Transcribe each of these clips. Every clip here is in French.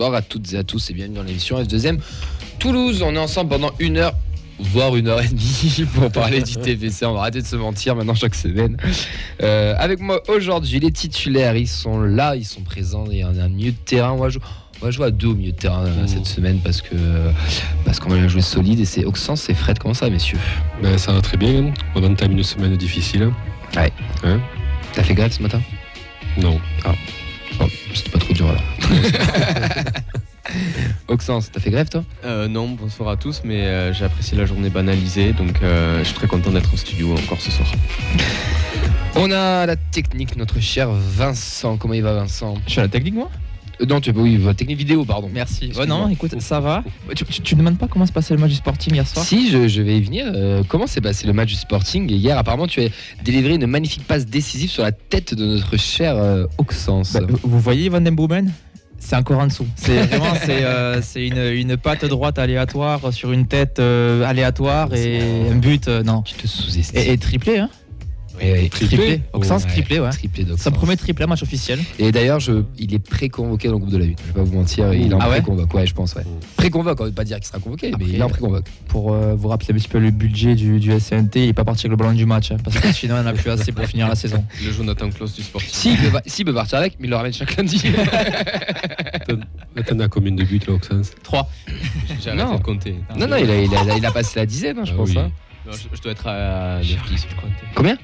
bonsoir à toutes et à tous et bienvenue dans l'émission F2M Toulouse. On est ensemble pendant une heure, voire une heure et demie pour parler du TVC. On va arrêter de se mentir maintenant chaque semaine. Euh, avec moi aujourd'hui, les titulaires, ils sont là, ils sont présents. Il y a un milieu de terrain. On va jouer, on va jouer à deux au milieu de terrain euh, cette semaine parce que parce qu'on va jouer solide. Et c'est Oxens et Fred. Comment ça, messieurs? Ben, ça va très bien. On entame une semaine difficile. Ouais. Hein? T'as fait grève ce matin? Non. Bon, C'était pas trop dur alors. Oxens, t'as fait grève toi? Euh, non, bonsoir à tous, mais euh, j'ai apprécié la journée banalisée, donc euh, je suis très content d'être au studio encore ce soir. On a la technique, notre cher Vincent. Comment il va, Vincent? Je suis à la technique, moi? Non, tu oui, technique vidéo, pardon. Merci. Excuse-moi. non, écoute, ça va. Tu, tu, tu demandes pas comment se passait le match du Sporting hier soir Si, je, je vais y venir. Euh, comment s'est passé le match du Sporting Hier, apparemment, tu as délivré une magnifique passe décisive sur la tête de notre cher euh, Auxence. Bah, vous voyez Van den Boomen c'est encore en dessous. C'est vraiment c'est euh, une, une patte droite aléatoire sur une tête euh, aléatoire et un but euh, non. tu te sous-estimes. Et, et triplé hein. Ouais, Triplé. Auxence Ouais, triplé ouais. Triplé. Son premier triplé match officiel. Et d'ailleurs, je, il est pré-convoqué dans le groupe de la 8. Je vais pas vous mentir, il est en Ah ouais pré-convoque. Ouais, je pense, ouais. Pré-convoque, on veut pas dire qu'il sera convoqué, mais il est en pré-convoque. Pour euh, vous rappeler un petit peu le budget du, du SCNT, il est pas parti avec le ballon du match hein, parce que sinon il en a plus assez pour finir la saison. Le Jonathan Klaus du peut, s'il peut partir avec, mais il le ramène chaque lundi. T'en as combien de buts là, Auxence 3. J'ai arrêté Non. de compter. non, non, il a, il, a, il a passé la dizaine, hein, je Ah pense. oui. hein. Non, je, je dois être à 9-10, je crois. Combien 9-10.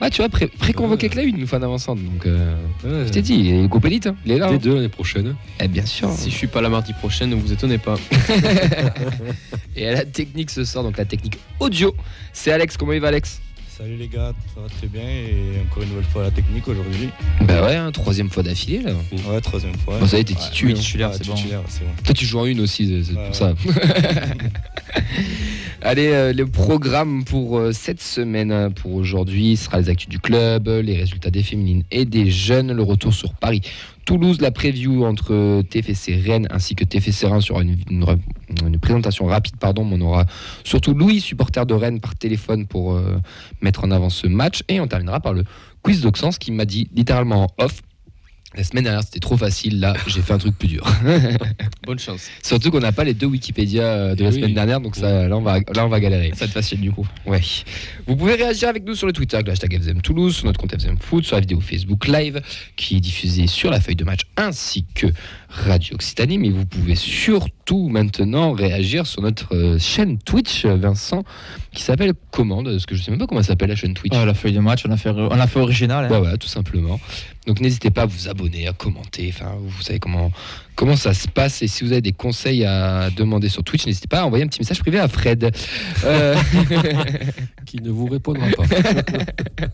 Ouais, tu vois, pré- pré-convoqué avec la 1 une fois d'avancante. Donc, euh, Ouais. je t'ai dit, il est groupe élite, hein. il est là. hein. Des deux l'année prochaine. Eh bien sûr. Si je suis pas là mardi prochain, ne vous étonnez pas. Et à la technique ce soir, donc la technique audio, c'est Alex. Comment il va, Alex? Salut les gars, ça va très bien et encore une nouvelle fois la technique aujourd'hui. Bah ouais, hein, troisième fois d'affilée là. Ouais, troisième fois. Bon, ça y est, t'es Ouais, titu. oui, hein. titulaire, Ouais, c'est bon. titulaire, bon. Toi, tu joues en une aussi, c'est Ouais, pour ça. Allez, euh, le programme pour euh, cette semaine, euh, pour aujourd'hui, sera les actus du club, les résultats des féminines et des jeunes, le retour sur Paris. Toulouse, la preview entre TFC Rennes ainsi que TFC Reims sur une, présentation rapide, pardon, mais on aura surtout Louis, supporter de Rennes, par téléphone pour euh, mettre en avant ce match. Et on terminera par le quiz d'Auxence qui m'a dit littéralement en off. La semaine dernière, c'était trop facile. Là, j'ai fait un truc plus dur. Bonne chance. Surtout qu'on n'a pas les deux Wikipédia euh, de la Eh oui. semaine dernière, donc ça, là, on va, là on va galérer. Ça va être facile du coup. Ouais. Vous pouvez réagir avec nous sur le Twitter avec le hashtag FZM Toulouse, sur notre compte FZM Foot, sur la vidéo Facebook Live qui est diffusée sur la feuille de match ainsi que Radio Occitanie. Mais vous pouvez surtout maintenant réagir sur notre euh, chaîne Twitch, Vincent, qui s'appelle Commande, parce que je sais même pas comment elle s'appelle la chaîne Twitch? Ah, la feuille de match, on a fait, on a fait original. hein. Ouais, voilà, tout simplement. Donc n'hésitez pas à vous abonner, à commenter. Enfin, vous savez comment, comment ça se passe. Et si vous avez des conseils à demander sur Twitch, n'hésitez pas à envoyer un petit message privé à Fred. Euh, Qui ne vous répondra pas.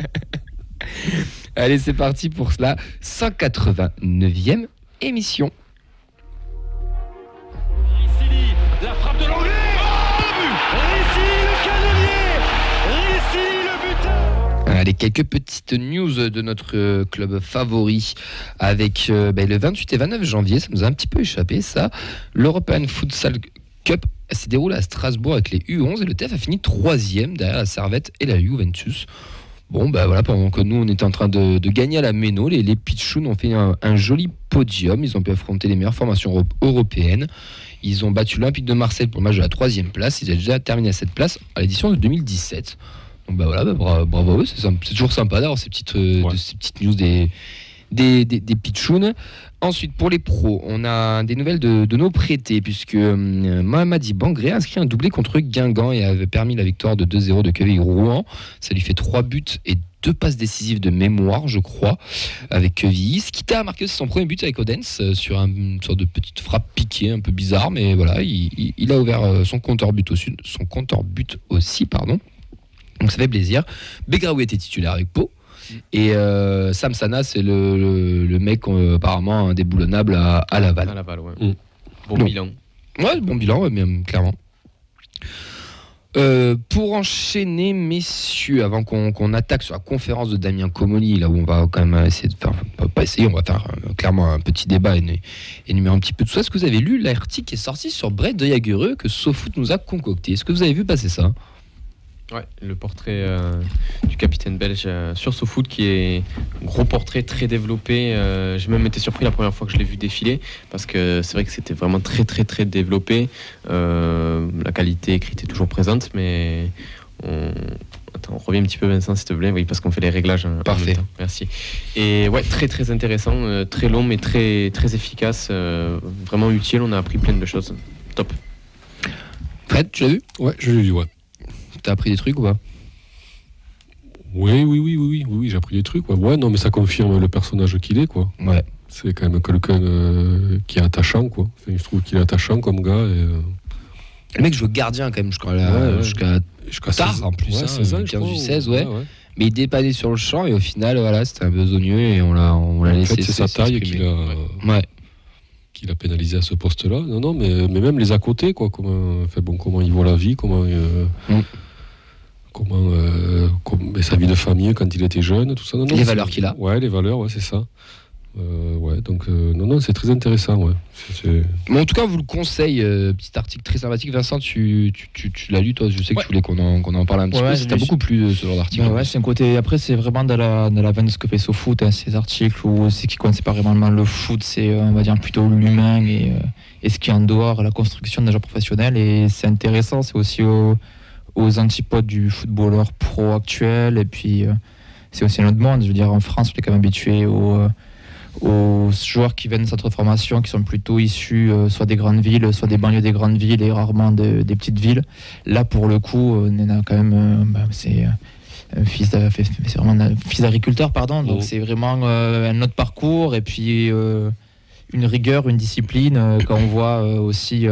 Allez, c'est parti pour cela. 189e émission. Allez, quelques petites news de notre euh, club favori avec euh, ben, le 28 et 29 janvier. Ça nous a un petit peu échappé, ça. L'European Futsal Cup s'est déroulé à Strasbourg avec les U11 et le TF a fini troisième derrière la Servette et la Juventus. Bon, bah voilà, pendant que nous on était en train de, gagner à la Méno, les, les ont fait un, un joli podium. Ils ont pu affronter les meilleures formations euro- européennes. Ils ont battu l'Olympique de Marseille pour le match de la troisième place. Ils avaient déjà terminé à cette place à l'édition de 2017. Donc bah voilà, bah, bra- bravo à eux. C'est toujours sympa d'avoir ces petites, euh, Ouais. de- ces petites news des, des, des, des pitchouns. Ensuite, pour les pros, on a des nouvelles de, de nos prêtés, puisque euh, Mohamadi Bangré a inscrit un doublé contre Guingamp et avait permis la victoire de 2-0 de Quevilly Rouen. Ça lui fait trois buts et deux passes décisives de mémoire, je crois, avec Quevilly. Skita a marqué son premier but avec Odense euh, sur un- une sorte de petite frappe piquée, un peu bizarre, mais voilà, il, il- il a ouvert euh, son compteur but aussi, son compteur but aussi, pardon. Donc ça fait plaisir. Begraoui était titulaire avec Pau. Et euh, Sam Sana, c'est le, le- le mec euh, apparemment indéboulonnable à, à Laval. À Laval, ouais. Mm. Bon bilan. Ouais, bon bilan, ouais, mais, euh, clairement. Euh, pour enchaîner, messieurs, avant qu'on qu'on attaque sur la conférence de Damien Comoli, là où on va quand même essayer de faire, enfin, pas essayer, on va faire euh, clairement un petit débat et énumérer un petit peu tout ça. Est-ce que vous avez lu l'article qui est sorti sur Brett de Jagereux que SoFoot nous a concocté? Est-ce que vous avez vu passer ça? Ouais, le portrait euh, du capitaine belge euh, sur SoFoot qui est un gros portrait très développé. Euh, J'ai même été surpris la première fois que je l'ai vu défiler parce que c'est vrai que c'était vraiment très très très développé. Euh, la qualité écrite est toujours présente, mais on... Attends, on revient un petit peu Vincent s'il te plaît, oui parce qu'on fait les réglages. en Parfait. même temps. Merci. Et ouais, très très intéressant, euh, très long mais très très efficace, euh, vraiment utile. On a appris plein de choses. Top. Fred, tu l'as vu? Ouais, je l'ai lu, ouais. T'as appris des trucs ou pas? Oui, oui, oui, oui, oui, oui, j'ai appris des trucs. Ouais. ouais, non, mais ça confirme le personnage qu'il est, quoi. Ouais. C'est quand même quelqu'un euh, qui est attachant, quoi. Enfin, je trouve qu'il est attachant comme gars. Et, euh, Le mec joue gardien quand même jusqu'à Ouais, ouais. jusqu'à Tard, 16 en plus, ouais, hein, 16 ans, je 15 crois, du ou- 16, ouais. Mais il dépannait sur le champ et au final, voilà, c'était un besogneux et on l'a, on l'a En laissé. fait, c'est sa taille qui s'exprimer. l'a Ouais. qui l'a pénalisé à ce poste-là. Non, non, mais, mais même les à côté, quoi. Comment, enfin, bon, comment il voit la vie, comment, euh, Mm. Comment, euh, sa vie de famille quand il était jeune, tout ça. Non, non, Les valeurs qu'il a. Ouais, les valeurs, ouais, c'est ça. Euh, ouais, donc euh, non, non, c'est très intéressant, ouais. Mais en tout cas, on vous le conseille. euh, petit article très sympathique. Vincent, tu, tu, tu, tu l'as lu, toi. Je sais que Ouais. tu voulais qu'on en, qu'on en parle un petit Ouais, peu. Ça t'a beaucoup plu, ce genre d'article. Bah ouais, c'est un côté. Après, c'est vraiment dans la, dans la veine de ce que fait SoFoot, hein, ces articles où c'est qui c'est pas vraiment le foot, c'est euh, on va dire plutôt l'humain et, euh, et ce qui est en dehors, la construction d'un joueur professionnel. Et c'est intéressant, c'est aussi au- aux antipodes du footballeur pro actuel. Et puis, euh, c'est aussi un autre monde. Je veux dire, en France, on est quand même habitué aux, euh, aux joueurs qui viennent de cette formation, qui sont plutôt issus euh, soit des grandes villes, soit des banlieues des grandes villes et rarement de- des petites villes. Là, pour le coup, on a quand même. bah, c'est fils c'est vraiment un fils d'agriculteur, pardon. Donc Oh. c'est vraiment euh, un autre parcours et puis euh, une rigueur, une discipline. euh, quand on voit aussi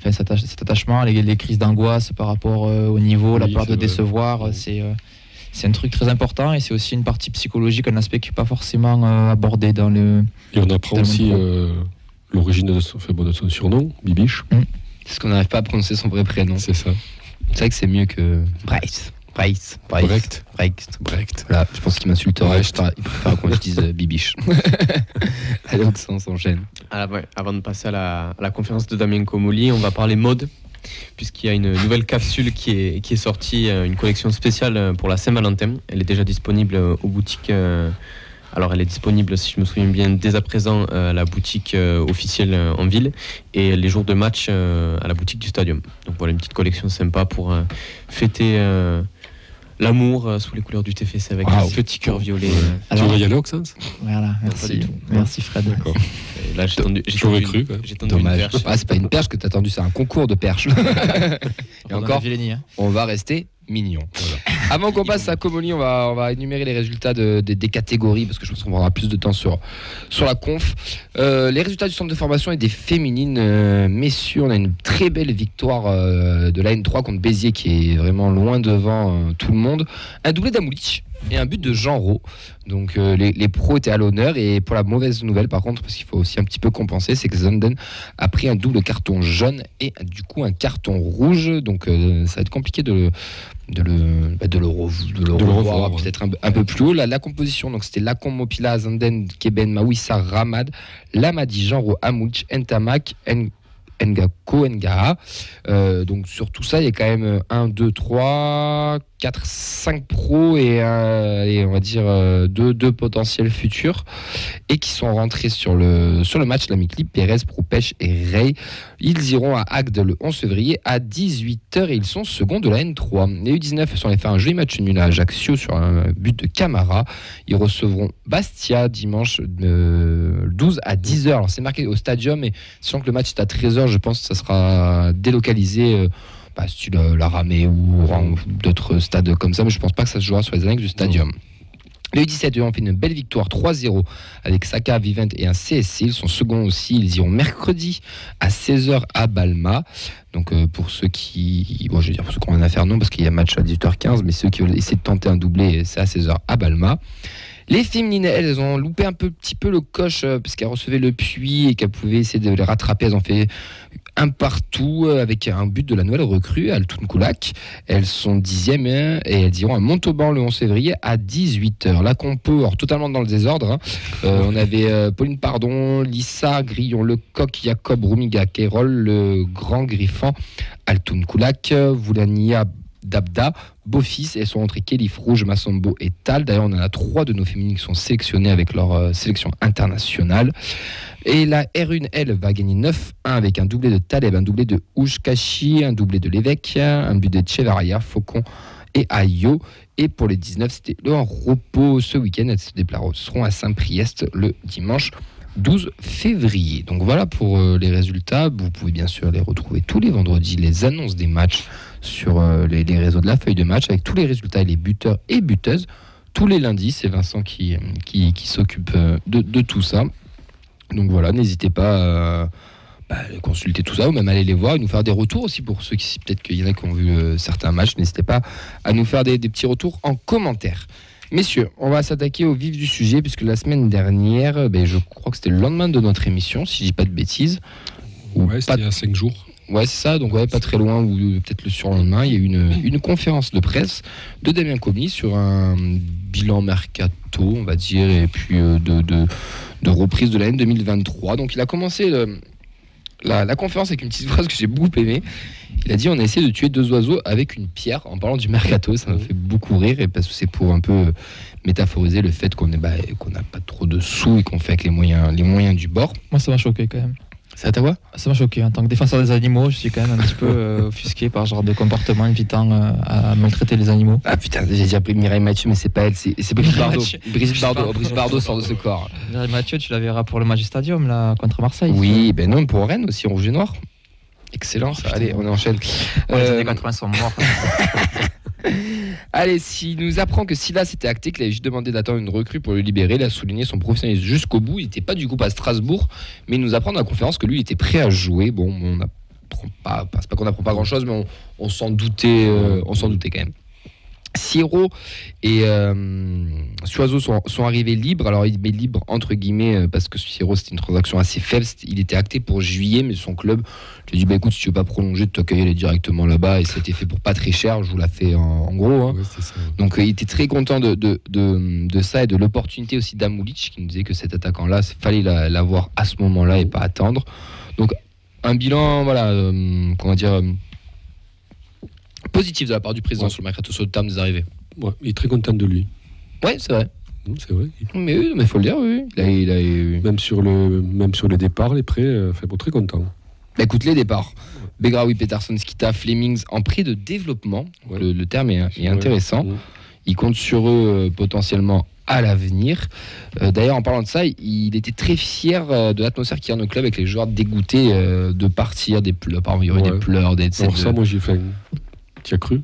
enfin, cet, atta- cet attachement, les, les crises d'angoisse par rapport euh, au niveau, la peur de vrai. décevoir, c'est euh, c'est un truc très important et c'est aussi une partie psychologique, un aspect qui n'est pas forcément euh, abordé dans le. Et on apprend aussi euh, l'origine de enfin, bon, de son surnom, Bibiche. Parce qu'on n'arrive pas à prononcer son vrai prénom. C'est ça. C'est vrai que c'est mieux que Bryce. Bryce. Brecht. Brecht. Brecht. Voilà, je pense qu'il m'insulterait. Brecht. Il préfère qu'on je dise euh, bibiche. Allez, on s'en- on s'enchaîne. Ah, ouais, avant de passer à la, à la conférence de Damien Comoli, on va parler mode, puisqu'il y a une nouvelle capsule qui est, qui est sortie, euh, une collection spéciale euh, pour la Saint-Valentin. Elle est déjà disponible aux boutiques. alors, elle est disponible, si je me souviens bien, dès à présent à la boutique officielle en ville et les jours de match à la boutique du stadium. Donc, voilà, une petite collection sympa pour fêter euh, l'amour euh, sous les couleurs du TFC avec Waouh. un petit cœur violet. Alors- tu veux y aller, Oxens Voilà, merci. du tout. Merci Fred. D'accord. Là, j'ai tendu, tendu cru, une- j'ai tendu une Dommage. perche. Ah, c'est pas une perche que t'as attendu, c'est un concours de perches. Et encore, Villény, hein. on va rester mignon. Avant qu'on passe à Comoli, on va, on va énumérer les résultats de- de- des catégories parce que je pense qu'on aura plus de temps sur, sur la conf. Euh, les résultats du centre de formation et des féminines. Euh, messieurs, on a une très belle victoire euh, de la N3 contre Béziers qui est vraiment loin devant tout le monde. Un doublé d'Amoulich et un but de Rau. Donc euh, les, les pros étaient à l'honneur et pour la mauvaise nouvelle par contre, parce qu'il faut aussi un petit peu compenser, c'est que Zanden a pris un double carton jaune et du coup un carton rouge. Donc euh, ça va être compliqué de le, de le, bah, de le, rev- de le De le revoir ouais. peut-être un, un peu plus haut. La, la composition, donc c'était Lacon Mopila, Zanden, Keben, Mawissa, Ramad, Lamadi, Jean Amouch, Ntamak, N- Ngako, Ngaha. Euh, donc sur tout ça, il y a quand même 1, 2, 3, 4, 5 pros et, euh, et on va dire 2 deux, potentiels futurs et qui sont rentrés sur le, sur le match, l'ami Clip, Pérez, Proupèche et Rey. Ils iront à Agde le 11 février à 18h et ils sont seconds de la N3. Les U19 sont allés faire un joli match nul à Ajaccio sur un but de Camara. Ils recevront Bastia dimanche euh, 12 à 10h. Alors c'est marqué au stadium et sachant que le match est à 13h, je pense que ça sera délocalisé. euh, bah, style euh, la Ramée ou d'autres stades comme ça, mais je pense pas que ça se jouera sur les annexes du stadium. Les U17 eux, ont fait une belle victoire 3-0 avec Saka, Vivent et un CSC. Ils sont seconds aussi. Ils iront mercredi à 16h à Balma. Donc euh, pour ceux qui. Bon, je vais dire pour ceux qui ont rien à faire, non, parce qu'il y a match à 18h15, mais ceux qui veulent essayer de tenter un doublé, c'est à 16h à Balma. Les féminines, elles, ont loupé un petit peu le coche euh, parce qu'elles recevaient le puits et qu'elles pouvaient essayer de les rattraper. Elles ont fait un partout euh, avec un but de la nouvelle recrue, Altoun Koulak. Elles sont dixièmes hein, et elles iront à Montauban le 11 février à 18h. La compo, alors totalement dans le désordre. hein. Euh, on avait Pauline Pardon, Lissa, Grillon, Lecoq, Jacob, Rumiga, Kérol, le grand griffant, Altoun Koulak, Voulania, Dabda, Beaufils, elles sont rentrées Kelly Rouge, Massombo et Tal. D'ailleurs, on en a trois de nos féminines qui sont sélectionnées avec leur euh, sélection internationale. Et la R1, elle, va gagner 9-1 avec un doublé de Taleb, un doublé de Ouchkashi, un doublé de l'évêque, un but de Chevaria, Faucon et Ayo. Et pour les 19, c'était le repos ce week-end. Elles se déplaceront à Saint-Priest le dimanche 12 février. Donc voilà pour euh, les résultats. Vous pouvez bien sûr les retrouver tous les vendredis, les annonces des matchs sur euh, les, les réseaux de la feuille de match avec tous les résultats et les buteurs et buteuses. Tous les lundis, c'est Vincent qui, qui, qui s'occupe euh, de, de tout ça. Donc voilà, n'hésitez pas à bah, consulter tout ça ou même aller les voir et nous faire des retours aussi pour ceux qui peut-être qu'il y en a qui ont vu euh, certains matchs. N'hésitez pas à nous faire des, des petits retours en commentaire. Messieurs, on va s'attaquer au vif du sujet puisque la semaine dernière, euh, ben, je crois que c'était le lendemain de notre émission, si je dis pas de bêtises. Ou Ouais, c'était il y a 5 jours. Ouais, c'est ça, donc ouais, pas très loin, ou peut-être le surlendemain, il y a eu une, une conférence de presse de Damien Comny sur un bilan mercato, on va dire, et puis euh, de, de, reprise de l'année 2023. Donc il a commencé la, conférence avec une petite phrase que j'ai beaucoup aimée. Il a dit on a essayé de tuer deux oiseaux avec une pierre en parlant du mercato. Ça m'a fait beaucoup rire et parce que c'est pour un peu euh, métaphoriser le fait qu'on bah, qu'on n'a pas trop de sous et qu'on fait avec les moyens, les moyens du bord. Moi, ça m'a choqué quand même. C'est à ta voix? Ça m'a choqué. En tant que défenseur des animaux, je suis quand même un petit peu euh, offusqué par ce genre de comportement invitant euh, à maltraiter les animaux. Ah putain, j'ai déjà pris Mireille Mathieu, mais c'est pas elle, c'est Mireille Bardot. Brigitte Bardot, sort de ce corps. Mireille Mathieu, tu la verras pour le match du Stadium là, contre Marseille. Oui, ben non, pour Rennes aussi, rouge et noir. Excellent, ça. Allez, on enchaîne. Ouais, les Euh, années 80 sont morts. Allez, s'il nous apprend que Silas était acté, qu'il avait juste demandé d'attendre une recrue pour le libérer, il a souligné son professionnalisme jusqu'au bout. Il n'était pas du coup à Strasbourg, mais il nous apprend dans la conférence que lui, il était prêt à jouer. Bon, on n'apprend pas, c'est pas qu'on n'apprend pas grand chose, mais on, on s'en doutait, euh, on s'en doutait quand même. Siro et euh, Suazo sont, sont arrivés libres. Alors, il met libre entre guillemets euh, parce que Siro c'était une transaction assez faible. Il était acté pour juillet, mais son club lui a dit bah, écoute, si tu veux pas prolonger, y aller directement là-bas. Et c'était fait pour pas très cher. Je vous l'ai fait en, en gros. hein. Ça. Donc euh, il était très content de, de, de, de ça et de l'opportunité aussi d'Amoulic qui nous disait que cet attaquant-là, il fallait la- l'avoir à ce moment-là et pas attendre. Donc un bilan, voilà, euh, comment dire, positif de la part du président Ouais. sur le mercato sur le terme des arrivées. Ouais, il est très content de lui. Ouais, c'est vrai. C'est vrai. Mais oui, mais faut le dire, oui. Il a, il a Même sur le, même sur le départ, les prêts, euh, fait bon, très content. Bah, écoute les départs. Begraoui, Peterson, Skita, Flemings en prix de développement. Ouais. Le, le terme est, intéressant. Il compte sur eux euh, potentiellement à l'avenir. Euh, D'ailleurs, en parlant de ça, il était très fier euh, de l'atmosphère qu'il y a dans le club avec les joueurs dégoûtés euh, de partir, des pleurs. Pardon, il y aurait Ouais. des pleurs, des. Alors de- ça, moi, j'ai fait. Tu as cru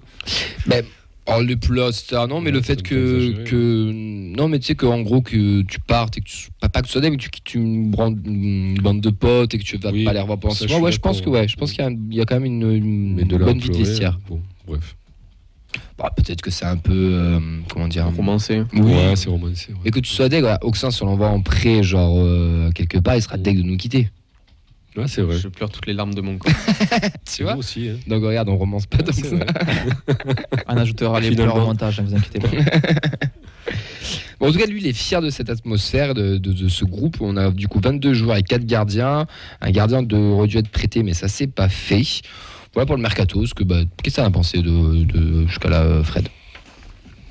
Oh, les pleurs, etc. Non, mais Ouais, le fait que, que. Non, mais tu sais qu'en gros, que tu partes et que tu. Pas, pas que tu sois deg, mais que tu quittes une, brande- une bande de potes et que tu vas Oui, pas les revoir pendant ça, six je mois. Ouais, je pense que, ouais, je pense qu'il y, a un- il y a quand même une, de bonne vie vestiaire. Bon, bref. Bah, Peut-être que c'est un peu. euh, comment dire Romancé. Oui. Ouais, c'est romancé. ouais. Et que tu sois deg, Auxin, si on l'envoie en prêt, genre euh, quelque part, il sera deg de nous quitter. Ouais, c'est vrai. Je pleure toutes les larmes de mon corps. Tu vois Moi aussi. hein. Donc regarde, on romance pas Ouais, tant que c'est ça. On ajoutera les pleurs au montage, ne vous inquiétez pas. Bon, en tout cas, lui, il est fier de cette atmosphère, de, de- de ce groupe. On a du coup 22 joueurs et 4 gardiens. Un gardien de- aurait dû être prêté, mais ça s'est pas fait. Voilà pour le mercato. Ce que, bah, Qu'est-ce que ça a pensé de, de jusqu'à là, euh, Fred?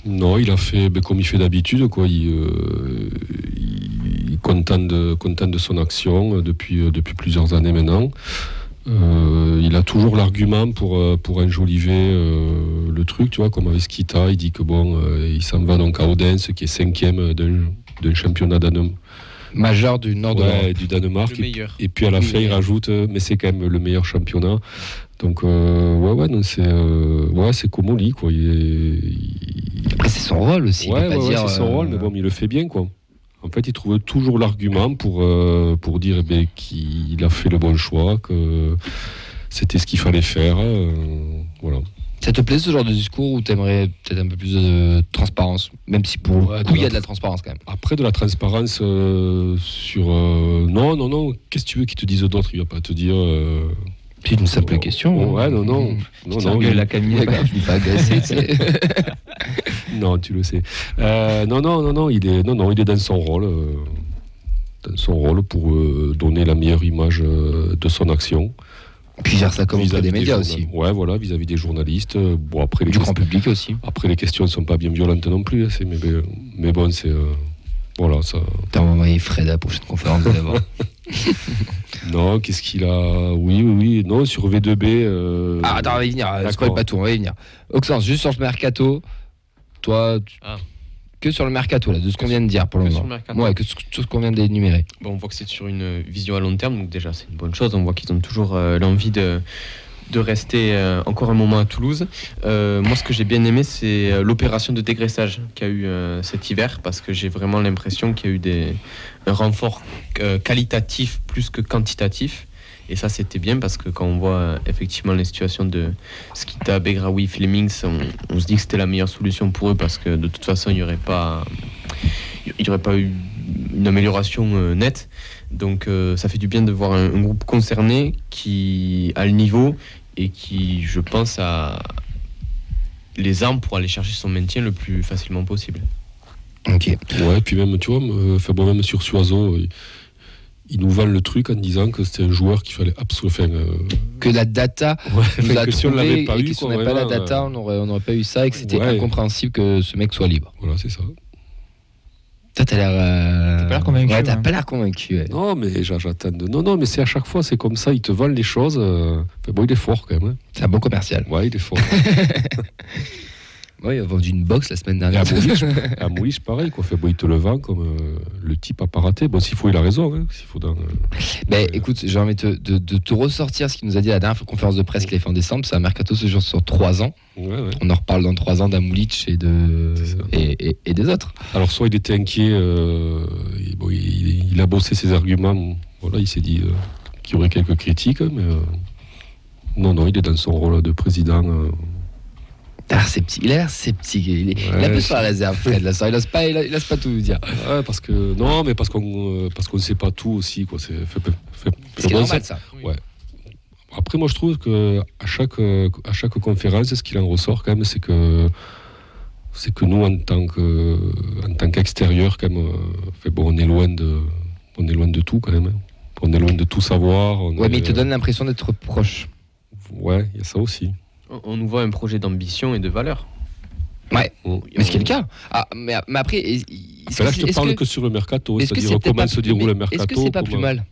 Non, il a fait ben, comme il fait d'habitude, quoi. Il, euh, il est content de, content de son action euh, depuis, euh, depuis plusieurs années maintenant. Euh, il a toujours l'argument pour, pour enjoliver euh, le truc, tu vois, comme avec Skita, il dit que bon, euh, il s'en va donc à Odense, qui est cinquième d'un championnat danem- Majeur du nord ouais, du Danemark. Le Et- meilleur. Et puis à la Oui, fin, il rajoute, mais c'est quand même le meilleur championnat. Donc, euh, ouais, ouais, non, c'est euh, ouais, c'est quoi. Il est- il- Après, c'est son rôle aussi. Ouais, c'est son euh, rôle, mais bon, il le fait bien, quoi. En fait, il trouve toujours l'argument pour, euh, pour dire eh ben, qu'il a fait le bon choix, que c'était ce qu'il fallait faire. euh, voilà. Ça te plaît ce genre de discours ou t'aimerais peut-être un peu plus de transparence? Même si pour Ouais, coup, il y a de la transparence quand même. Après, de la transparence euh, sur. euh, non, non, non, qu'est-ce que tu veux qu'il te dise d'autre Il va pas te dire. euh, C'est une simple question. Ouais, non, non. non, non, il- la Camille. Pas sais. Non, tu le sais. Euh, non, non, non, non, il est, non, non, il est dans son rôle, euh, dans son rôle pour euh, donner la meilleure image de son action. Puis gère ça comme vis-à-vis des médias aussi. Ouais, voilà, vis-à-vis des journalistes. Bon, après les, Du grand public aussi. après, les questions ne sont pas bien violentes non plus. hein, mais, mais bon, c'est. Voilà, ça. Putain, on va envoyer Fred à la prochaine conférence, vous allez voir. Non, qu'est-ce qu'il a Oui, oui, oui. Non, sur V2B. euh, Ah, attends, on va y venir. euh, D'accord. Pas tout, on va y venir. Oxens, juste sur le mercato, toi, tu- Ah. que sur le mercato, là, de ce qu'on vient de dire pour le Que sur moment. le mercato. Ouais, que sur sur ce qu'on vient d'énumérer. Bon, on voit que c'est sur une vision à long terme, donc déjà c'est une bonne chose. On voit qu'ils ont toujours euh, l'envie de, de rester euh, encore un moment à Toulouse. Euh, moi, ce que j'ai bien aimé, c'est euh, l'opération de dégraissage qu'il y a eu cet hiver, parce que j'ai vraiment l'impression qu'il y a eu des, un renfort qualitatif plus que quantitatif. Et ça, c'était bien parce que quand on voit effectivement les situations de Skita, Begraoui, Flemings, on, se dit que c'était la meilleure solution pour eux parce que de toute façon, il n'y aurait aurait pas eu une amélioration nette. Donc euh, ça fait du bien de voir un, un groupe concerné qui a le niveau et qui, je pense, a les armes pour aller chercher son maintien le plus facilement possible. Ok. Ouais, puis même, tu vois, enfin, bon, même sur Suazo, il, il nous vend le truc en disant que c'était un joueur qu'il fallait absolument. Euh, Que la data ouais, nous a que si on l'avait pas et eu, que si on n'avait pas la data, euh, on n'aurait on n'aurait pas eu ça et que c'était Ouais. incompréhensible que ce mec soit libre. Voilà, c'est ça. Toi, t'as l'air. euh, T'as pas l'air convaincu, Ouais, t'as hein. pas l'air convaincu. ouais. Non, mais j'a- j'attends. de- Non, non, mais c'est à chaque fois, c'est comme ça, il te vend les choses. euh, enfin, bon, il est fort quand même. hein. C'est un bon commercial. Ouais, il est fort. Ouais, il a vendu une box la semaine Et à dernière. À Mouliche, pareil, quoi. Fait, bon, il te le vend comme euh, le type a pas raté. Bon, s'il faut, il a raison. Hein. S'il faut dans, euh, Ben, écoute, j'ai envie de, te- de- de te ressortir ce qu'il nous a dit à la dernière conférence de presse qu'il a fait en décembre. C'est un mercato ce jour sur trois ans. ouais, ouais. On en reparle dans trois ans d'Amoulich et, de... Et, et- et des autres. Alors, soit il était inquiet, euh, bon, il, il a bossé ses arguments. Voilà, il s'est dit qu'il y aurait quelques critiques, mais non, non, il est dans son rôle de président. Euh, Ah. Il a l'air sceptique. Il, est, il a Ouais, un peu je- sur la réserve, Fred. Là, ça. Il n'ose pas, il ose- il pas tout dire. Ouais, parce que non, mais parce qu'on euh, ne sait pas tout aussi, quoi. C'est normal, ça. Après, moi, je trouve que à chaque euh, à chaque conférence, ce qu'il en ressort quand même, c'est que c'est que nous, en tant que en tant qu'extérieur, quand même, euh, fait, bon, on est loin de on est loin de tout quand même. hein. On est loin de tout savoir. on Ouais, est- mais il te donne l'impression d'être proche. Ouais, il y a ça aussi. On, nous voit un projet d'ambition et de valeur. Ouais. Mais ce qui est le cas. Ah, mais, mais après, là, que je te parle que- que, sur le mercato, est-ce que c'est-à-dire comment se déroule le mais mercato. Est-ce que c'est pas plus comment- mal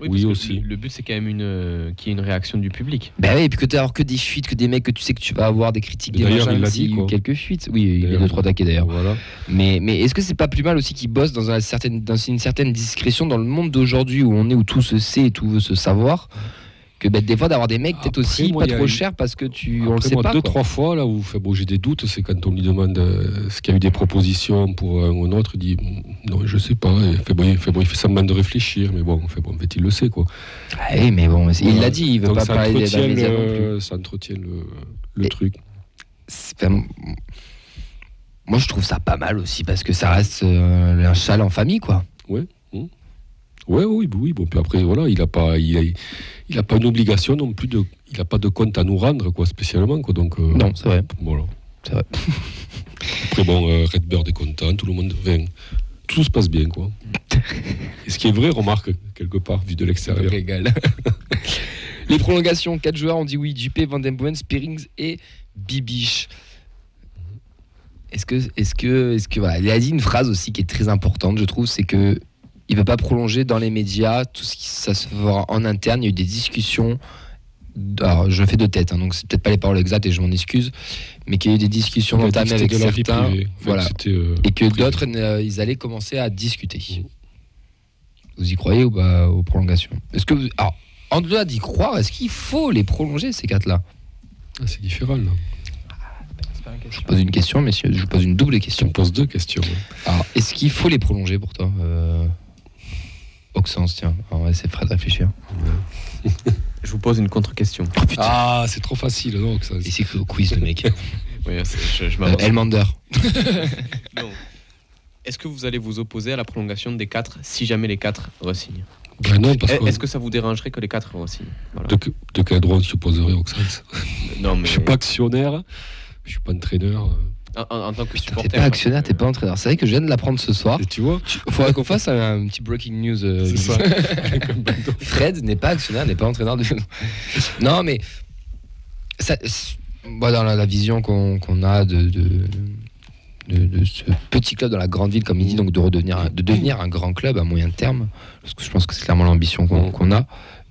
Oui, Oui, aussi. Le, le but, c'est quand même une, euh, qu'il y ait une réaction du public. Ben oui, et puis que tu que des fuites, que des mecs que tu sais que tu vas avoir des critiques, des machins, il dit, quelques fuites. Oui, il y a deux trois taquets d'ailleurs. Voilà. Mais, mais est-ce que c'est pas plus mal aussi qu'ils bossent dans, un certain- dans une certaine discrétion dans le monde d'aujourd'hui où on est où tout se sait et tout veut se savoir que ben, des fois d'avoir des mecs peut-être aussi moi, pas trop une- chers parce que tu on le sait moi, pas. deux, quoi. trois fois, là où bon, j'ai des doutes, c'est quand on lui demande euh, ce qu'il y a eu des propositions pour un ou un autre, il dit mm, non, je sais pas. Et fait, bon, il, fait, bon, il fait semblant de réfléchir, mais bon, fait, bon en fait, il le sait. Quoi. Ah oui, mais bon, il Voilà. l'a dit, il veut Donc, pas ça parler des entretient, le, ça entretient le, le Et- truc. Moi je trouve ça pas mal aussi parce que ça reste euh, un châle en famille quoi. Ouais, oui, oui. Bon, puis après, voilà, il n'a pas, il a, il a pas une obligation non plus de, il a pas de compte à nous rendre, quoi, spécialement, quoi. Donc, euh, Non, c'est vrai. Voilà. C'est vrai. Après, bon, euh, Redbird est content, tout le monde. enfin, tout se passe bien, quoi. Et ce qui est vrai, remarque, quelque part, vu de l'extérieur. régal. Les prolongations, 4 joueurs ont dit oui, JP, Van Den Boen, Spearings et Bibiche. Est-ce que, est-ce que, est-ce que, voilà, il a dit une phrase aussi qui est très importante, je trouve, c'est que il veut pas prolonger dans les médias, tout ce qui ça se fera en interne. Il y a eu des discussions. Alors, je fais de tête, hein, donc c'est peut-être pas les paroles exactes et je m'en excuse, mais qu'il y a eu des discussions que entamées avec de certains, privée. Voilà, euh, et que d'autres, euh, ils allaient commencer à discuter. Vous y croyez ou pas aux prolongations? Est-ce que, vous- alors, en delà d'y croire, est-ce qu'il faut les prolonger ces quatre-là? Ah, c'est différent, là. Je pose une question, messieurs, je pose une double question. me poses deux questions. Alors, est-ce qu'il faut les prolonger pour toi euh... Oxens, tiens, on va essayer de Fred réfléchir. Je vous pose une contre-question. Oh Ah, c'est trop facile, non ça- et c'est que au quiz le mec. Oui, c'est- je, je Euh. Elmander. Non. Est-ce que vous allez vous opposer à la prolongation des quatre si jamais les quatre re-signent? Ben non, parce que. Est-ce que ça vous dérangerait que les quatre re-signent? Voilà. De, que- de quel droit on s'y opposerait au sens Non, mais Je suis pas actionnaire, je suis pas entraîneur. En, en- en tant que supporter. T'es pas actionnaire, t'es pas entraîneur. C'est vrai que je viens de l'apprendre ce soir. Et tu vois, Il faudrait qu'on fasse un, un petit breaking news. euh, c'est ça. Fred n'est pas actionnaire, n'est pas entraîneur de. non, mais ça, dans la, la vision qu'on a de, de, de- de ce petit club dans la grande ville, comme il dit, donc de redevenir, de devenir un grand club à moyen terme, parce que je pense que c'est clairement l'ambition qu'on qu'on a.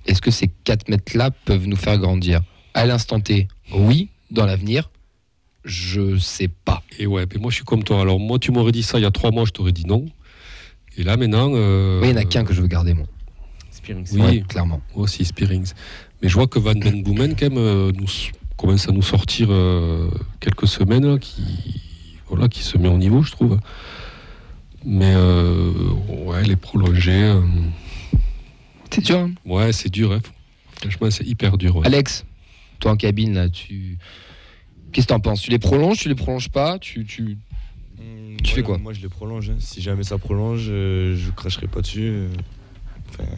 Est-ce que ces 4 mètres-là peuvent nous faire grandir? À l'instant T, oui. Dans l'avenir, je sais pas. Et ouais, mais moi je suis comme toi. Alors moi, tu m'aurais dit ça il y a trois mois, je t'aurais dit non. Et là maintenant. euh, Oui, il n'y en a qu'un que je veux garder, moi. Spearing, Oui. Ouais, clairement. Moi aussi, Spearings. Mais je vois que Van Den Boomen, quand même, euh, nous, commence à nous sortir euh, quelques semaines, là, qui, voilà, qui se met au niveau, je trouve. Mais euh, ouais, les prolongés, euh, C'est dur, hein ouais, c'est dur. hein. Franchement, c'est hyper dur. ouais. Alex, toi en cabine, là, tu. Qu'est-ce que t'en penses? Tu les prolonges, tu les prolonges pas? Tu, tu... Fais quoi? Moi, je les prolonge. hein. Si jamais ça prolonge, euh, je cracherai pas dessus. euh. Enfin,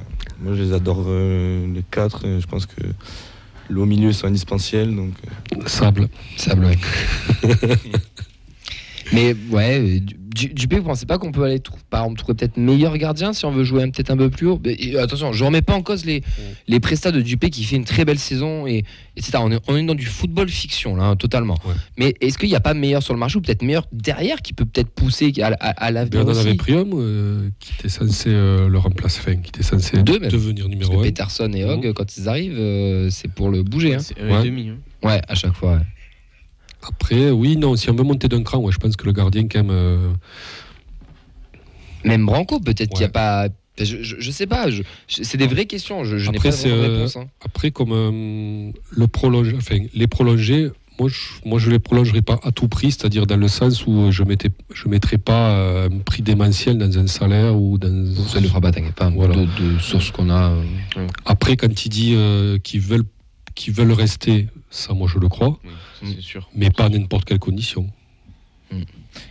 moi, je les adore euh, les quatre. Je pense que l'eau milieu sont indispensables. Donc, euh, Sable. Sable, ouais. Mais ouais, du- Dupé, vous pensez pas qu'on peut aller trou- par exemple trouver peut-être meilleur gardien si on veut jouer un- peut-être un peu plus haut? Et, Attention, je remets pas en cause les, les prestats de Dupé qui fait une très belle saison et etc. On est, on est dans du football fiction là, hein, totalement. Ouais. Mais est-ce qu'il n'y a pas meilleur sur le marché ou peut-être meilleur derrière qui peut peut-être pousser à, à- à l'avenir Bernard avait pris un euh, qui était censé euh, le remplacer, enfin, qui était censé Deux, même. devenir numéro que 1. Peterson et Hogg, Mhm. quand ils arrivent, euh, c'est pour le bouger. hein. C'est un et Ouais. demi. hein. Ouais, à chaque fois. ouais. Après, oui, non, si on veut monter d'un cran, ouais, je pense que le gardien, quand même. euh, Même Branco, peut-être qu'il n'y a pas. Je, je, je sais pas, c'est des vraies questions. Je, Après, pas de euh, réponse. hein. Après, comme euh, le prolonge, enfin, les prolongés, moi je, moi je les prolongerai pas à tout prix, c'est-à-dire dans le sens où je mettais, je mettrai pas un prix démentiel dans un salaire ou dans. Ça ne fera pas, t'inquiète pas. Voilà. De, de sources qu'on a. Après, quand il dit euh, qu'ils veulent, qu'ils veulent rester, ça, moi je le crois, Oui, ça, c'est sûr. mais pas à n'importe quelle condition.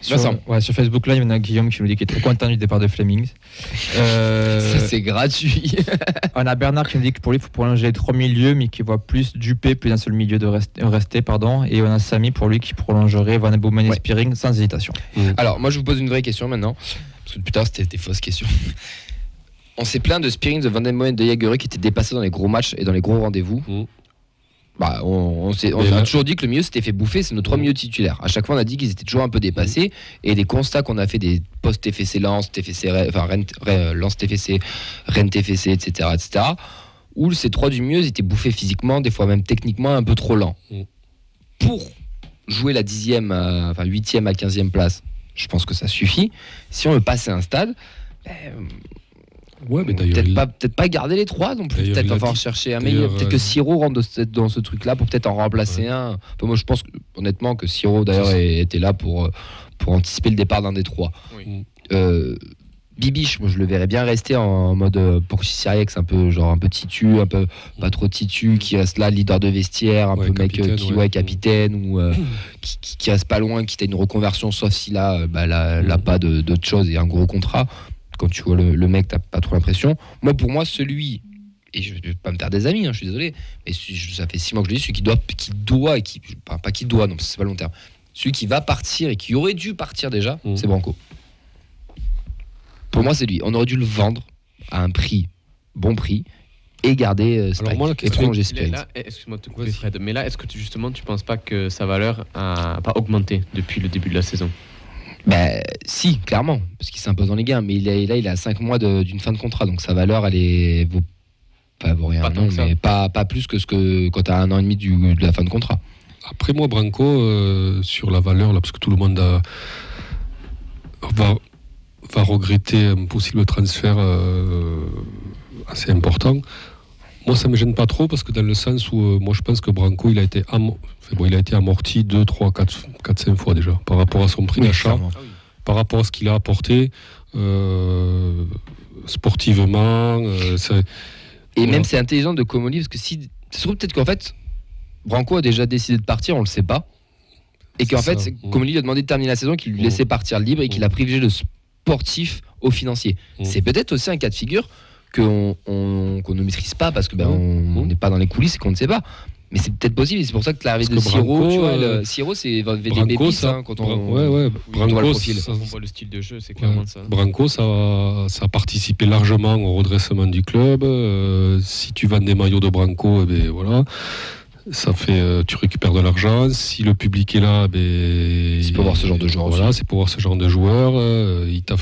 Sur, Vincent. ouais, sur Facebook Live, il y en a Guillaume qui nous dit qu'il est très content du départ de Flemings. Euh, Ça, c'est gratuit. on a Bernard qui nous dit que pour lui, il faut prolonger les trois milieux, mais qui voit plus Dupé, plus d'un seul milieu de rester, rester, pardon. Et on a Samy pour lui qui prolongerait Van Boomen et Ouais. Spearing sans hésitation. Alors, moi, je vous pose une vraie question maintenant. Parce que plus tard, c'était des fausses questions. On s'est plaint de Spearing, de Van den Moen, de Jagereux qui étaient dépassés dans les gros matchs et dans les gros rendez-vous. Mm. Bah, on, on s'est- on Mais a toujours dit que le milieu s'était fait bouffer, c'est nos trois Mm. milieux titulaires. À chaque fois, on a dit qu'ils étaient toujours un peu dépassés. Et des constats qu'on a fait des post-TFC Lens, TFC, Rennes- enfin, Rennes, Lens TFC, Rennes TFC, etc., etc., où ces trois du mieux étaient bouffés physiquement, des fois même techniquement un peu trop lents. Mm. Pour jouer la dixième, à- enfin huitième à quinzième place, je pense que ça suffit. Si on veut passer un stade, ben, Ouais, mais d'ailleurs, peut-être il- pas, peut-être pas garder les trois non plus. Peut-être a enfin dit- chercher un meilleur. Peut-être que euh, Siro rentre de ce- dans ce truc-là pour peut-être en remplacer un. Enfin, moi, je pense que, honnêtement que Siro d'ailleurs était là pour euh, pour anticiper le départ d'un des trois. Oui. Euh, Bibiche, moi je le verrais bien rester en mode euh, pour Siriex, un peu genre un peu titu, un peu pas trop titu, qui reste là, leader de vestiaire, un Ouais, peu mec euh, capitaine, qui ouais. ouais, capitaine ou euh, qui, reste pas loin, qui t'a une reconversion, sauf si là, euh, bah, là, là, pas de- d'autre chose et un gros contrat. Quand tu vois le, le mec, t'as pas trop l'impression. Moi, pour moi, celui et je vais pas me faire des amis, hein, je suis désolé, mais ça fait six mois que je le dis, celui qui doit, qui doit, et qui, pas, pas qui doit, non, c'est pas le long terme, celui qui va partir et qui aurait dû partir déjà, Mhm. c'est Branco. Pour moi, c'est lui. On aurait dû le vendre à un prix, bon prix, et garder euh, Spike, moi, Spirit. là, excuse-moi de te couper, Fred, mais là, est-ce que tu, justement, tu penses pas que sa valeur a pas augmenté depuis le début de la saison? Ben, si, clairement, parce qu'il s'impose dans les gains, mais il est, là, il a 5 mois d'une fin de contrat, donc sa valeur, elle est. Vaut, pas vaut rien, Pas non, mais pas, pas plus que ce que quand tu as un an et demi du- de la fin de contrat. Après moi, Branco, euh, sur la valeur, là, parce que tout le monde a- va, va regretter un possible transfert euh, assez important. Moi, ça ne me gêne pas trop parce que dans le sens où euh, moi, je pense que Branco, il a été, bon, il a été amorti 2, 3, 4, 4, 5 fois déjà par rapport à son prix Oui, d'achat, clairement. par rapport à ce qu'il a apporté euh, sportivement. euh, Et Voilà. même c'est intelligent de Comoli parce que si ça se trouve peut-être qu'en fait Branco a déjà décidé de partir, on le sait pas. Et qu'en fait, Mm. Comoli lui a demandé de terminer la saison, qu'il lui laissait partir libre et qu'il a privilégié le sportif au financier. C'est peut-être aussi un cas de figure qu'on on- qu'on ne maîtrise pas parce que ben, on n'est pas dans les coulisses et qu'on ne sait pas. Mais c'est peut-être possible, et c'est pour ça que l'arrivée de Siro, Branco, tu vois, euh, le- Siro, c'est des Branco, ça- hein, quand on. ouais, ouais, on voit le Branco, profil. ça- On voit le style de jeu, c'est clairement Ouais. ça. Branco, ça, ça a participé largement au redressement du club. Euh, si tu vends des maillots de Branco, eh ben, voilà, ça fait, euh, tu récupères de l'argent. Si le public est là, ben, C'est pour voir ce genre de joueur Voilà, aussi. c'est pour voir ce genre de joueur. Euh, il, t'a-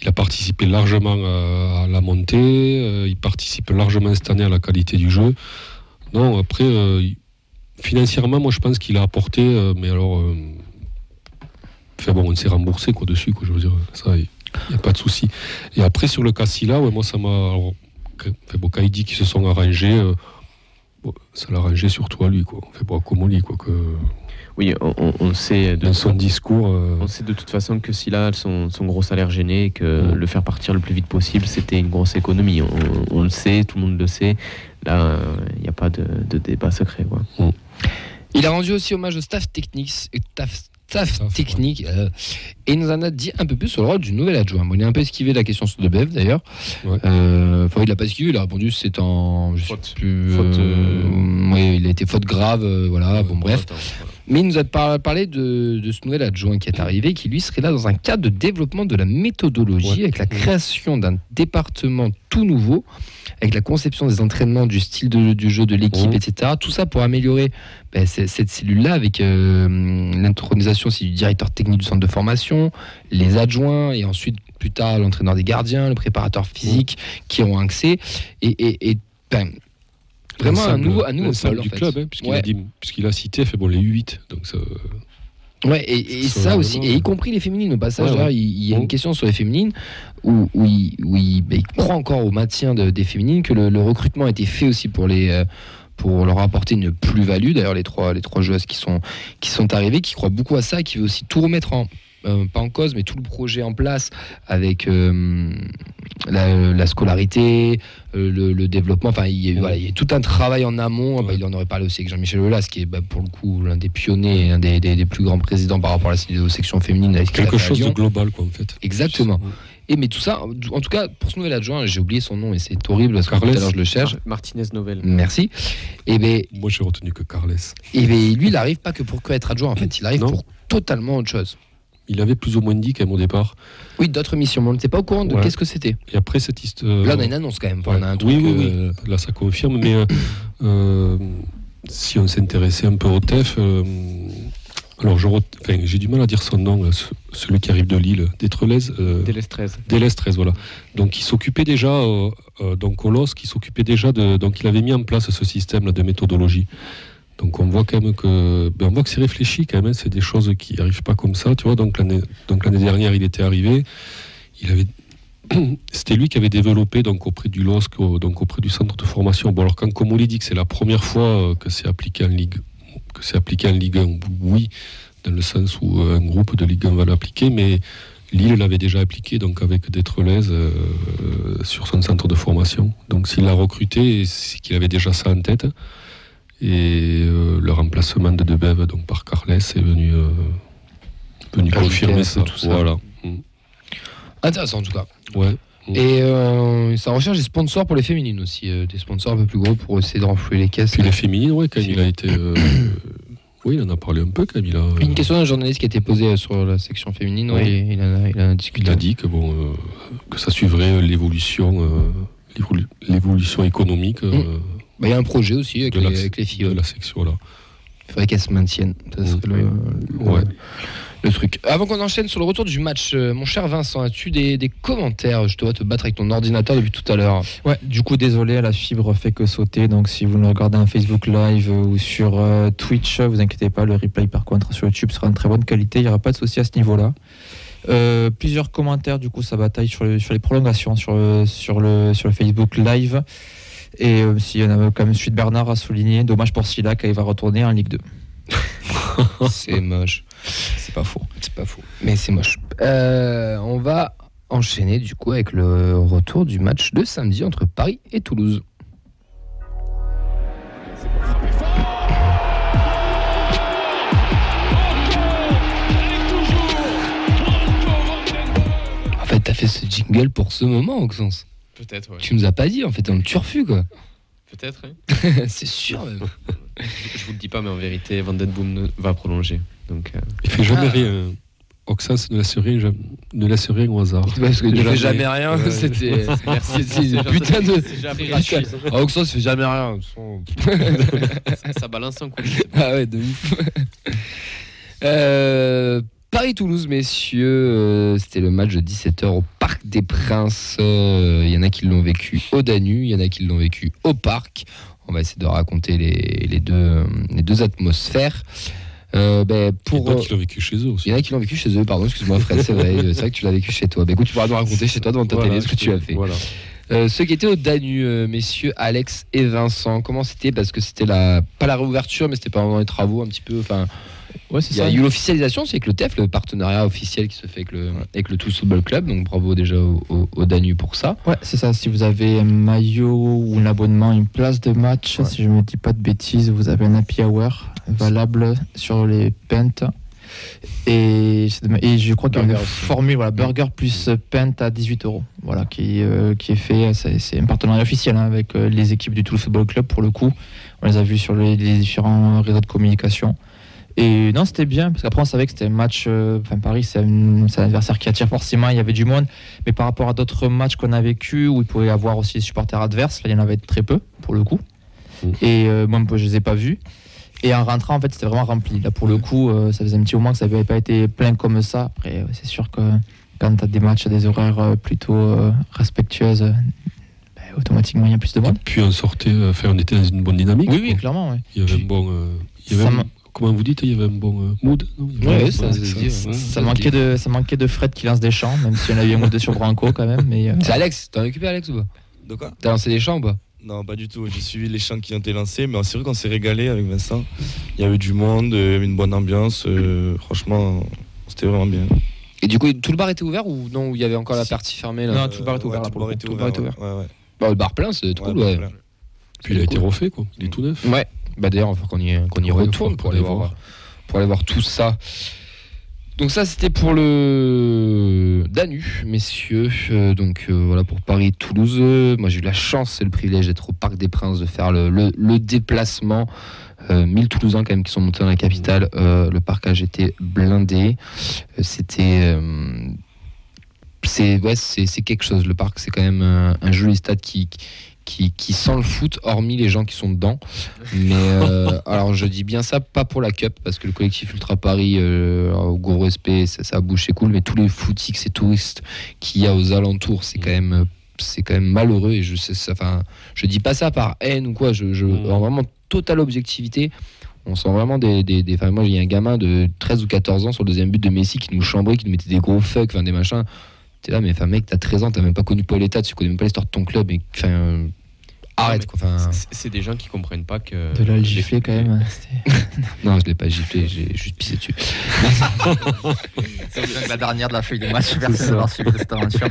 il a participé largement à, à la montée. Euh, il participe largement cette année à la qualité du jeu. Non, après, euh, financièrement, moi, je pense qu'il a apporté, euh, mais alors. euh, Enfin bon, on s'est remboursé quoi dessus, quoi, je veux dire, ça, il n'y a pas de souci. Et après, sur le Cassila, ouais, moi, ça m'a. alors, Enfin, bon, quand il dit qu'ils se sont arrangés, bon, ça l'a arrangé surtout à lui, quoi. Enfin, bon, à Comoli, quoi, que Oui, on, on- sait de dans son discours. euh, On sait de toute façon que s'il a son, son gros salaire gêné, et que Mm. le faire partir le plus vite possible, c'était une grosse économie. On, on le sait, tout le monde le sait. Là, il n'y a pas de, de débat secret. Quoi. Il a rendu aussi hommage au staff technique, euh, staff, staff Staff, technique euh, et il nous en a dit un peu plus sur le rôle du nouvel adjoint. Bon, il a un peu esquivé la question sur Debev d'ailleurs. Ouais. Euh, Enfin, il l'a pas esquivé, il a répondu c'est en. Je sais Faute. plus. Faute, euh, oui, il a été faute grave, euh, voilà, bon bref. Attends, voilà. Mais il nous a par- parlé de, de ce nouvel adjoint qui est arrivé, qui lui serait là dans un cadre de développement de la méthodologie, avec la création d'un département tout nouveau, avec la conception des entraînements, du style de- du jeu de l'équipe, etc. Tout ça pour améliorer ben, cette cellule-là, avec euh, l'intronisation aussi du directeur technique du centre de formation, les adjoints, et ensuite plus tard l'entraîneur des gardiens, le préparateur physique, qui auront accès. Et, et- et, ben, vraiment un nouveau, un nouveau pôle, en du fait. club, hein, puisqu'il Ouais. a, dit- puisqu'il a cité, fait bon, les U8. Donc ça, Ouais, et, et Ça, aussi, et y compris les féminines. Au passage, Ouais, ouais. il il y a une question sur les féminines où, où il, où il- il croit encore au maintien de- des féminines, que le, le recrutement a été fait aussi pour les. euh, pour leur apporter une plus-value, d'ailleurs les trois, les trois joueuses qui sont, qui sont arrivées, qui croient beaucoup à ça, qui veut aussi tout remettre en, euh, pas en cause, mais tout le projet en place avec euh, la, la scolarité, euh, le, le développement. Enfin, il y, a, eu- voilà, il y a tout un travail en amont. Bah, il en aurait parlé aussi avec Jean-Michel Aulas, qui est bah, pour le coup l'un des pionniers, et un des, des- des plus grands présidents par rapport à la section féminine. avec quelque chose de global, quoi, en fait. Exactement. Et mais tout ça, en tout cas, pour ce nouvel adjoint, j'ai oublié son nom et c'est horrible parce que tout à Carles. l'heure je le cherche. Mar- Martinez Novel. Merci. Et ben, Moi, j'ai retenu que Carles. et ben, lui, il arrive pas que pour que être adjoint. En fait, il arrive Non. pour totalement autre chose. Il avait plus ou moins dit quand même au départ. Oui, d'autres missions. Mais on n'était pas au courant de Ouais. qu'est-ce que c'était. Et après cette histoire. Là, on a une annonce quand même. On a un truc. oui, oui, oui. euh, Là, ça confirme. Mais euh, euh, si on s'intéressait un peu au TEF, euh, alors je ret- enfin, j'ai du mal à dire son nom, là, celui qui arrive de Lille, Détrelez. Euh, Délès 13. Délès 13, voilà. Donc il s'occupait déjà, euh, euh, donc au LOSC, il s'occupait déjà de, donc il avait mis en place ce système là, de méthodologie. Donc on voit quand même que, on voit que c'est réfléchi quand même. hein, c'est des choses qui n'arrivent pas comme ça, tu vois. Donc l'année, donc l'année dernière, il était arrivé, il avait, c'était lui qui avait développé donc auprès du LOSC, donc auprès du centre de formation. Bon alors quand Comoli dit que c'est la première fois euh, que c'est appliqué en Ligue, que c'est appliqué en Ligue 1, oui, dans le sens où euh, un groupe de Ligue 1 va l'appliquer, mais Lille l'avait déjà appliqué donc avec Détrelez euh, sur son centre de formation. Donc s'il l'a recruté, c'est qu'il avait déjà ça en tête. Et euh, le remplacement de Debev donc par Carles est venu, euh, venu confirmer ça. tout ça. Voilà. Mm. Intéressant en tout cas. Ouais. Et euh, ça recherche des sponsors pour les féminines aussi, euh, des sponsors un peu plus gros pour essayer de renflouer les caisses. Puis les féminines, ouais, quand il a été. euh, oui, il en a parlé un peu a, Une question d'un journaliste qui a été posée sur la section féminine, ouais, Ouais. il, en a, il en a Il discuté. a dit que bon, que ça suivrait l'évolution, l'évolu- l'évolution économique Bah, Il y a un projet aussi avec, les, la, avec les filles. de la section là. Il faudrait qu'elles se maintiennent. Ça serait le, le- Ouais. le truc. Avant qu'on enchaîne sur le retour du match, euh, mon cher Vincent, as-tu des, des commentaires Je te vois te battre avec ton ordinateur depuis tout à l'heure? Ouais, du coup, désolé, la fibre fait que sauter. Donc, si vous nous regardez en Facebook Live euh, ou sur euh, Twitch, vous inquiétez pas, le replay par contre sur YouTube sera de très bonne qualité. Il n'y aura pas de souci à ce niveau-là. Euh, plusieurs commentaires, du coup, ça bataille sur, le- sur les prolongations sur le, sur, le, sur le Facebook Live. Et euh, s'il y en a quand même suite Bernard a souligné, dommage pour Silac, il va retourner en Ligue 2. C'est moche. C'est pas faux. C'est pas faux. Mais c'est moche. Euh, on va enchaîner du coup avec le retour du match de samedi entre Paris et Toulouse. En fait, t'as fait ce jingle pour ce moment, Auxence. Peut-être, ouais. Tu nous as pas dit, en fait, on turfu, quoi. Peut-être, hein. c'est sûr, même. Je vous le dis pas, mais en vérité, Van Den Boom va prolonger. Donc, euh, Il fait jamais Ah. rien. Oxas ne laisse rien, jamais- ne laisse rien au hasard. Parce que ne fait jamais rien, Ouais. c'était. Putain de. Gratuit. Ah, Oxos fait jamais rien. ça, ça balance un coup. Ah ouais, de ouf. Euh, Paris-Toulouse, messieurs, euh, c'était le match de 17h au Parc des Princes. Euh, Il y en a qui l'ont vécu au Danu, il y en a qui l'ont vécu au parc. On va essayer de raconter les, les deux, euh, les deux atmosphères. Euh, ben, Pour pour, euh, qu'il a vécu chez eux aussi. il y en a qui l'ont vécu chez eux, pardon, excuse-moi Fred, c'est vrai, c'est vrai que tu l'as vécu chez toi. Ben, écoute, tu pourras nous raconter chez toi devant ta Voilà, télé ce que tu as fait. Voilà. Euh, ceux qui étaient au Danu, euh, messieurs Alex et Vincent, comment c'était? Parce que c'était la, pas la réouverture, mais c'était pas vraiment les travaux un petit peu. Enfin, Ouais, c'est il y a ça. eu l'officialisation, c'est avec le TEF, le partenariat officiel qui se fait avec le, avec le Toulouse Football Club. Donc bravo déjà au, au- au Danu pour ça. Ouais, c'est ça. Si vous avez un maillot ou un abonnement, une place de match, Ouais. si je me dis pas de bêtises, vous avez un happy hour valable sur les pentes. Et, je crois qu'il y a une aussi. formule, voilà, burger plus pente à 18 euros, voilà, qui, euh, qui est fait. C'est un partenariat officiel hein, avec euh, les équipes du Toulouse Football Club pour le coup. On les a vus sur les, les différents réseaux de communication. Et non, c'était bien, parce qu'après on savait que c'était un match. euh, Enfin, Paris, c'est un, c'est un adversaire qui attire forcément, il y avait du monde. Mais par rapport à d'autres matchs qu'on a vécu où il pouvait y avoir aussi des supporters adverses, là il y en avait très peu pour le coup. Mm. Et euh, moi je les ai pas vus. Et en rentrant en fait c'était vraiment rempli. Là pour le coup euh, ça faisait un petit moment que ça n'avait pas été plein comme ça. Après c'est sûr que quand tu as des matchs à des horaires euh, plutôt euh, respectueuses, euh, ben, automatiquement il y a plus de monde. Puis on sortait, euh, enfin, on était dans une bonne dynamique. Oui quoi. oui clairement. ouais. Il y avait Puis- un bon. euh, il y avait Ça un- m'a- comment vous dites Il y avait un bon euh, mood non avait- Ouais, ça ça- ouais. ça- Ça manquait, de, ça manquait de Fred qui lance des chants, même si on a eu un ou deux sur Branco quand même. Mais, euh, C'est Alex, t'en as occupé Alex ou pas De quoi T'as lancé des chants ou pas Non, pas du tout. J'ai suivi les chants qui ont été lancés, mais c'est vrai qu'on s'est régalé avec Vincent. Il y avait du monde, il y avait une bonne ambiance. euh, franchement, c'était vraiment bien. Et du coup, tout le bar était ouvert ou non Ou il y avait encore la partie fermée là Non, tout le bar était Ouais, ouvert, là, tout le bar était coup. Tout le bar était ouvert. Ouais, ouais. Bah, Le bar plein, c'est cool, Ouais, plein. Puis il a été refait, quoi. Il est tout neuf. Ouais, bah d'ailleurs, falloir qu'on y, qu'on y Ouais, retourne pour aller voir, voir. pour aller voir tout ça. Donc ça, c'était pour le Danu, messieurs. Euh, donc euh, voilà pour Paris-Toulouse. Moi, j'ai eu la chance et le privilège d'être au Parc des Princes, de faire le, le- le déplacement. Euh, 1000 Toulousains quand même qui sont montés dans la capitale. Euh, le parcage était blindé. C'était c'est ouais, c'est c'est quelque chose. Le parc, c'est quand même un, un joli stade qui, qui, qui sent le foot, hormis les gens qui sont dedans. Mais euh, alors, je dis bien ça, pas pour la Cup, parce que le collectif Ultra Paris, euh, au gros respect, ça, ça bouge, c'est cool, mais tous les footix et touristes qu'il y a aux alentours, c'est quand même. C'est quand même malheureux et je sais ça. Enfin, je dis pas ça par haine ou quoi. Je, je Mhm. en vraiment totale objectivité. On sent vraiment des. des, moi, il y a un gamin de 13 ou 14 ans sur le deuxième but de Messi qui nous chambrait, qui nous mettait des gros fucks, enfin, des machins. T'es là, mais enfin, mec, t'as 13 ans, t'as même pas connu Paul État, tu connais même pas l'histoire de ton club. Et, enfin, arrête, mais quoi. Enfin, C'est- C'est des gens qui comprennent pas que. de là le gifler quand même. c'était- non, je l'ai pas giflé, j'ai juste pissé dessus. la dernière de la feuille de match, personne n'a suivi de cette aventure.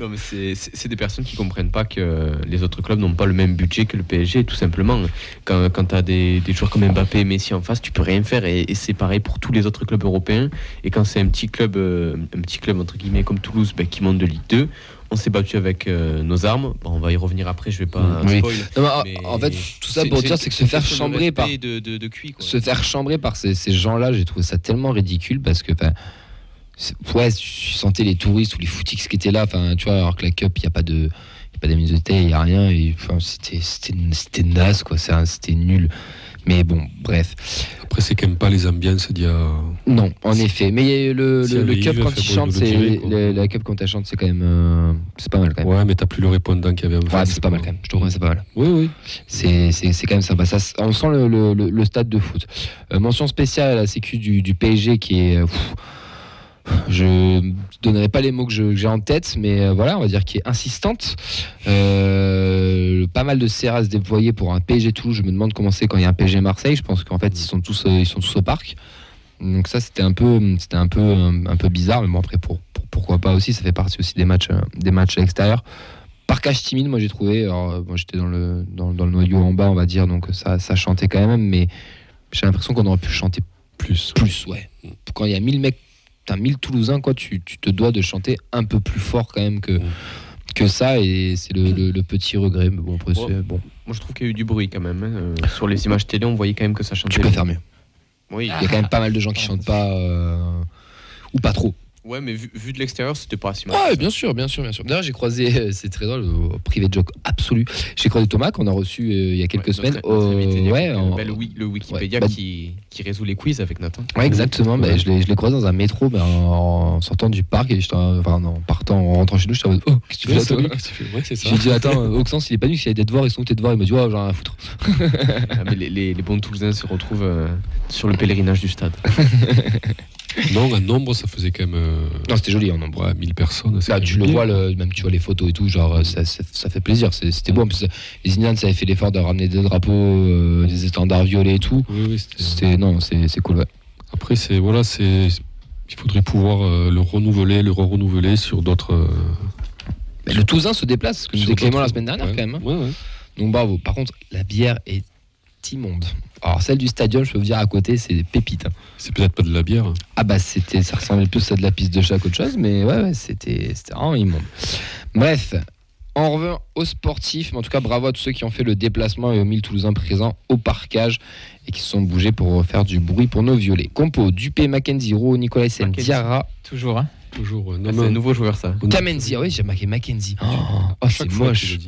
Non, mais c'est- c'est c'est des personnes qui comprennent pas que les autres clubs n'ont pas le même budget que le PSG, tout simplement. Quand, quand tu as des, des joueurs comme Mbappé et Messi en face, tu peux rien faire. Et, et c'est pareil pour tous les autres clubs européens. Et quand c'est un petit club, euh, un petit club entre guillemets comme Toulouse, ben, qui monte de Ligue 2, on s'est battu avec euh, nos armes. Bon, on va y revenir après, je vais pas Oui. spoil. Non, mais, en- mais en fait, tout ça pour dire, c'est que se faire chambrer par, De, de, de cuit, quoi. se faire chambrer par ces, ces gens-là, j'ai trouvé ça tellement ridicule parce que, ouais, tu sentais les touristes ou les footix qui étaient là, enfin, tu vois, alors que la cup, il n'y a pas de, y a pas il n'y a rien, c'était, naze, quoi, c'était nul. Mais bon, bref. Après, c'est quand même pas les ambiances d'il y a. Non, en effet. Mais le, le, le cup quand il chante, c'est la cup quand elle chante, c'est quand même, euh, c'est pas mal quand même. Ouais, mais t'as plus le répondant qu'il y avait en Ouais, c'est pas mal quand même. Je trouve que c'est pas mal. Oui, oui. C'est quand même sympa. Ça, on sent le, le- stade de foot. Euh, mention spéciale à la sécu du, du PSG qui est. euh, pff, je ne donnerai pas les mots que j'ai en tête, mais euh, voilà, on va dire qui est insistante. Euh, pas mal de CRS déployés pour un PSG Toulouse. Je me demande comment c'est quand il y a un PSG Marseille. Je pense qu'en fait, ils sont tous, euh, ils sont tous au parc. Donc ça, c'était un peu, c'était un peu, un, un peu bizarre. Mais bon, après, pour, pour- pourquoi pas aussi? Ça fait partie aussi des matchs, des matchs à l'extérieur. Parcage timide, moi j'ai trouvé. Alors, moi j'étais dans le, dans, dans le noyau en bas, on va dire, donc ça, ça chantait quand même, mais j'ai l'impression qu'on aurait pu chanter Plus. plus, ouais. Quand il y a 1000 mecs, t'as 1000 Toulousains, quoi, tu, tu te dois de chanter un peu plus fort quand même que. Mm. que ça, et c'est le, le- le petit regret. Mais bon, après, Bon. Moi, je trouve qu'il y a eu du bruit quand même. hein. Euh, sur les images télé, on voyait quand même que ça chantait. tu peux faire mieux. Oui. Il y a quand même pas mal de gens qui chantent pas, euh, ou pas trop. Ouais, mais vu, vu de l'extérieur, c'était pas si mal. Ouais, bien sûr, bien sûr, bien sûr. D'ailleurs, j'ai croisé, c'est très drôle, privé joke absolu. J'ai croisé Thomas qu'on a reçu euh, il y a quelques Ouais, semaines. notre- notre a ouais, en- bah, le, Wi- le Wikipédia Ouais, bah- qui, qui résout les quiz avec Nathan. ouais, exactement. bah, je l'ai croisé dans un métro bah, en sortant du parc et en- enfin, en partant, en rentrant chez nous, j'étais en mode Oh, qu'est-ce que tu fais là, ça. J'ai dit Attends, euh, Auxence, il est pas venu, s'il y avait des devoirs, ils sont où tes devoirs Il m'a dit Oh, j'en ai rien à foutre. Ah, mais les, les- les bons Toulousains se retrouvent euh, sur le pèlerinage du stade. Non, en nombre, ça faisait quand même euh, Non, c'était joli en nombre. ouais, 1000 personnes. Là, quand tu le vois, le- même tu vois les photos et tout, genre euh, ça, ça- ça fait plaisir, c'était beau. En plus, les Indians, ça avait fait l'effort de ramener des drapeaux, euh, des étendards violets et tout. Oui, oui, c'était- non, c'est c'est cool. Ouais. Après, c'est voilà, c'est il faudrait pouvoir euh, le renouveler, le renouveler sur d'autres. le Toulousain se déplace, ce que nous Clément la semaine dernière ouais. quand même. hein. Ouais. Donc bravo. Par contre, la bière est immonde. Alors celle du stadium, je peux vous dire à côté, c'est des pépites. hein. C'est peut-être pas de la bière. hein. Ah bah c'était, ça ressemblait plus à de la piste de chat qu'autre chose, mais ouais, ouais c'était, c'était vraiment immonde. Bref, on revient aux sportifs, mais en tout cas bravo à tous ceux qui ont fait le déplacement et aux 1000 Toulousains présents au parcage et qui se sont bougés pour faire du bruit pour nos violets. Compo, Dupé, Mackenzie, Rowe, Nicolas Sen. Diarra, Toujours, hein. Toujours. Ah, c'est un nouveau joueur, ça. Kamenzi. Ah oui, j'ai marqué Mackenzie. Oh, oh, c'est moche.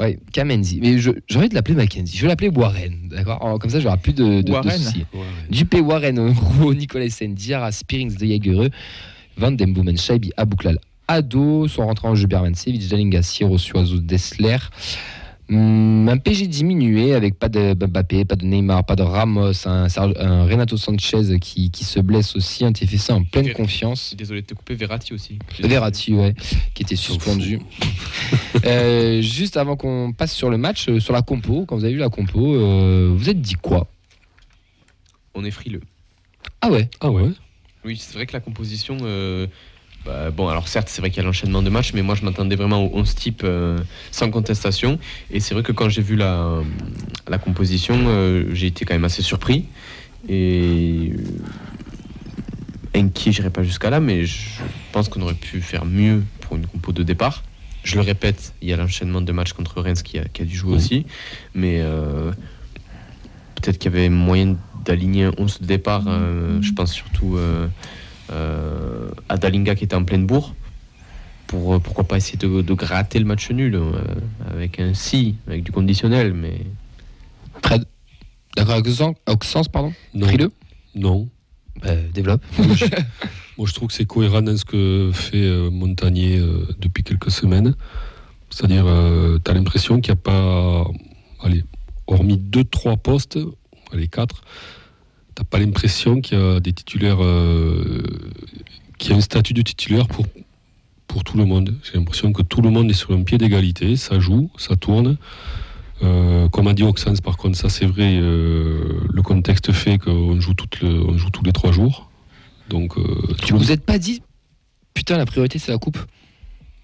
Ouais, Kamenzi. Mais je- j'ai envie de l'appeler Mackenzie. Je vais l'appeler Warren, d'accord? Comme ça, j'aurai plus de, de, de Warren. soucis. Ouais. Dupé, Warren, Rowe, Nicolaisen, Diarra, Spearings de Jagereux, Van Den Boomen, Shaibi, Abouklal, Ado sont rentrés en jeu Berman Dalinga, Siro, Suazo, Dessler. Hum, un PG diminué avec pas de Mbappé, pas de Neymar, pas de Ramos, un, Renato Sanchez qui, qui se blesse aussi, un TFC en pleine Ver- confiance. Désolé de te couper, Verratti aussi. Verratti, ouais, qui était suspendu. Euh, juste avant qu'on passe sur le match, euh, sur la compo, quand vous avez vu la compo, euh, vous êtes dit quoi? On est frileux. Ah ouais Ah ouais. Oui, c'est vrai que la composition. Bah, bon, alors certes, c'est vrai qu'il y a l'enchaînement de matchs, mais moi je m'attendais vraiment au 11 type euh, sans contestation. Et c'est vrai que quand j'ai vu la, la composition, euh, j'ai été quand même assez surpris. Et. euh, inquiet, j'irai pas jusqu'à là, mais je pense qu'on aurait pu faire mieux pour une compo de départ. Je le répète, il y a l'enchaînement de matchs contre Reims qui a, qui a dû jouer aussi, mais euh, peut-être qu'il y avait moyen d'aligner un 11 de départ. je pense surtout euh, à Dalinga qui était en pleine bourre pour euh, pourquoi pas essayer de, gratter le match nul euh, avec un si, avec du conditionnel, mais. Fred, d'accord avec Oxens, pardon? Non. Non. Ben, développe. Moi je, trouve que c'est cohérent dans ce que fait euh, Montagnier depuis quelques semaines. C'est-à-dire, tu as l'impression qu'il n'y a pas. Allez, hormis 2-3 postes, les 4, pas l'impression qu'il y a des titulaires, euh, qu'il y a un statut de titulaire pour, pour tout le monde? J'ai l'impression que tout le monde est sur un pied d'égalité, ça joue, ça tourne. Euh, comme a dit Oxens, par contre, ça c'est vrai, euh, le contexte fait qu'on joue, tous les trois jours. Donc, tu vous n'êtes pas dit, putain, la priorité c'est la coupe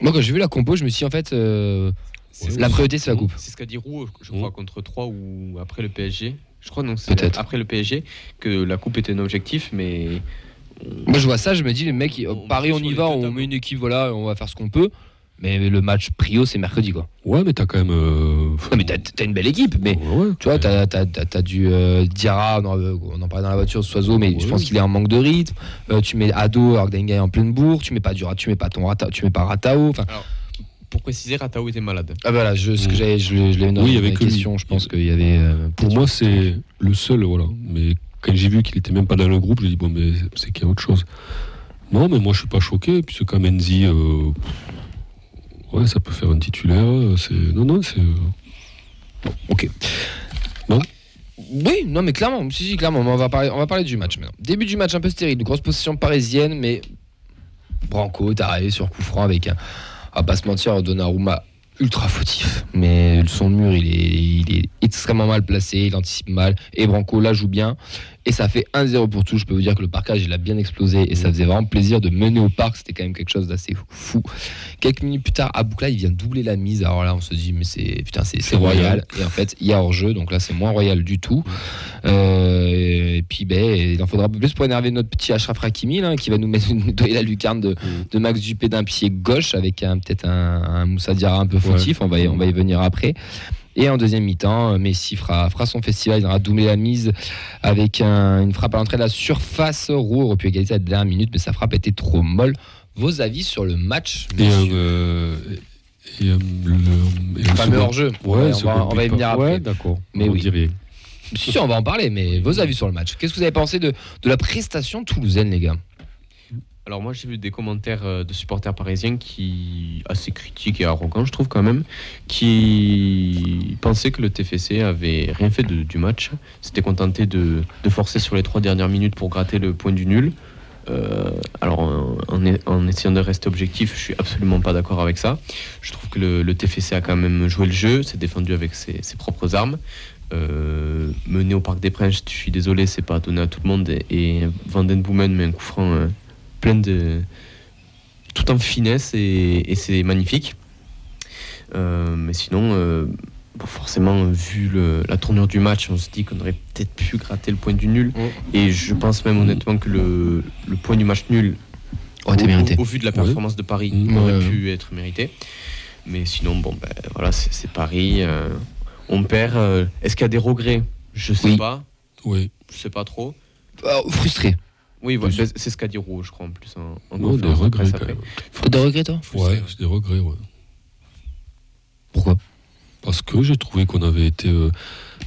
Moi, quand j'ai vu la compo, je me suis dit, en fait, la priorité c'est la coupe. C'est ce qu'a dit Roux, je mmh. crois, contre 3 ou après le PSG. Je crois non, c'est Peut-être. après le PSG que la coupe était un objectif, mais Moi, je vois ça, je me dis, les mecs, On Paris, on y va, on met une équipe, voilà, on va faire ce qu'on peut. Mais le match prio, c'est mercredi, quoi. Ouais, mais t'as quand même. euh, Non, mais t'as t'as une belle équipe, mais. ouais, ouais. Tu vois, t'as as, as, du euh, Diarra, on en, on en parlait dans la voiture, Soiseau, mais je Ouais. pense qu'il est en manque de rythme. Euh, tu mets Ado, alors que en pleine bourre. Tu mets pas Dura, tu mets pas ton Rata, tu mets pas Ratao. Enfin, pour préciser, Ratao était malade. ah voilà, je, ce que j'avais, je, l'ai- je l'ai dans Oui, la avec lui. question. Je pense qu'il y avait. euh, Pour moi, c'est le seul, voilà. Mais quand j'ai vu qu'il était même pas dans le groupe, j'ai dit, bon, mais c'est qu'il y a autre chose. Non, mais moi, je suis pas choqué, puisque Kamenzi, euh, ouais, ça peut faire un titulaire. euh, C'est... Non, non, c'est. euh, Ok. Non? Oui, non, mais clairement, si, si, clairement, on va, parler, on va parler du match maintenant. Début du match un peu stérile, grosse possession parisienne, mais Branco, taré sur coup franc avec un, à pas se mentir, Donnarumma ultra fautif. Mais son mur, il est, il est extrêmement mal placé, il anticipe mal, et Branco là joue bien. Et ça fait 1-0 pour tout. Je peux vous dire que le parcage, il a bien explosé et ça faisait vraiment plaisir de mener au parc. C'était quand même quelque chose d'assez fou. Quelques minutes plus tard, Aboukla, il vient doubler la mise. Alors là, on se dit, mais c'est putain, c'est royal. Et en fait, il y a hors-jeu. Donc là, c'est moins royal du tout. Euh, et puis, ben, il en faudra un peu plus pour énerver notre petit Ashraf Hakimi, là, qui va nous mettre la lucarne de, de Max Dupé d'un pied gauche avec un- peut-être un, un Moussa Diarra un peu fautif. On, va y, on va y venir après. Et en deuxième mi-temps, euh, Messi fera, fera son festival, il aura doublé la mise avec un- une frappe à l'entrée de la surface. Roux aurait pu égaliser à la dernière minute, mais sa frappe était trop molle. Vos avis sur le match Et euh, et un- le, et Le un fameux hors-jeu. Ouais, on, va, on va y venir après. Ouais, d'accord. Mais on oui. si, on va en parler, mais vos avis sur le match. Qu'est-ce que vous avez pensé de, de la prestation toulousaine, les gars? Alors moi j'ai vu des commentaires euh, de supporters parisiens qui assez critiques et arrogants je trouve quand même qui pensaient que le TFC avait rien fait du match s'était contenté de, de forcer sur les trois dernières minutes pour gratter le point du nul Euh, alors en, essayant de rester objectif je suis absolument pas d'accord avec ça je trouve que le, TFC a quand même joué le jeu s'est défendu avec ses, propres armes euh, mené au Parc des Princes, je suis désolé, c'est pas donné à tout le monde. Et, et met un coup franc euh, plein de. tout en finesse et, et c'est magnifique. Euh, mais sinon, euh, bon, forcément, vu le- la tournure du match, on se dit qu'on aurait peut-être pu gratter le point du nul. Et je pense même honnêtement que le, le point du match nul, Oh, au, mérité. au- au vu de la Ouais. performance de Paris, Mmh. aurait Ouais. pu être mérité. Mais sinon, bon, ben, voilà, c'est Paris. euh, on perd. euh, Est-ce qu'il y a des regrets? Je sais Oui. pas. Oui. Je sais pas trop. Oh, frustré. Oui, voilà, Plus. c'est ce qu'a dit Roux, je crois, en plus. En, en Non, des regrets après. T'as des regrets, toi Ouais, c'est des regrets, ouais. Pourquoi Parce que j'ai trouvé qu'on avait été euh,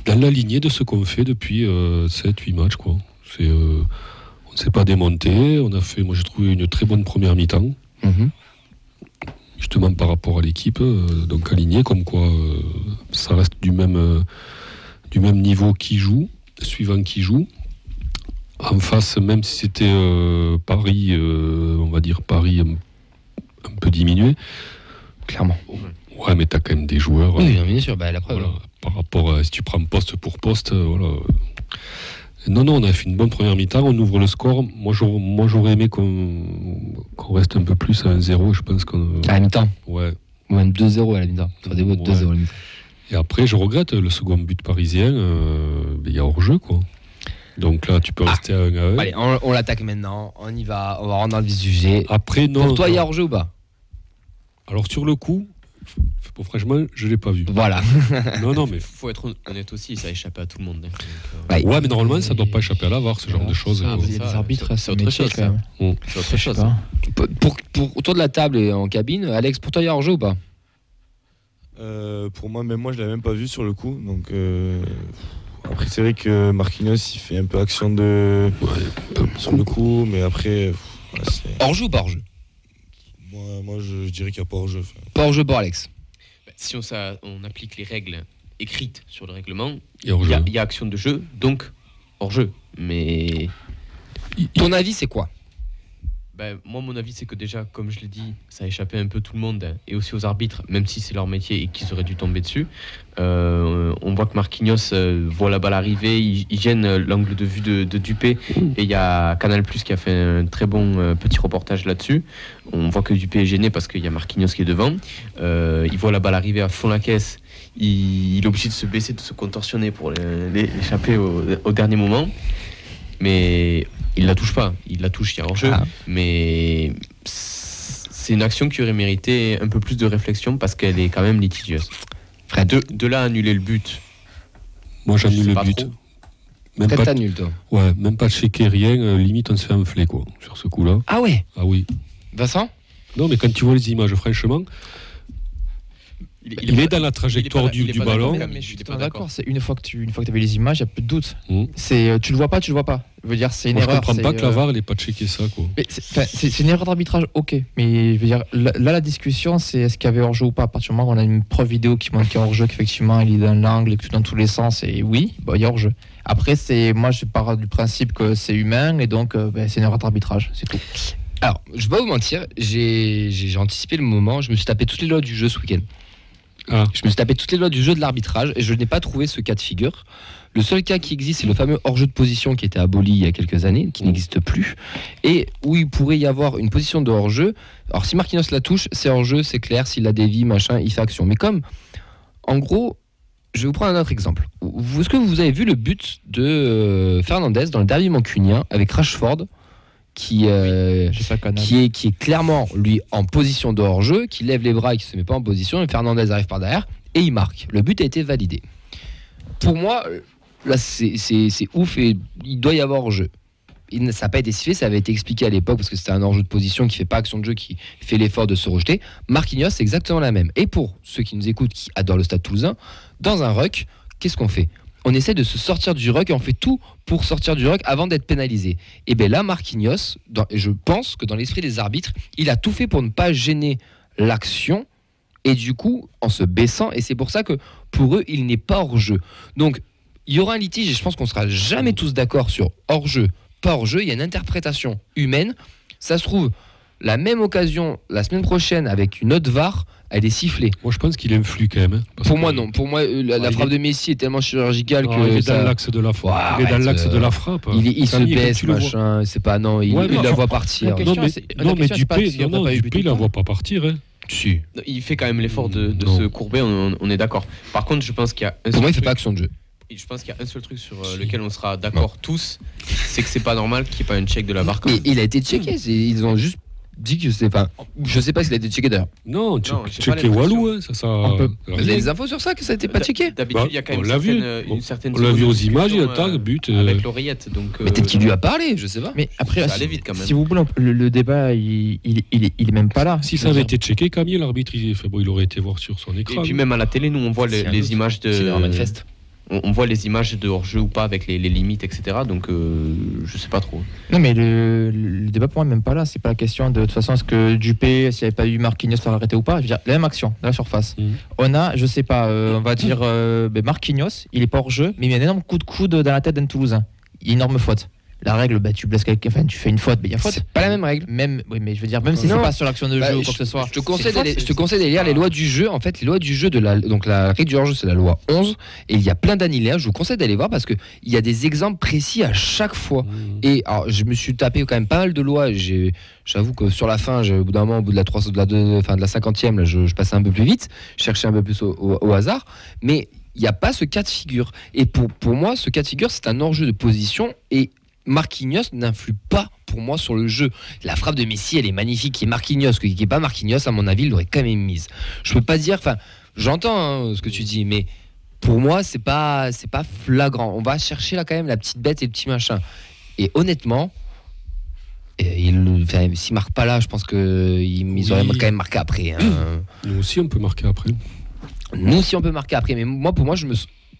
dans la lignée de ce qu'on fait depuis 7-8 matchs. Quoi. C'est, euh, on ne s'est pas démonté. On a fait, moi j'ai trouvé une très bonne première mi-temps, Mhm. justement par rapport à l'équipe, euh, donc alignée, comme quoi euh, ça reste du même, euh, du même niveau qui joue, suivant qui joue. En face, même si c'était euh, Paris, euh, on va dire Paris un, un peu diminué, Clairement. ouais, mais tu as quand même des joueurs. Oui, non, bien sûr, bah, la preuve. Voilà, par rapport à si tu prends poste pour poste, euh, voilà. Non, non, on a fait une bonne première mi-temps, on ouvre le score. Moi, j'aurais, moi, j'aurais aimé qu'on, qu'on reste un peu plus à 1-0. Je pense qu'on. À la mi-temps. Ouais. Ou même 2-0 à la mi-temps. Ça des mots de Ouais. 2-0 à la mi-temps. Et après, je regrette le second but parisien. euh, Il y a hors-jeu, quoi. Donc là, tu peux Ah. rester à 1 à 1. Allez, on, on l'attaque maintenant. On y va. On va rentrer dans le sujet. Après, non. Pour toi, il y a hors-jeu ou pas? Alors, sur le coup, bon, franchement, je ne l'ai pas vu. Voilà. non, non, mais. Faut être honnête aussi, ça a échappé à tout le monde. hein. Donc, euh, Ouais. Ouais, mais normalement, ça ne doit pas échapper à l'avare, ce genre de choses. Ah, quoi. mais Il y a ça, des arbitres, c'est- c'est autre chose, quand même. c'est autre chose. Pour, pour, pour- autour de la table et en cabine, Alex, pour toi, il y a hors-jeu ou pas? Euh, pour moi, même moi, je l'avais même pas vu sur le coup. Donc, euh, après, c'est vrai que Marquinhos, il fait un peu action de sur le coup, mais après, voilà, c'est- Hors-jeu ou pas hors-jeu? Moi, moi, je, dirais qu'il n'y a pas hors-jeu. Enfin, Pas hors-jeu pour Alex. Bah, Si on, ça, on applique les règles écrites sur le règlement, y, il y a action de jeu, donc hors jeu. Mais Ton avis, c'est quoi? Ben, moi, mon avis, c'est que déjà, comme je l'ai dit, ça a échappé un peu tout le monde et aussi aux arbitres, même si c'est leur métier et qu'ils auraient dû tomber dessus. Euh, on voit que Marquinhos euh, voit la balle arriver, il, gêne euh, l'angle de vue de, Dupé et il y a Canal Plus qui a fait un très bon petit reportage là-dessus. On voit que Dupé est gêné parce qu'il y a Marquinhos qui est devant. Il voit la balle arriver à fond la caisse. Il, est obligé de se baisser, de se contorsionner pour l'échapper au, au dernier moment. Mais il la touche pas. Il la touche, il y a hors-jeu. Ah. Mais c'est une action qui aurait mérité un peu plus de réflexion parce qu'elle est quand même litigieuse. Fred, De, de là à annuler le but, Moi, j'annule le but. trop. Même Fred, pas, t'annules, toi. ouais, même pas checker rien, euh, limite on se fait enfler quoi, sur ce coup-là. Ah ouais Ah oui. Vincent? Non, mais quand tu vois les images, franchement, il est dans la trajectoire pas- du, il est du pas ballon. d'accord, Mais, mais je suis d'accord. C'est une fois que tu, une fois que avais les images, il n'y a plus de doute. Mm. C'est, euh, tu le vois pas, tu le vois pas. Je veux dire, c'est une Moi, je erreur. comprends c'est, pas que euh, la VAR n'ait pas checké ça quoi. mais c'est, une erreur d'arbitrage, ok. Mais je veux dire, là, là, la discussion, c'est est-ce qu'il y avait hors-jeu ou pas. À partir du moment où on a une preuve vidéo qui montre qu'il y a hors-jeu, qu'effectivement il est dans l'angle et que tout dans tous les sens, et oui, bah, il y a hors-jeu. Après, c'est, moi, je pars du principe que c'est humain et donc euh, ben, c'est une erreur d'arbitrage, c'est tout. Alors, je vais pas vous mentir, j'ai j'ai- j'ai anticipé le moment, je me suis tapé toutes les lois du jeu ce week-end. Ah. Je me suis tapé toutes les lois du jeu de l'arbitrage et je n'ai pas trouvé ce cas de figure. Le seul cas qui existe, c'est le fameux hors-jeu de position qui était aboli il y a quelques années, qui n'existe plus, et où il pourrait y avoir une position de hors-jeu. Alors si Marquinhos la touche, c'est hors-jeu, c'est clair, s'il la dévie, machin, il fait action. Mais comme, en gros, je vais vous prendre un autre exemple. Est-ce que vous avez vu le but de euh, Fernandez dans le derby mancunien avec Rashford qui, euh, pas Canal. qui, est, qui est clairement, lui, en position de hors-jeu, qui lève les bras et qui se met pas en position, et Fernandez arrive par derrière, et il marque. Le but a été validé. Pour moi, là, c'est ouf, et il doit y avoir hors-jeu. Ne- Ça n'a pas été sifflé, ça avait été expliqué à l'époque, parce que c'était un hors-jeu de position qui fait pas action de jeu, qui fait l'effort de se rejeter. Marquinhos, c'est exactement la même. Et pour ceux qui nous écoutent, qui adorent le stade toulousain, dans un ruck, qu'est-ce qu'on fait? On essaie de se sortir du ruck et on fait tout pour sortir du ruck avant d'être pénalisé. Et bien là, Marquinhos, je pense que dans l'esprit des arbitres, il a tout fait pour ne pas gêner l'action et du coup en se baissant. Et c'est pour ça que pour eux, il n'est pas hors jeu. Donc il y aura un litige et je pense qu'on sera jamais tous d'accord sur hors jeu, pas hors jeu. Il y a une interprétation humaine. Ça se trouve, la même occasion la semaine prochaine avec une autre VAR, elle est sifflée. Moi, je pense qu'il influe quand même. hein, parce Pour que- moi, non. Pour moi, euh, la, Ah, frappe est- de Messi est tellement chirurgicale Non, que il est ça- dans l'axe de la frappe. Ouais, il est dans arrête, l'axe euh, de la frappe. Il, il se baisse, machin, c'est pas non, il, Ouais, il la voit partir. la question, Non, mais, non, mais Dupé, y non, Dupé, il la voit pas partir. hein. Si. Il fait quand même l'effort de, se courber, on, on est d'accord. Par contre, je pense qu'il y a un Pour seul moi, il fait truc- pas action de jeu. Je pense qu'il y a un seul truc sur euh, Si. lequel on sera d'accord tous, c'est que c'est pas normal qu'il n'y ait pas un check de la Mais même. il a été checké. Ils ont juste dit que c'est. Enfin, je sais pas s'il a été checké d'ailleurs. Non, Non, check- j'ai pas checker l'impression. Walou, hein, ça, ça. On peut- Vous avez des infos sur ça que ça a été pas checké D'habitude, il y a quand Bah, même on vu. euh, une certaine On l'a vu aux images, il euh, attaque, but. euh, Avec l'oreillette. Donc, Mais euh, peut-être qu'il lui a parlé, je sais pas. Mais après, Ça si, allait vite quand même. si vous voulez, le, le débat, il, il, il, est- il est même pas là. Si ça avait été checké, Camille, l'arbitre, il, bon, il aurait été voir sur son Et écran. puis même à la télé, nous on voit les, images de. Manifeste. On, on voit les images de hors-jeu ou pas avec les, les limites, etc. Donc euh, je sais pas trop. Non, mais le, le débat pour moi même pas là. C'est pas la question de, de toute façon, est-ce que Dupé, s'il n'y avait pas eu Marquinhos, ça aurait arrêté ou pas? Je veux dire, la même action, dans la surface. Mhm. On a, je sais pas, euh, on va dire euh, ben, Marquinhos, il est pas hors jeu, mais il met un énorme coup de coude dans la tête d'un Toulousain. Énorme faute. La règle, ben, tu blesses quelqu'un, tu fais une faute, mais il y a faute. C'est pas la même règle. Même, oui, mais je veux dire, même si c'est pas sur l'action de Bah, jeu ou je- quoi que ce soit. Je te conseille d'aller, je te conseille d'aller lire les lois du jeu. En fait, les lois du jeu de la, donc la règle du hors-jeu, c'est la loi 11, et il y a plein d'années Je vous conseille d'aller voir parce que il y a des exemples précis à chaque fois. Mmh. Et alors, je me suis tapé quand même pas mal de lois. J'ai, j'avoue que sur la fin, au bout d'un moment, au bout de la 300, de la, deux- enfin, de la 50e, là, je, je passais un peu plus vite, je cherchais un peu plus au, au- au hasard. Mais il n'y a pas ce cas de figure. Et pour, pour moi, ce cas de figure, c'est un hors-jeu de position. Et Marquinhos n'influe pas pour moi sur le jeu. La frappe de Messi, elle est magnifique. Et Marquinhos, qui n'est pas Marquinhos, à mon avis, il l'aurait quand même mise. Je peux pas dire, enfin, j'entends hein, ce que tu dis, mais pour moi, c'est pas, c'est pas flagrant. On va chercher là quand même la petite bête et le petit machin. Et honnêtement, il, enfin, s'il marque pas là, je pense que ils, ils auraient Oui. quand même marqué après. hein. Nous aussi, on peut marquer après. Nous aussi, on peut marquer après, mais moi, pour moi, je me,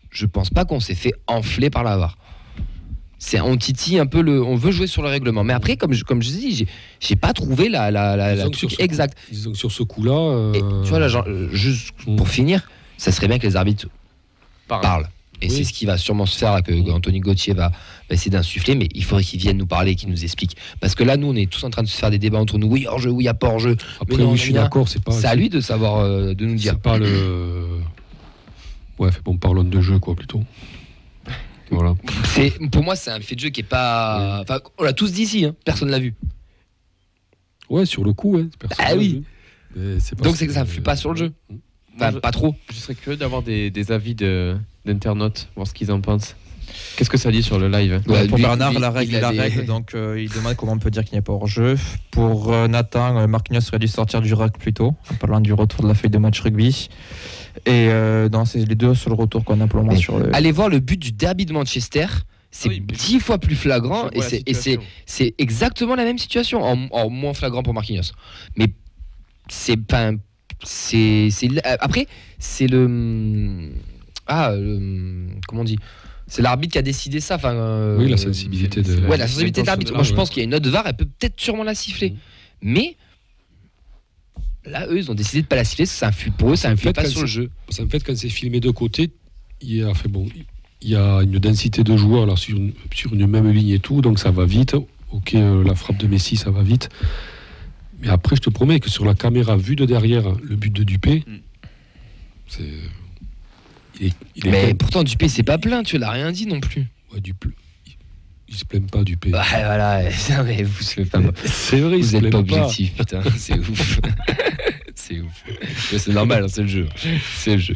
je pense pas qu'on s'est fait enfler par la VAR. C'est on titille un peu le, on veut jouer sur le règlement. Mais après, comme je, comme je dis, j'ai, pas trouvé la, la, la, la Disons que truc sur ce exact. Disons que sur ce coup-là. euh, Et tu vois là, genre, euh, juste Mm. pour finir, ça serait bien que les arbitres Parle. parlent. Et Oui. c'est ce qui va sûrement se faire, là, que Mm. Anthony Gauthier va, va essayer d'insuffler, mais il faudrait qu'ils viennent nous parler et qu'ils nous expliquent. Parce que là, nous, on est tous en train de se faire des débats entre nous. Oui, hors jeu, oui, il n'y a pas hors jeu. Après, Mais non, oui, je suis d'accord, c'est pas. C'est à lui de savoir, euh, de nous dire. C'est pas le. Ouais, bon, parlons de jeu, quoi, plutôt. Voilà. C'est, pour moi, c'est un fait de jeu qui est pas. Enfin, on l'a tous dit ici, hein, personne l'a vu. Ouais, sur le coup, ouais. personne Ah l'a oui. vu. Donc, c'est que ça influe pas sur le jeu. Enfin, Moi, je- pas trop. Je serais curieux d'avoir des, des avis de- d'internautes, voir ce qu'ils en pensent. Qu'est-ce que ça dit sur le live Ouais, pour lui- Bernard, lui, la règle est la règle, donc euh, il demande comment on peut dire qu'il n'y a pas hors-jeu. Pour euh, Nathan, euh, Marquinhos aurait dû sortir du rack plus tôt, en parlant du retour de la feuille de match rugby. Et euh, non, c'est les deux sur le retour qu'on a pour le sur le. Allez voir le but du derby de Manchester. C'est Ah oui, dix fois plus flagrant et c'est, exactement la même situation, en, en moins flagrant pour Marquinhos. Mais c'est pas. C'est, c'est, après, c'est le. Ah, le- comment on dit? C'est l'arbitre qui a décidé ça. Enfin, euh, Oui, la sensibilité de. Ouais, la sensibilité de l'arbitre. Moi, je pense qu'il y a une autre VAR, elle peut peut-être sûrement la siffler. Mhm. Mais là, eux, ils ont décidé de pas la siffler, parce que ça influe pour eux, ça influe fait, pas sur le c'est- jeu. Parce qu'en fait, quand c'est filmé de côté, il y a, fait bon, il y a une densité de joueurs là, sur, une, sur une même ligne et tout, donc ça va vite. Ok, euh, la frappe de Messi, ça va vite. Mais après, je te promets que sur la caméra vue de derrière, le but de Dupé, Mm. C'est- Il il Mais quand- pourtant, Dupé, c'est pas plein, tu l'as rien dit non plus. ouais, du pl- il, se plaint pas du P. Bah voilà, mais vous, c'est c'est vrai, vous se êtes plaint pas objectif, putain, c'est ouf. c'est ouf. C'est normal, hein, c'est le jeu. C'est le jeu.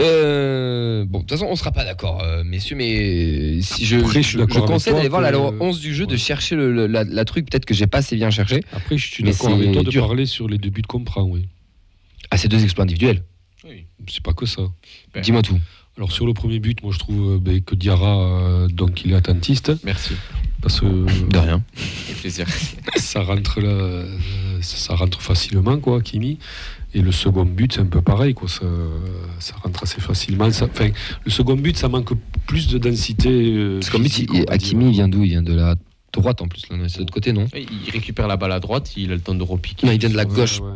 Euh, bon, de toute façon, on sera pas d'accord, euh, messieurs, mais si je, Après, je je, conseille d'aller voir la loi 11 du jeu, de chercher le, le- la, la truc, peut-être que j'ai pas assez bien cherché. Après, je suis d'accord c'est avec toi de dur. parler sur les deux buts qu'on prend, oui. Ah, ces deux exploits individuels. C'est pas que ça. Ben. Dis-moi tout. Alors sur le premier but, moi je trouve euh, ben, que Diarra, euh, donc il est attentiste, Merci. parce que De rien. Avec plaisir. ça rentre là, euh, ça, rentre facilement quoi, Kimi. Et le second but, c'est un peu pareil, quoi. Ça, ça rentre assez facilement. Ça- Enfin, le second but, ça manque plus de densité. euh, Parce qu'en but, physique, Hakimi, vient d'où? Il vient de la droite en plus, là, c'est de l'autre côté, non? Il récupère la balle à droite, il a le temps de repiquer. Non, il vient de la Ouais, gauche. ouais.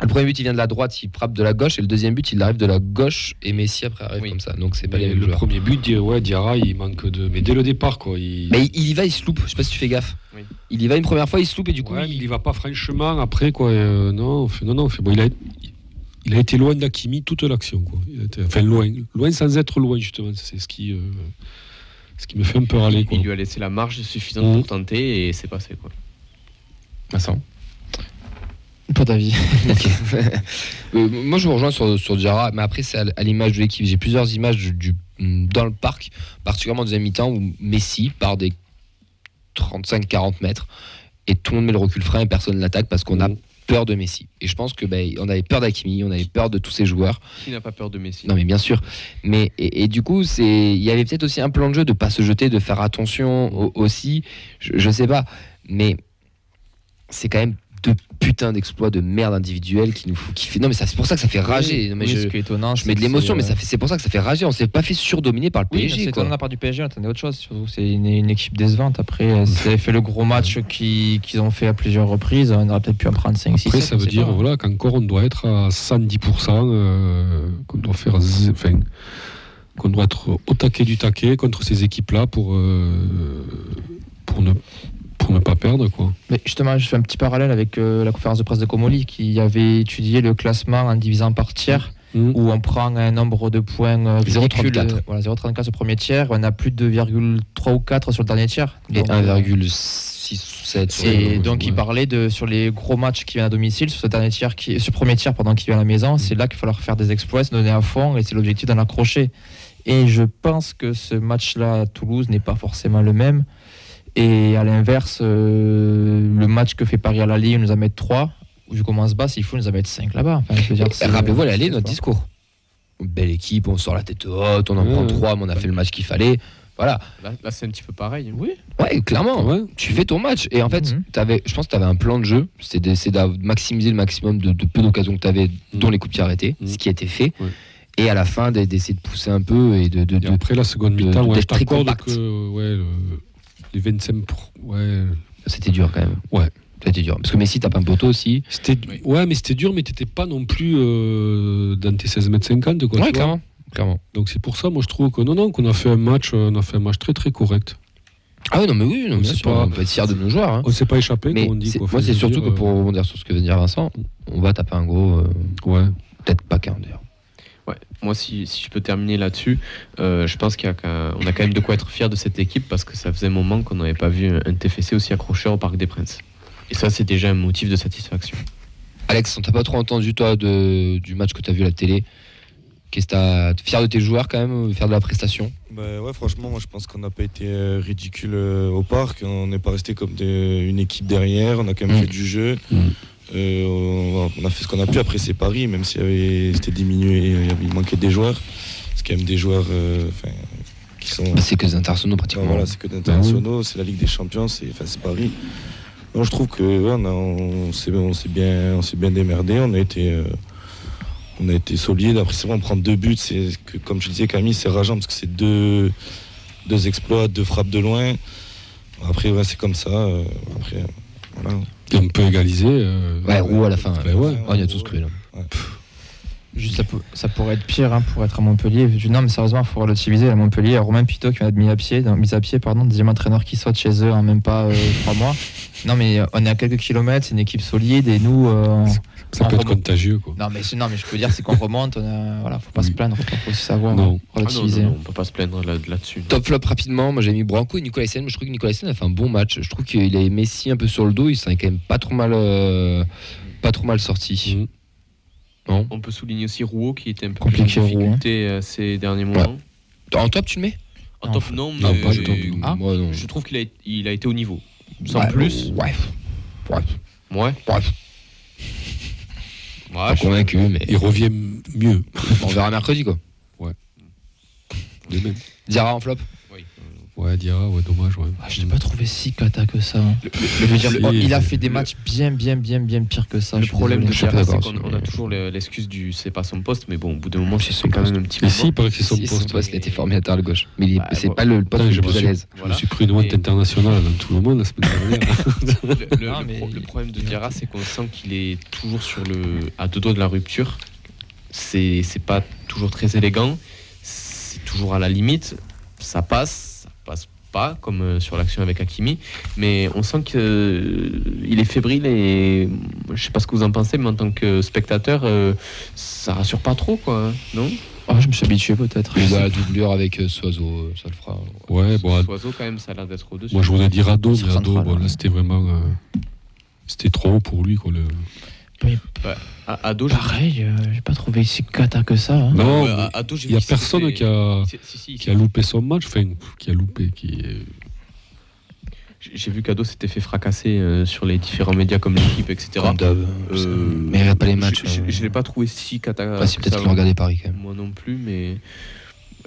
Le premier but, il vient de la droite, il frappe de la gauche, et le deuxième but, il arrive de la gauche, et Messi après arrive Oui. comme ça. Donc c'est pas Mais les mêmes le joueurs. premier but, ouais, Diarra, il manque de. Mais dès le départ, quoi. Il... Mais il, y va, il se loupe. Je sais pas si tu fais gaffe. Oui. Il y va une première fois, il se loupe, et du coup, Ouais, il- il y va pas franchement après quoi. euh, non, fait- non, non. Fait, bon, il a, il a été loin d'Akimi toute l'action quoi. Il a été- enfin loin, loin sans être loin justement. C'est ce qui, euh, ce qui me fait un peu râler quoi. Il lui a laissé la marge suffisante pour tenter et c'est passé quoi. Vincent? Pour ta vie. Euh, moi, je vous rejoins sur, sur Diarra, mais après, c'est à, à l'image de l'équipe. J'ai plusieurs images du, du- dans le parc, particulièrement en deuxième mi-temps, où Messi part des 35-40 mètres et tout le monde met le recul frein et personne ne l'attaque parce qu'on a Mhm. peur de Messi. Et je pense que ben, on avait peur d'Akimi, on avait peur de tous ces joueurs. Qui n'a pas peur de Messi? Non, mais bien sûr. Mais et, et du coup, c'est il y avait peut-être aussi un plan de jeu de pas se jeter, de faire attention au- aussi. Je, je sais pas, mais c'est quand même putain d'exploits de merde individuelle qui nous fout kiffer. Non, mais ça, c'est pour ça que ça fait rager. Non, mais Oui, je, ce qui est étonnant, je c'est mets de l'émotion, c'est, mais euh, ça fait, c'est pour ça que ça fait rager. On s'est pas fait surdominer par le Oui, PSG. c'est quoi. étonnant de la part du PSG, on attendait autre chose. Surtout, c'est une, une équipe décevante. Après, euh, s'ils avaient fait le gros match qui- qu'ils ont fait à plusieurs reprises, on aurait peut-être pu en prendre 5 6 Après, ça veut dire voilà qu'encore on doit être à 110%, euh, qu'on doit faire, z- enfin, qu'on doit être au taquet du taquet contre ces équipes-là pour euh, pour ne pour ne pas perdre quoi. Mais justement, je fais un petit parallèle avec euh, la conférence de presse de Comoli qui avait étudié le classement en divisant par tiers, Mhm. où on prend un nombre de points euh, 0,34. ridicule, euh, Voilà, 0,34 au premier tiers, on a plus de 2,3 ou 4 sur le dernier tiers. Et Donc, euh, 1,6 ou 7. Et donc il parlait de sur les gros matchs qui viennent à domicile, sur ce dernier tiers qui, ce premier tiers pendant qu'il vient à la maison, c'est là qu'il va falloir faire des exploits, se donner à fond et c'est l'objectif d'en accrocher. Et je pense que ce match-là à Toulouse n'est pas forcément le même. Et à l'inverse, euh, le match que fait Paris à l'Ali, il nous en met 3. Vu comment on se bat, s'il faut, nous en mettre 5 là-bas. Enfin, je c'est- Rappelez-vous, elle allait c'est notre pas- discours. Belle équipe, on sort la tête haute, on en Ouais, prend ouais. 3, mais on a fait le match qu'il fallait. Voilà. Là, là, c'est un petit peu pareil. Oui. Ouais, clairement. Ouais. tu fais ton match. Et en fait, Mhm. avais, je pense que tu avais un plan de jeu. C'était d'essayer de maximiser le maximum de, de peu d'occasions que tu avais, dont Mhm. les coups de pied arrêtés, Mhm. ce qui a été fait. Ouais. Et à la fin, d'e- d'essayer de pousser un peu et de. de- Et de- après la seconde de- mi-temps, ouais, je que ouais, le- les 25 pro- ouais, C'était dur quand même. Ouais. C'était dur. Parce que Messi tape un poteau aussi. c'était Oui. ouais, mais c'était dur, mais t'étais pas non plus euh, dans tes 16 mètres 50 quoi. ouais, clairement. clairement. Donc c'est pour ça, moi je trouve que non, non, qu'on a fait un match, euh, on a fait un match très très correct. Ah oui, non, mais oui, non, On bien sait sûr, pas- on peut être fier de nos joueurs. hein. On s'est pas échappé, Mais comme on dit. c'est- quoi. moi, c'est surtout dire, que pour rebondir sur ce que vient de dire Vincent, on va taper un gros. euh, euh, ouais. Peut-être pas qu'un d'ailleurs. Ouais. Moi, si, si je peux terminer là-dessus, euh, je pense qu'on a, quand même de quoi être fier de cette équipe parce que ça faisait un moment qu'on n'avait pas vu un TFC aussi accrocheur au Parc des Princes. Et ça, c'est déjà un motif de satisfaction. Alex, on t'a pas trop entendu, toi, de, du match que tu as vu à la télé. Qu'est-ce que t'as. Fier de tes joueurs quand même, faire de la prestation? Bah ouais, franchement, moi je pense qu'on n'a pas été euh, ridicule euh, au parc. On n'est pas resté comme des- une équipe derrière. On a quand même Mm. fait du jeu. Mm. Euh, on, a fait ce qu'on a pu. Après, c'est Paris, même s'il y avait- c'était diminué, il, y avait- il manquait des joueurs. C'est quand même des joueurs euh, qui sont. Bah, C'est que des internationaux pratiquement. voilà, c'est que d'internationaux, c'est la Ligue des Champions, c'est enfin, c'est Paris. Non, je trouve que ouais, on, a- on s'est on s'est bien, on s'est bien démerdé. On a été, euh, on a été solide. Après, c'est vrai, on prend deux buts. C'est que, comme je disais, Camille, c'est rageant parce que c'est deux, deux exploits, deux frappes de loin. Après, ouais, c'est comme ça. euh, après, voilà. Et on peut égaliser. euh, Ouais, roux à la fin. Ben ouais. Oh, on y a tous cru là. Juste, ça, ça pourrait être pire hein, pour être à Montpellier. Je- Non, mais sérieusement, il faut relativiser. À Montpellier, il y a Romain Pitot qui vient de mis à pied, dans- mis à pied, pardon, deuxième entraîneur qui saute chez eux en même pas euh, trois mois. Non, mais euh, on est à quelques kilomètres, c'est une équipe solide et nous, euh, Ça peut être remonte. contagieux. Quoi. Non mais, non, mais je peux dire, c'est qu'on remonte, on a, voilà, faut pas se plaindre, faut aussi savoir Non. Ah non, relativiser. non, on peut pas se plaindre là- là-dessus. Top flop rapidement, moi j'ai mis Branco et Nicolas Sen. Je trouve que Nicolas Sen a fait un bon match. Je trouve qu'il a Messi un peu sur le dos, il s'en est quand même pas trop mal, euh, pas trop mal sorti. Mhm. Non On peut souligner aussi Rouault qui était un peu Compliqué, plus en hein. difficulté euh, ces derniers moments. En top, tu le mets? En top, non, Non, mais pas top. Ah. Moi non. je trouve qu'il a, il a été au niveau. Sans Ouais, plus. Ouais. Ouais. Ouais. Ouais. Ouais, je- convaincu, mais Il revient mieux. on verra mercredi quoi. De même. En flop. Ouais, Dira, ouais, dommage. Ouais. Ah, je l'ai pas trouvé si cata que ça. Je veux dire, Si, oh, il a le- fait des matchs bien, bien, bien, bien pire que ça. Le problème de Diarra, c'est qu'on a toujours le- l'excuse du c'est pas son poste, mais bon, au bout d'un moment, C'est son quand poste. même un petit Et si, il paraît que c'est son Si, poste. poste, il a été formé à terre gauche. Mais Bah, c'est bon. pas le poste le je me plus à suis- l'aise. Je me suis pris une Et- internationale dans tout le monde la semaine dernière. Le, le- le le problème de Diarra, c'est qu'on sent qu'il est toujours sur le, à deux doigts de la rupture. C'est c'est pas toujours très élégant. C'est toujours à la limite. Ça passe, passe pas, comme euh, sur l'action avec Hakimi. Mais on sent qu'il est fébrile et je sais pas ce que vous en pensez, mais en tant que spectateur, euh, ça rassure pas trop, quoi. Non? Ah, je me suis habitué peut-être. Il a la doublure avec euh, Soiseau, euh, ça le fera. Ouais, bon, Oiseau, quand même, ça a l'air d'être au-dessus. moi je voudrais dire Ado, mais Ado, bon, là c'était vraiment. euh, C'était trop haut pour lui. Quoi, le... À, Ado, j'ai- Pareil, euh, j'ai pas trouvé si cata que ça. hein. Non, Ouais, mais à- j'ai il y a personne s'était qui a, Si, si, qui a loupé son match, enfin, qui a loupé, qui J'ai vu qu'Ado s'était fait fracasser euh, sur les différents médias comme l'équipe, etc. Comme. Euh, Mais il regarde pas les matchs. Je, je- hein. je l'ai pas trouvé si cata. Enfin, si, que peut-être ça. qu'il regardait Paris quand même. Moi non plus, mais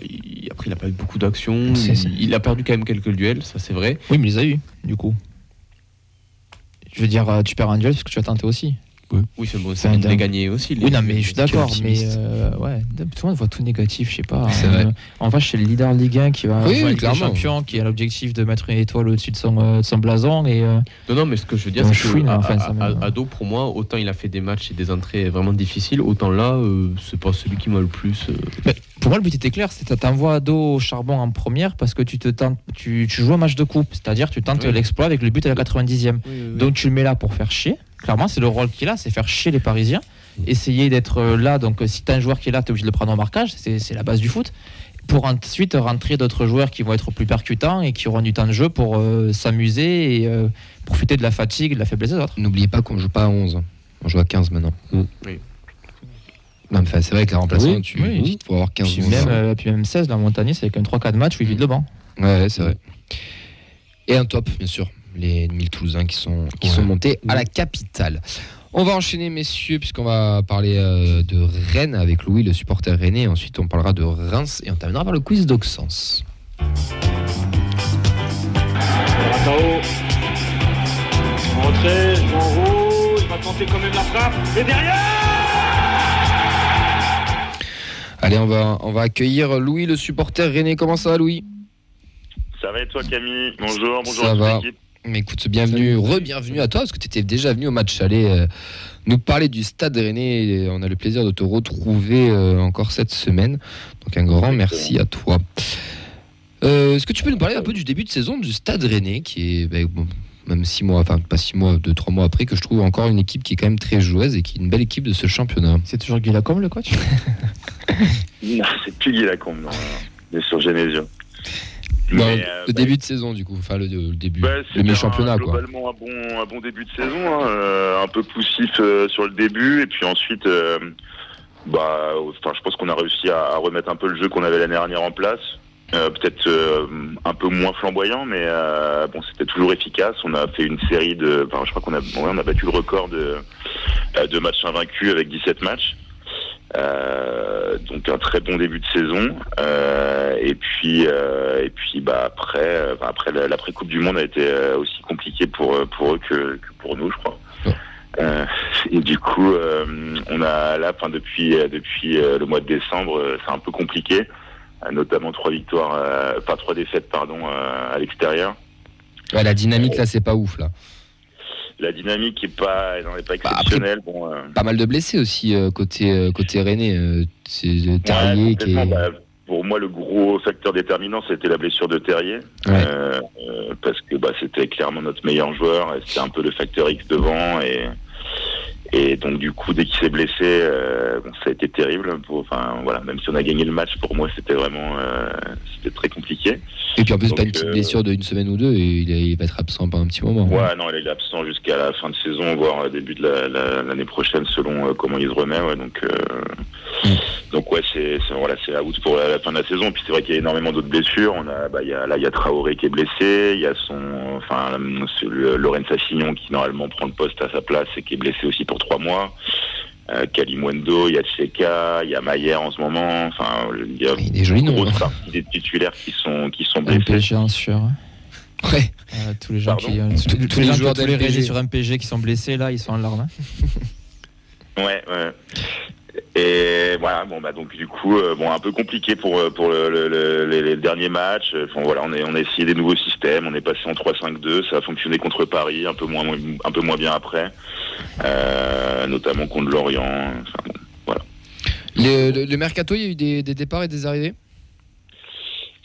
il- après il a pas eu beaucoup d'actions. Il a perdu quand même quelques duels, ça c'est vrai. Oui, mais il les a eu, du coup. Je veux dire, euh, tu perds un duel parce que tu as tenté aussi. Oui, c'est bon, C'est ça il dingue. gagné aussi. les- Oui, non, mais je suis d'accord, mais euh, ouais, tout le monde voit tout négatif, je sais pas. C'est Euh, vrai. En vrai, c'est le leader Ligue 1 qui va Oui, oui, champions, qui a l'objectif de mettre une étoile au-dessus de son, euh, de son blason. Et, euh, Non, non, mais ce que je veux dire, c'est je que enfin, Ado, pour moi, autant il a fait des matchs et des entrées vraiment difficiles, autant là, euh, c'est pas celui qui m'a le plus. euh, Pour moi, le but était clair, c'est t'envoies Ado au charbon en première parce que tu, te tentes, tu, tu joues un match de coupe, c'est-à-dire tu tentes Oui. l'exploit avec le but à la 90e. Donc tu le mets là pour faire chier. Clairement, c'est le rôle qu'il a, c'est faire chier les Parisiens. Essayer d'être euh, là. Donc, euh, si tu as un joueur qui est là, tu es obligé de le prendre au marquage. C'est la base du foot. Pour ensuite rentrer d'autres joueurs qui vont être plus percutants et qui auront du temps de jeu pour euh, s'amuser et euh, profiter de la fatigue et de la faiblesse des autres. N'oubliez pas qu'on joue pas à 11. On joue à 15 maintenant. Mm. Oui. Non, mais enfin, c'est vrai que la remplaçante, Oui, tu oui. faut avoir 15 Puis 11. même, euh, puis même 16, la Montagnier, c'est avec un 3-4 matchs où il vide le banc. Ouais, c'est vrai. Et un top, bien sûr. Les 1000 Toulousains qui sont, qui Ouais. sont montés à la capitale. On va enchaîner, messieurs, puisqu'on va parler euh, de Rennes avec Louis, le supporter rennais. Ensuite, on parlera de Reims et on terminera par le quiz d'Auxence. Ratao. En retrait, en haut, il va tenter quand même la frappe. Et derrière Allez, on va, on va accueillir Louis, le supporter rennais. Comment ça va, Louis? Ça va et toi Camille? Bonjour, bonjour Ça à toute va. l'équipe. Mais écoute, bienvenue, re-bienvenue à toi, parce que tu étais déjà venu au match aller euh, nous parler du stade rennais. Et on a le plaisir de te retrouver euh, encore cette semaine. Donc un grand merci à toi. Euh, Est-ce que tu peux nous parler un peu du début de saison du stade rennais, qui est ben, bon, même six mois, enfin pas six mois, deux, trois mois après, que je trouve encore une équipe qui est quand même très joueuse et qui est une belle équipe de ce championnat. C'est toujours Guy Lacombe, le coach? Non, c'est plus Guy Lacombe, non. On est sur Genesio. Mais, le euh, bah, début de saison, du coup, enfin le, le début, bah, le mi-championnat, quoi. Globalement, un bon, un bon début de saison. hein, euh, un peu poussif euh, sur le début. Et puis ensuite, euh, bah, enfin, je pense qu'on a réussi à, à remettre un peu le jeu qu'on avait l'année dernière en place. Euh, Peut-être euh, un peu moins flamboyant, mais euh, bon, c'était toujours efficace. On a fait une série de. Enfin, je crois qu'on a, on a battu le record de, euh, de matchs invaincus avec 17 matchs. Euh, donc un très bon début de saison. Euh, et puis, euh, et puis bah après, enfin, après la- l'après Coupe du Monde a été euh, aussi compliqué pour euh, pour eux que, que pour nous, je crois. Et du coup, on a là, depuis depuis le mois de décembre, c'est un peu compliqué, notamment trois victoires, pas trois défaites, pardon, à l'extérieur. Ouais, la dynamique là, c'est pas ouf là. La dynamique est pas, elle est pas Bah, après- exceptionnelle. bon, euh, Pas mal de blessés aussi euh, côté euh, côté c'est euh, Terrier Ouais, qui est. complètement. Bah, pour moi, le gros facteur déterminant, c'était la blessure de Terrier. Ouais. Parce que bah, c'était clairement notre meilleur joueur. C'était un peu le facteur X devant. Et, Et donc du coup, dès qu'il s'est blessé, euh, bon, ça a été terrible. Pour, enfin voilà, même si on a gagné le match, pour moi c'était vraiment euh, c'était très compliqué. Et puis en plus, pas une petite euh, blessure d'une semaine ou deux, et il, il va être absent pendant un petit moment. Ouais, non, il est absent jusqu'à la fin de saison, voire euh, début de la- la- l'année prochaine, selon euh, comment il se remet. Ouais, donc, donc ouais, c'est voilà, c'est out pour la, la fin de la saison. Puis c'est vrai qu'il y a énormément d'autres blessures. On a, bah, il y a là, il y a Traoré qui est blessé. Il y a son, enfin, Lorenz Assignon qui normalement prend le poste à sa place et qui est blessé aussi pour trois mois. Euh, Kalimwendo, il y a Cheka, il y a Mayer en ce moment. Enfin, il y a une grosse hein. partie des titulaires qui sont qui sont blessés. MPG en sûr. Ouais. Euh, tous les gens Pardon qui, euh, tous, Tous- tous tous les les joueurs qui tous les d'MPG. réalisés sur MPG qui sont blessés là, ils sont en larmes. hein. Ouais, ouais. Et voilà, bon bah donc du coup, euh, bon un peu compliqué pour euh, pour le, le- le- les, derniers matchs. Enfin voilà, on est on a essayé des nouveaux systèmes, on est passé en 3-5-2, ça a fonctionné contre Paris, un peu moins un peu moins bien après, euh, notamment contre Lorient. Enfin, bon. Le, mercato, il y a eu des, des départs et des arrivées?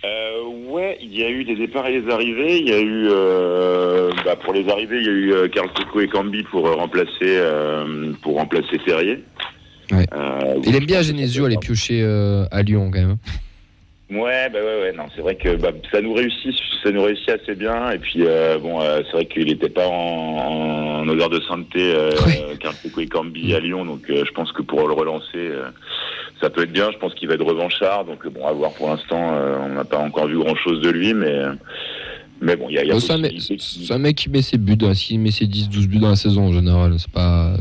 Euh, ouais, il y a eu des départs et des arrivées. Il y a eu, euh, bah, pour les arrivées, il y a eu Carl Coco et Cambi pour remplacer, euh, pour remplacer Ferrier. Ouais. Euh, Il aime bien Genesio aller piocher euh, à Lyon quand même. Ouais, bah ouais, ouais, non, c'est vrai que bah, ça nous réussit, ça nous réussit assez bien. Et puis euh, bon, euh, c'est vrai qu'il n'était pas en, en odeur de sainteté, euh, Coco et Cambi à Lyon. Donc je pense que pour le relancer, ça peut être bien. Je pense qu'il va être revanchard. Donc bon, à voir pour l'instant, on n'a pas encore vu grand chose de lui, mais mais bon, il y a, y a Bon, c'est un mec qui met ses buts, hein. s'il met ses 10-12 buts dans la saison en général, c'est pas.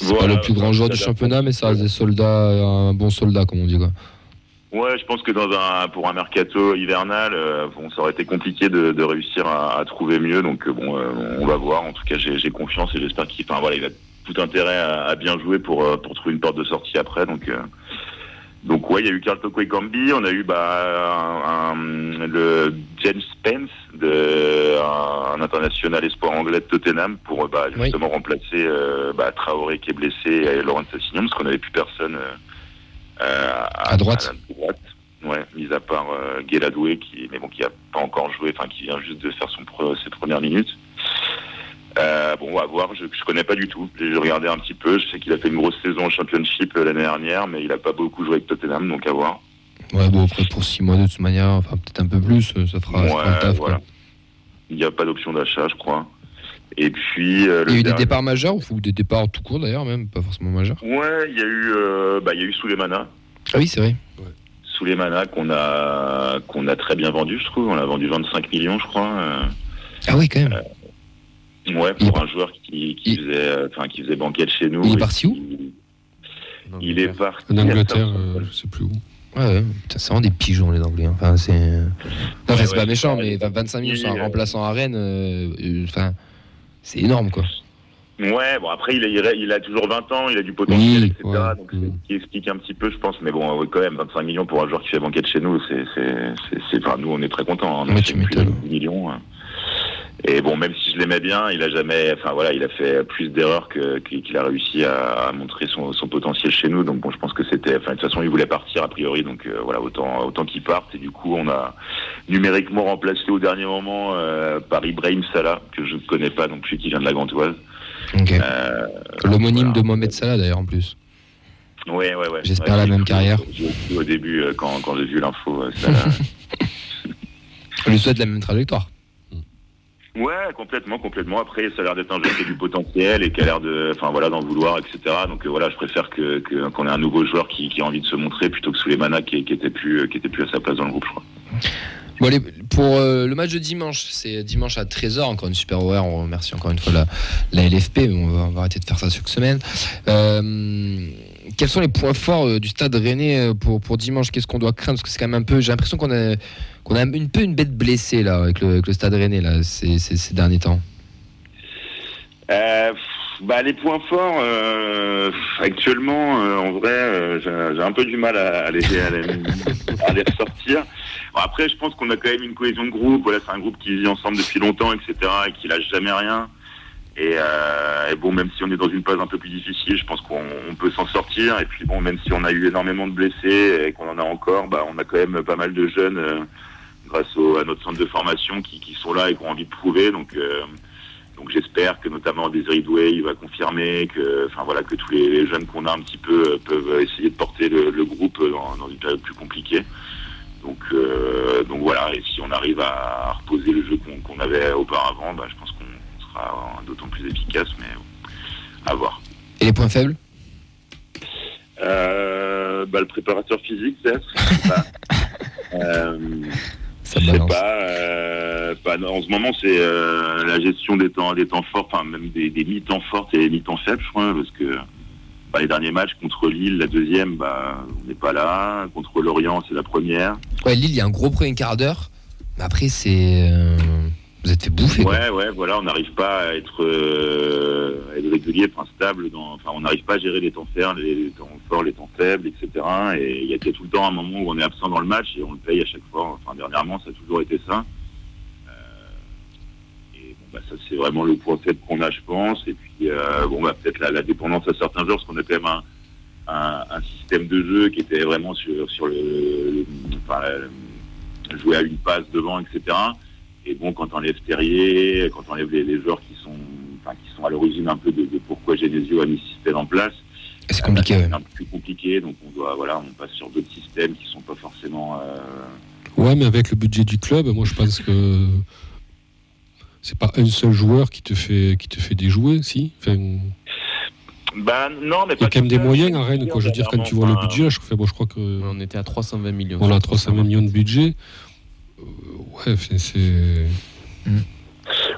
Voilà, le plus grand joueur du championnat, mais ça reste des soldats, un bon soldat, comme on dit. Quoi. Ouais, je pense que dans un pour un mercato hivernal, euh, bon, ça aurait été compliqué de, de réussir à, à trouver mieux. Donc euh, bon, euh, on va voir. En tout cas, j'ai j'ai confiance et j'espère qu'il, enfin voilà, il a tout intérêt à, à bien jouer pour euh, pour trouver une porte de sortie après. Donc euh, donc ouais, il y a eu Carl Cambi, on a eu bah un, un- le James Spence, de, un, un international espoir anglais de Tottenham pour bah, Oui. justement remplacer euh, bah, Traoré qui est blessé et Laurent Assignon parce qu'on n'avait plus personne. euh, euh, À droite. à droite. Ouais, mis à part euh, Guéladoué qui, mais bon, qui a pas encore joué, enfin qui vient juste de faire son ses premières minutes. Euh, bon, on va voir. Je, je connais pas du tout. J'ai regardé un petit peu. Je sais qu'il a fait une grosse saison au Championship euh, l'année dernière, mais il a pas beaucoup joué avec Tottenham, donc à voir. Ouais, bon, après, pour 6 mois de toute manière, enfin peut-être un peu plus, euh, ça fera, Ouais, taf. voilà. quoi. Il n'y a pas d'option d'achat, je crois. Et puis euh, le Il y a eu des départs majeurs, ou des départs tout court d'ailleurs, même, pas forcément majeurs. Ouais, il y a eu, euh, bah, il y a eu Souleymana. Ah oui, c'est vrai. Souleymana qu'on a qu'on a très bien vendu, je trouve. On l'a vendu 25 millions, je crois. euh. Ah oui, quand même. Ouais, Il- pour un joueur qui, qui il- faisait, euh, enfin, qui faisait banquette chez nous. Il est parti où qui- Il est parti. En Angleterre, euh, je sais plus où. Ouais, ouais. Putain, c'est vraiment des pigeons, les Anglais. hein. Enfin, c'est. Non, enfin, Ouais, c'est pas méchant, mais pas- 25 millions sur un il- remplaçant à Rennes, euh, euh, enfin, c'est énorme, quoi. Ouais, bon après il a, il a- toujours 20 ans, il a du potentiel, Oui, etc. ouais. Donc c'est Mm. ce qui explique un petit peu, je pense. Mais bon, ouais, quand même, 25 millions pour un joueur qui fait banquette chez nous, c'est, c'est, c'est, c'est- enfin, nous on est très contents. Hein, Ouais, Donc, tu c'est plus de m'étonnes. 10 millions. hein. Et bon, même si je l'aimais bien, il a jamais, enfin voilà, il a fait plus d'erreurs que, qu'il a réussi à, à montrer son, son potentiel chez nous. Donc bon, je pense que c'était, enfin de toute façon, il voulait partir a priori, donc euh, voilà, autant autant qu'il parte. Et du coup, on a numériquement remplacé au dernier moment euh, par Ibrahim Salah, que je ne connais pas non plus, qui vient de la Gantoise. Ok. Euh, L'homonyme voilà. de Mohamed Salah, d'ailleurs, en plus. Ouais, ouais, ouais. J'espère Ouais, la même carrière. Cru au début euh, quand, quand j'ai vu l'info. ça On lui souhaite la même trajectoire. Ouais, complètement, complètement. Après, ça a l'air d'être un jeu qui a du potentiel et qui a l'air de, enfin voilà, d'en vouloir, etc. Donc euh, voilà, je préfère que qu'on ait un nouveau joueur qui, a envie de se montrer plutôt que Souleymana qui, qui était plus euh, qui était plus à sa place dans le groupe, je crois. Bon, allez, pour euh, le match de dimanche, c'est dimanche à 13h, encore une super horaire. On remercie encore une fois la, LFP, mais on va, arrêter de faire ça chaque semaine. Quels sont les points forts euh, du stade rennais euh, pour, pour dimanche? Qu'est-ce qu'on doit craindre? Parce que c'est quand même un peu. J'ai l'impression qu'on a, qu'on a un peu une bête blessée là, avec le, stade rennais là, ces, derniers temps. Euh, bah, les points forts, actuellement, en vrai, j'ai un peu du mal à, à les, à les, à les ressortir. Bon, après, je pense qu'on a quand même une cohésion de groupe. Voilà, c'est un groupe qui vit ensemble depuis longtemps, etc., et qui lâche jamais rien. Et, euh, bon, même si on est dans une phase un peu plus difficile, je pense qu'on on peut s'en sortir. Et puis bon, même si on a eu énormément de blessés et qu'on en a encore, bah, on a quand même pas mal de jeunes euh, grâce au, à notre centre de formation qui, qui sont là et qui ont envie de prouver. Donc, euh, Donc j'espère que notamment Desiree Douay il va confirmer que, enfin voilà, que tous les, jeunes qu'on a un petit peu euh, peuvent essayer de porter le, le groupe dans, dans une période plus compliquée. Donc, euh, donc voilà, et si on arrive à reposer le jeu qu'on avait auparavant, bah, je pense sera d'autant plus efficace, mais à voir. Et les points faibles? Euh, bah, le préparateur physique, peut-être. je sais pas. Euh, Ça je sais balance. pas. euh, bah, en ce moment, c'est euh, la gestion des temps, des temps forts, enfin même des, des mi-temps fortes et des mi-temps faibles, je crois, parce que bah, les derniers matchs contre Lille, la deuxième, bah, on n'est pas là. Contre Lorient, c'est la première. Ouais, Lille, il y a un gros premier quart d'heure. Mais après, c'est. Vous êtes fait bouffer. Ouais, ouais, voilà, on n'arrive pas à être, euh, à être régulier, enfin stable. Dans, enfin, on n'arrive pas à gérer les temps les, temps forts, les temps faibles, etc. Et il y a tout le temps un moment où on est absent dans le match et on le paye à chaque fois. Enfin, dernièrement, ça a toujours été ça. Euh, et bon, bah, ça, c'est vraiment le point faible qu'on a, je pense. Et puis, euh, bon, bah, peut-être la, dépendance à certains joueurs, parce qu'on a quand même un, système de jeu qui était vraiment sur, le, le- enfin, jouer à une passe devant, etc. Et bon, quand on enlève Terrier, quand on enlève les, les joueurs qui sont, enfin, qui sont à l'origine un peu de, de pourquoi Genesio a mis ce système en place, C'est compliqué, euh, c'est un peu plus compliqué. Donc on doit, voilà, on passe sur d'autres systèmes qui sont pas forcément. euh, Ouais, mais avec le budget du club, moi je pense que c'est pas un seul joueur qui te fait qui te fait déjouer, si? Enfin, Bah non, mais il y a quand même des moyens à Rennes, quoi. Je veux dire, quand tu vois le budget, je, fais, bon, je crois que On était à 320 millions. voilà 320 millions de budget. Euh, ouais, c'est.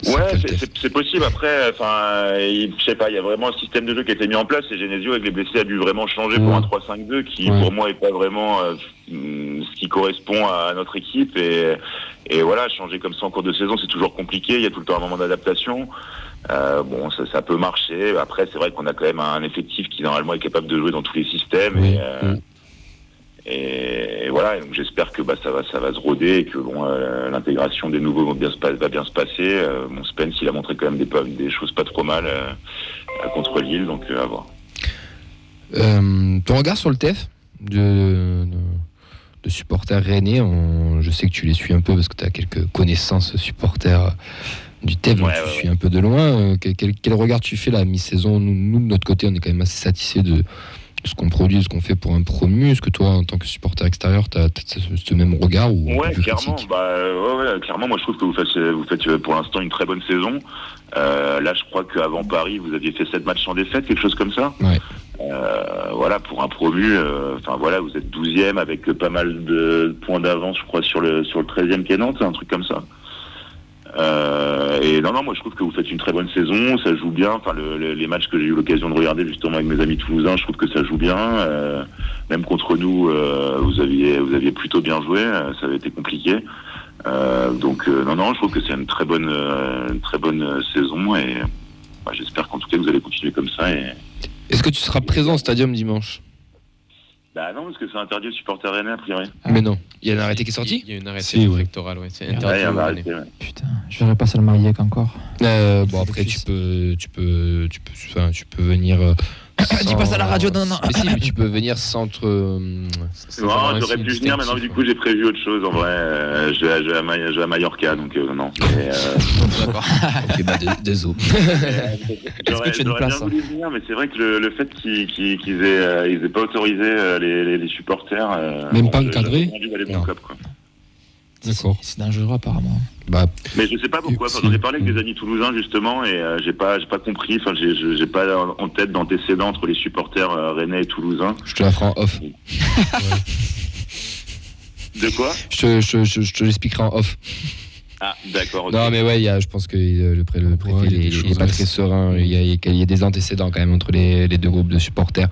C'est Ouais, un peu le c'est- test. c'est c'est possible. Après, enfin, il- je sais pas, il y a vraiment un système de jeu qui a été mis en place et Genesio avec les blessés a dû vraiment changer pour un 3-5-2 qui, Ouais. pour moi, est pas vraiment euh, hum, ce qui correspond à notre équipe et, et voilà, changer comme ça en cours de saison, c'est toujours compliqué. Il y a tout le temps un moment d'adaptation. Euh, bon, ça, ça peut marcher. Après, c'est vrai qu'on a quand même un effectif qui normalement est capable de jouer dans tous les systèmes. Oui. Et, euh, Mm. Et, et voilà, et donc j'espère que bah, ça va, ça va se roder et que bon, euh, l'intégration des nouveaux va bien se, pa- va bien se passer. Euh, bon, Spence, il a montré quand même des, des choses pas trop mal euh, contre Lille, donc à voir. Ton regard sur le TEF de, de, de supporters rennais, on- je sais que tu les suis un peu parce que tu as quelques connaissances supporters du TEF, donc Ouais, tu ouais, suis un peu de loin. Quel, regard tu fais là, mi-saison? Nous, nous, de notre côté, on est quand même assez satisfait de ce qu'on produit, ce qu'on fait pour un promu. Est-ce que toi, en tant que supporter extérieur, tu as, ce, ce même regard ou Ouais, clairement. Bah, ouais, ouais, clairement, moi je trouve que vous faites, vous faites pour l'instant une très bonne saison. Euh, là, je crois qu'avant Paris, vous aviez fait 7 matchs sans défaite, quelque chose comme ça. Ouais. Euh, voilà, pour un promu, euh, enfin voilà, vous êtes 12e avec pas mal de points d'avance, je crois, sur le sur le 13e qui est Nantes, un truc comme ça. Euh, et non, non, moi je trouve que vous faites une très bonne saison, ça joue bien. Enfin, le- le- les matchs que j'ai eu l'occasion de regarder justement avec mes amis toulousains, je trouve que ça joue bien. Euh, même contre nous, euh, vous aviez vous aviez plutôt bien joué, euh, ça avait été compliqué. Euh, donc euh, non, non, je trouve que c'est une très bonne une très bonne saison et bah, j'espère qu'en tout cas vous allez continuer comme ça Est-ce que tu seras présent au stadium dimanche? Bah non parce que c'est interdit aux supporters rennais a priori. Ah. Mais non. Il y a un arrêté qui est sorti Il y a une arrêté Si, ouais. C'est interdit. Ouais, arrêté, ouais. Putain, je verrai pas ça le Mariec encore. Euh, bon après tu peux tu peux tu peux enfin, tu peux venir euh, Dis pas ça à la radio, non, non. Mais si, mais tu peux venir centre euh, Ça Non, j'aurais pu venir, mais non, du coup j'ai prévu autre chose en vrai. Euh, je, vais à, je, vais à Ma- je vais à Mallorca, donc euh, non. Euh, D'accord. OK bah de- désolé. j'aurais- tu as une place, bien hein voulu venir, mais c'est vrai que le, le fait qu'ils qu'ils aient, euh, pas autorisé euh, les, les, les supporters. euh, Même pas encadré C'est dangereux apparemment. Bah Mais je sais pas pourquoi. J'en ai parlé avec des amis toulousains justement, et euh, j'ai pas, j'ai pas compris. Enfin, j'ai- pas en tête d'antécédents entre les supporters euh, rennais et toulousains. je te la ferai en off. De quoi? Je te, je, je- je te l'expliquerai en off. Ah, d'accord. Non mais ouais, il y a, je pense que euh, le, pré- le préfet Ouais, il y a il des est- il est choses pas très serein. Il y, a, il y a des antécédents quand même entre les, les deux groupes de supporters.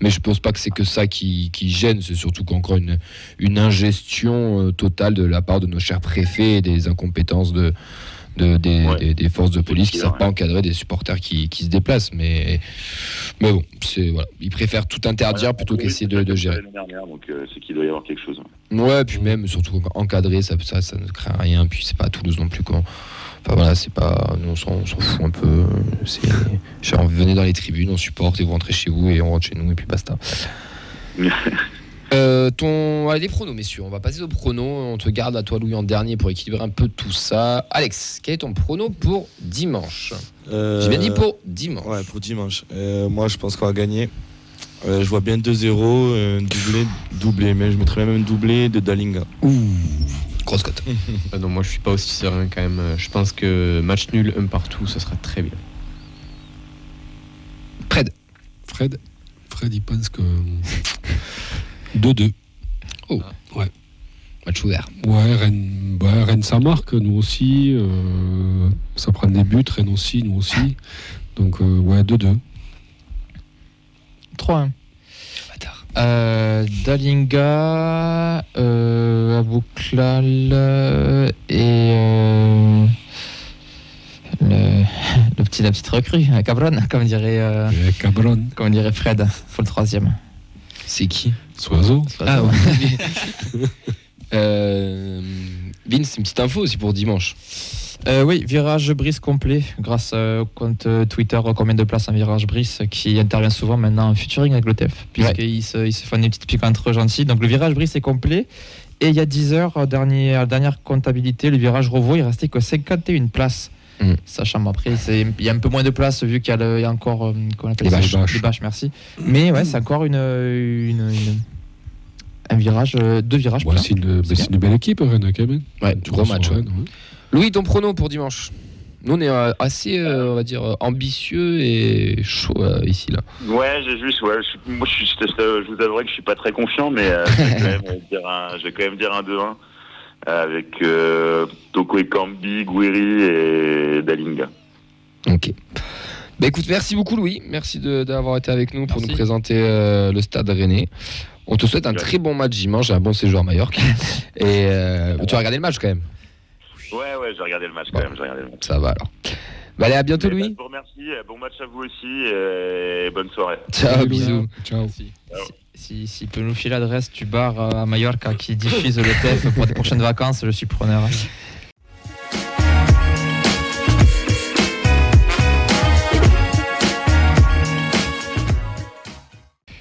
Mais je pense pas que c'est que ça qui, qui gêne. C'est surtout qu'encore une, une ingestion euh, totale de la part de nos chers préfets et des incompétences de, de- des, Ouais. des- des forces de police qui C'est savent pas encadrer des supporters qui, qui se déplacent. Mais, mais bon, voilà. Ils préfèrent tout interdire plutôt qu'essayer de, de gérer. dernière, donc euh, c'est qu'il doit y avoir quelque chose. Ouais, puis même, surtout encadré, ça, ça, ça ne craint rien. Puis c'est pas à Toulouse non plus. Quoi. Enfin voilà, c'est pas. Nous, on s'en fout un peu. C'est. Venez dans les tribunes, on supporte et vous rentrez chez vous et on rentre chez nous et puis basta. Euh, ton... allez, les pronos, messieurs. On va passer aux pronos. On te garde à toi, Louis, en dernier pour équilibrer un peu tout ça. Alex, quel est ton prono pour dimanche Euh, J'ai bien dit pour dimanche. Ouais, pour dimanche. Euh, moi, je pense qu'on va gagner. Euh, je vois bien 2-0, euh, doublé, doublé, mais je mettrais même un doublé de Dalinga. Grosse cote. Ah non, moi je suis pas aussi serein quand même. Je pense que match nul, un partout, ce sera très bien. Fred. Fred, Fred, il pense que 2-2. Match ouvert. Ouais, Rennes, ouais, Rennes, ça marque, nous aussi. euh, ça prend des buts, Rennes aussi, nous aussi. Donc, euh, ouais, 2-2. 3-1. Euh, Dalinga, euh, Abouklal euh, et euh, le, le petit, la petite recrue, euh, Cabron, comme dirait, Cabron, comme dirait Fred, pour le troisième. C'est qui? Soiseau? Ah ouais. Vince, une petite info aussi pour dimanche. Euh, oui, virage brise complet grâce euh, au compte euh, Twitter combien de places un virage brise qui intervient souvent maintenant en featuring avec le TEF puisqu'ils se, ils se font des petites piques entre gentils. Donc le virage brise est complet et il y a 10 heures, la dernière comptabilité, le virage Revo il restait que 51 places. Mm. Sachant après, il y a un peu moins de places vu qu'il y a, y encore euh, comment on appelle Les bâches. Les merci. Mais ouais, c'est encore une, une, une- un virage, euh, deux virages. Ouais, c'est une, une belle équipe, Rennes, quand même. Ouais, gros match. ouais. Rennes, ouais. Louis, ton prono pour dimanche Nous, on est euh, assez, euh, on va dire, euh, ambitieux et chaud euh, ici, là. Ouais, j'ai juste, ouais, je, moi, je, suis, je vous avouerai que je suis pas très confiant, mais euh, je, vais quand même dire un, je vais quand même dire un 2-1 euh, avec euh, Toko et Kambi, Guiri et Dalinga. Ok. Bah écoute, merci beaucoup Louis, merci de- d'avoir été avec nous pour Merci. nous présenter euh, le stade rennais. On te souhaite un Ouais. très bon match dimanche, et un bon séjour à Mallorca. Et euh, tu vas regarder le match quand même, Ouais, j'ai regardé le match quand même, j'ai regardé le match. ça va alors. Bah allez, à bientôt Mais, bah, Louis. je vous remercie, euh, bon match à vous aussi et bonne soirée. Ciao, bisous. Louis. Ciao. Si, si, si peut nous filer l'adresse du bar euh, à Mallorca qui diffuse le TEF pour les prochaines vacances, je suis preneur.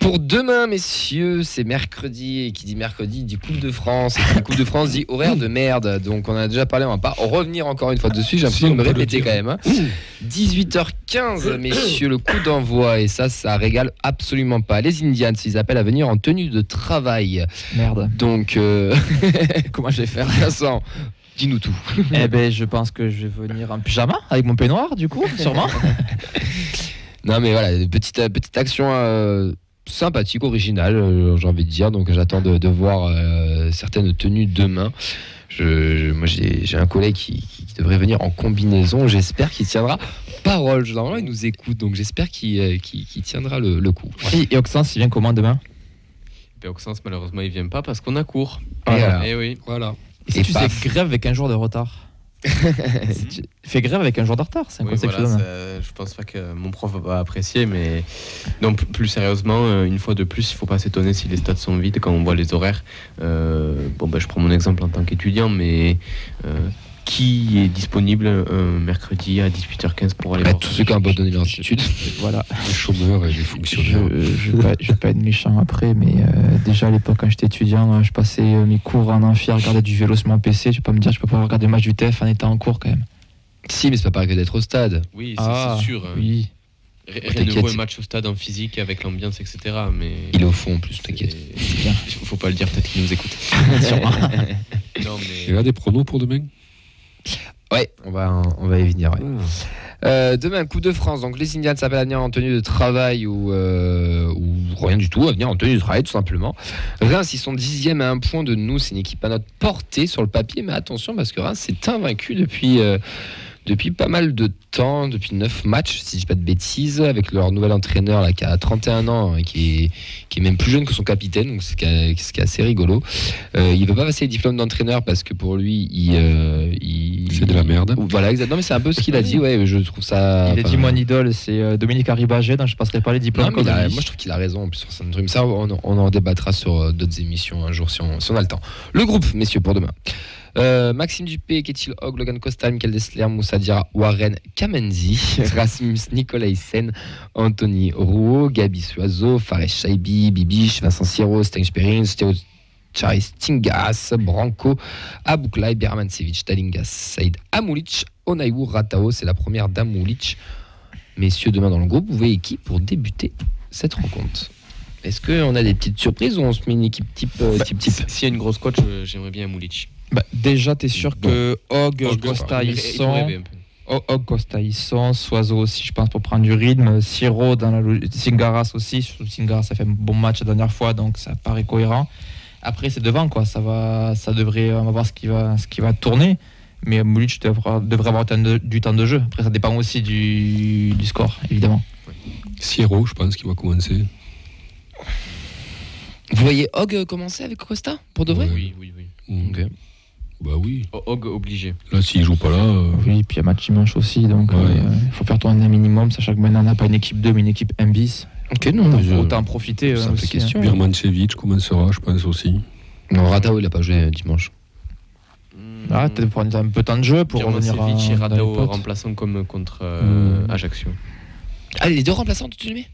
Pour demain, messieurs, c'est mercredi. Et qui dit mercredi dit Coupe de France. Et qui dit Coupe de France dit horaire de merde. Donc on en a déjà parlé, on va pas revenir encore une fois dessus. J'ai l'impression Si, de me répéter quand même. hein. 18h15, messieurs, le coup d'envoi. Et ça, ça régale absolument pas. Les Indians, ils appellent à venir en tenue de travail. Merde. Donc, euh, Comment je vais faire Vincent, dis-nous tout. Eh ben, je pense que je vais venir en pyjama avec mon peignoir, du coup, sûrement. Non, mais voilà, petite, petite action euh, sympathique, originale, euh, j'ai envie de dire. Donc, j'attends de, de voir euh, certaines tenues demain. Je, je- moi, j'ai j'ai un collègue qui, qui devrait venir en combinaison. J'espère qu'il tiendra parole. Normalement, il nous écoute, donc j'espère qu'il euh, tiendra le, le coup. Et, et Oxens, il vient comment demain? Et Auxence, malheureusement, il vient pas parce qu'on a cours. Voilà. Eh oui. Voilà. Et si Et tu paf. fais grève avec un jour de retard Si tu fais grève avec un jour de retard, c'est un Oui, voilà, ça- je pense pas que mon prof va apprécier, mais non, plus- plus sérieusement, euh, une fois de plus, il faut pas s'étonner si les stades sont vides quand on voit les horaires. Euh, bon, ben, je prends mon exemple en tant qu'étudiant, mais euh, qui est disponible un mercredi à 18h15 pour aller Bah, voir tous ceux qui ont abandonné leur études. Voilà. Les chômeurs et les Je fonctionnaires. je vais je vais pas être méchant après, mais euh, déjà à l'époque, quand j'étais étudiant, euh, je passais euh, mes cours en amphi à regarder du vélo sur mon PC. Je vais pas me dire, je peux pas regarder le match du TF en étant en cours quand même. Si, mais c'est pas pareil que d'être au stade. Oui, c'est Ah, c'est sûr. hein. Oui. Oh, Rien ne vaut un match au stade en physique avec l'ambiance, etc. Mais Il est au fond en plus, t'inquiète. Faut pas le dire, peut-être qu'il nous écoute. Sûrement. non, Il y a des pronos pour demain? Ouais, on va, on va y venir. ouais. Ah. Euh, demain, Coupe de France. Donc, les Indians s'appellent à venir en tenue de travail ou, euh, ou rien du tout, à venir en tenue de travail, tout simplement. Reims, ils sont dixième à un point de nous. C'est une équipe à notre portée sur le papier, mais attention parce que Reims est invaincu depuis. euh, depuis pas mal de temps, depuis 9 matchs, si je dis pas de bêtises, avec leur nouvel entraîneur là, qui a 31 ans, et qui est, qui est même plus jeune que son capitaine, donc c'est ce qui est- ce qui est assez rigolo. Euh, il veut pas passer les diplômes d'entraîneur parce que pour lui, il, euh, il C'est de la merde. Voilà, exactement. Mais c'est un peu ce qu'il a dit. Ouais, je trouve ça. Il a dit mon idole, c'est euh, Dominique Arribagé, donc je passerai pas les non, diplômes a- lui. moi, je trouve qu'il a raison en plus sur ça, on en débattra sur euh, d'autres émissions un jour si on, si on a le temps. Le groupe, messieurs, pour demain. Euh, Maxime Dupé, Ketil Hogg, Logan Costa, Michael Dessler, Moussa Diarra, Warren Kamenzi, Rasmus Nicolaisen, Anthony Rouault, Gabi Suazo, Fares Shaibi, Bibiche, Vincent Siro, Sten Sperin, Steo Chari Stingas, Branco, Abouklai, Berman Sevic, Talingas, Saïd Amoulic, Onaïou, Ratao, c'est la première d'Amoulic. Messieurs, demain dans le groupe, vous voyez qui pour débuter cette rencontre? Est-ce qu'on a des petites surprises ou on se met une équipe type, euh, Bah, type, type? S'il y a une grosse coach, euh, j'aimerais bien Moulic. Bah, déjà, tu es sûr que Hogg, Costa, Il- ils sont. Hogg, Costa, ils sont. Soiseau aussi, je pense, pour prendre du rythme. Siro, dans la Singaras aussi. Surtout Singaras a fait un bon match la dernière fois, donc ça paraît cohérent. Après, c'est devant, quoi. Ça va, ça devrait, on va voir ce qui va, ce qui va tourner. Mais Mulic devra- devrait avoir du temps de jeu. Après, ça dépend aussi du, du score, évidemment. Sierro, je pense qu'il va commencer. Vous voyez euh, commencer avec Costa Pour de vrai? Oui, oui, oui. Ok. Bah oui. O- Hogg obligé. Là, s'il joue pas là, euh, Oui, puis il y a match dimanche aussi, donc Ouais. euh, il faut faire tourner un minimum, sachant que maintenant on n'a pas une équipe 2, mais une équipe 1 bis. Ok, non, Autant en profiter. ça euh, aussi, question. hein. Birmancevic commencera, je pense aussi. Non, Ratao, il a pas joué dimanche. Ah, peut-être prendre un peu de temps de jeu pour revenir à, et potes. remplaçant comme contre euh, Mm. Ajaccio. Ah, les deux remplaçants, tu les mets?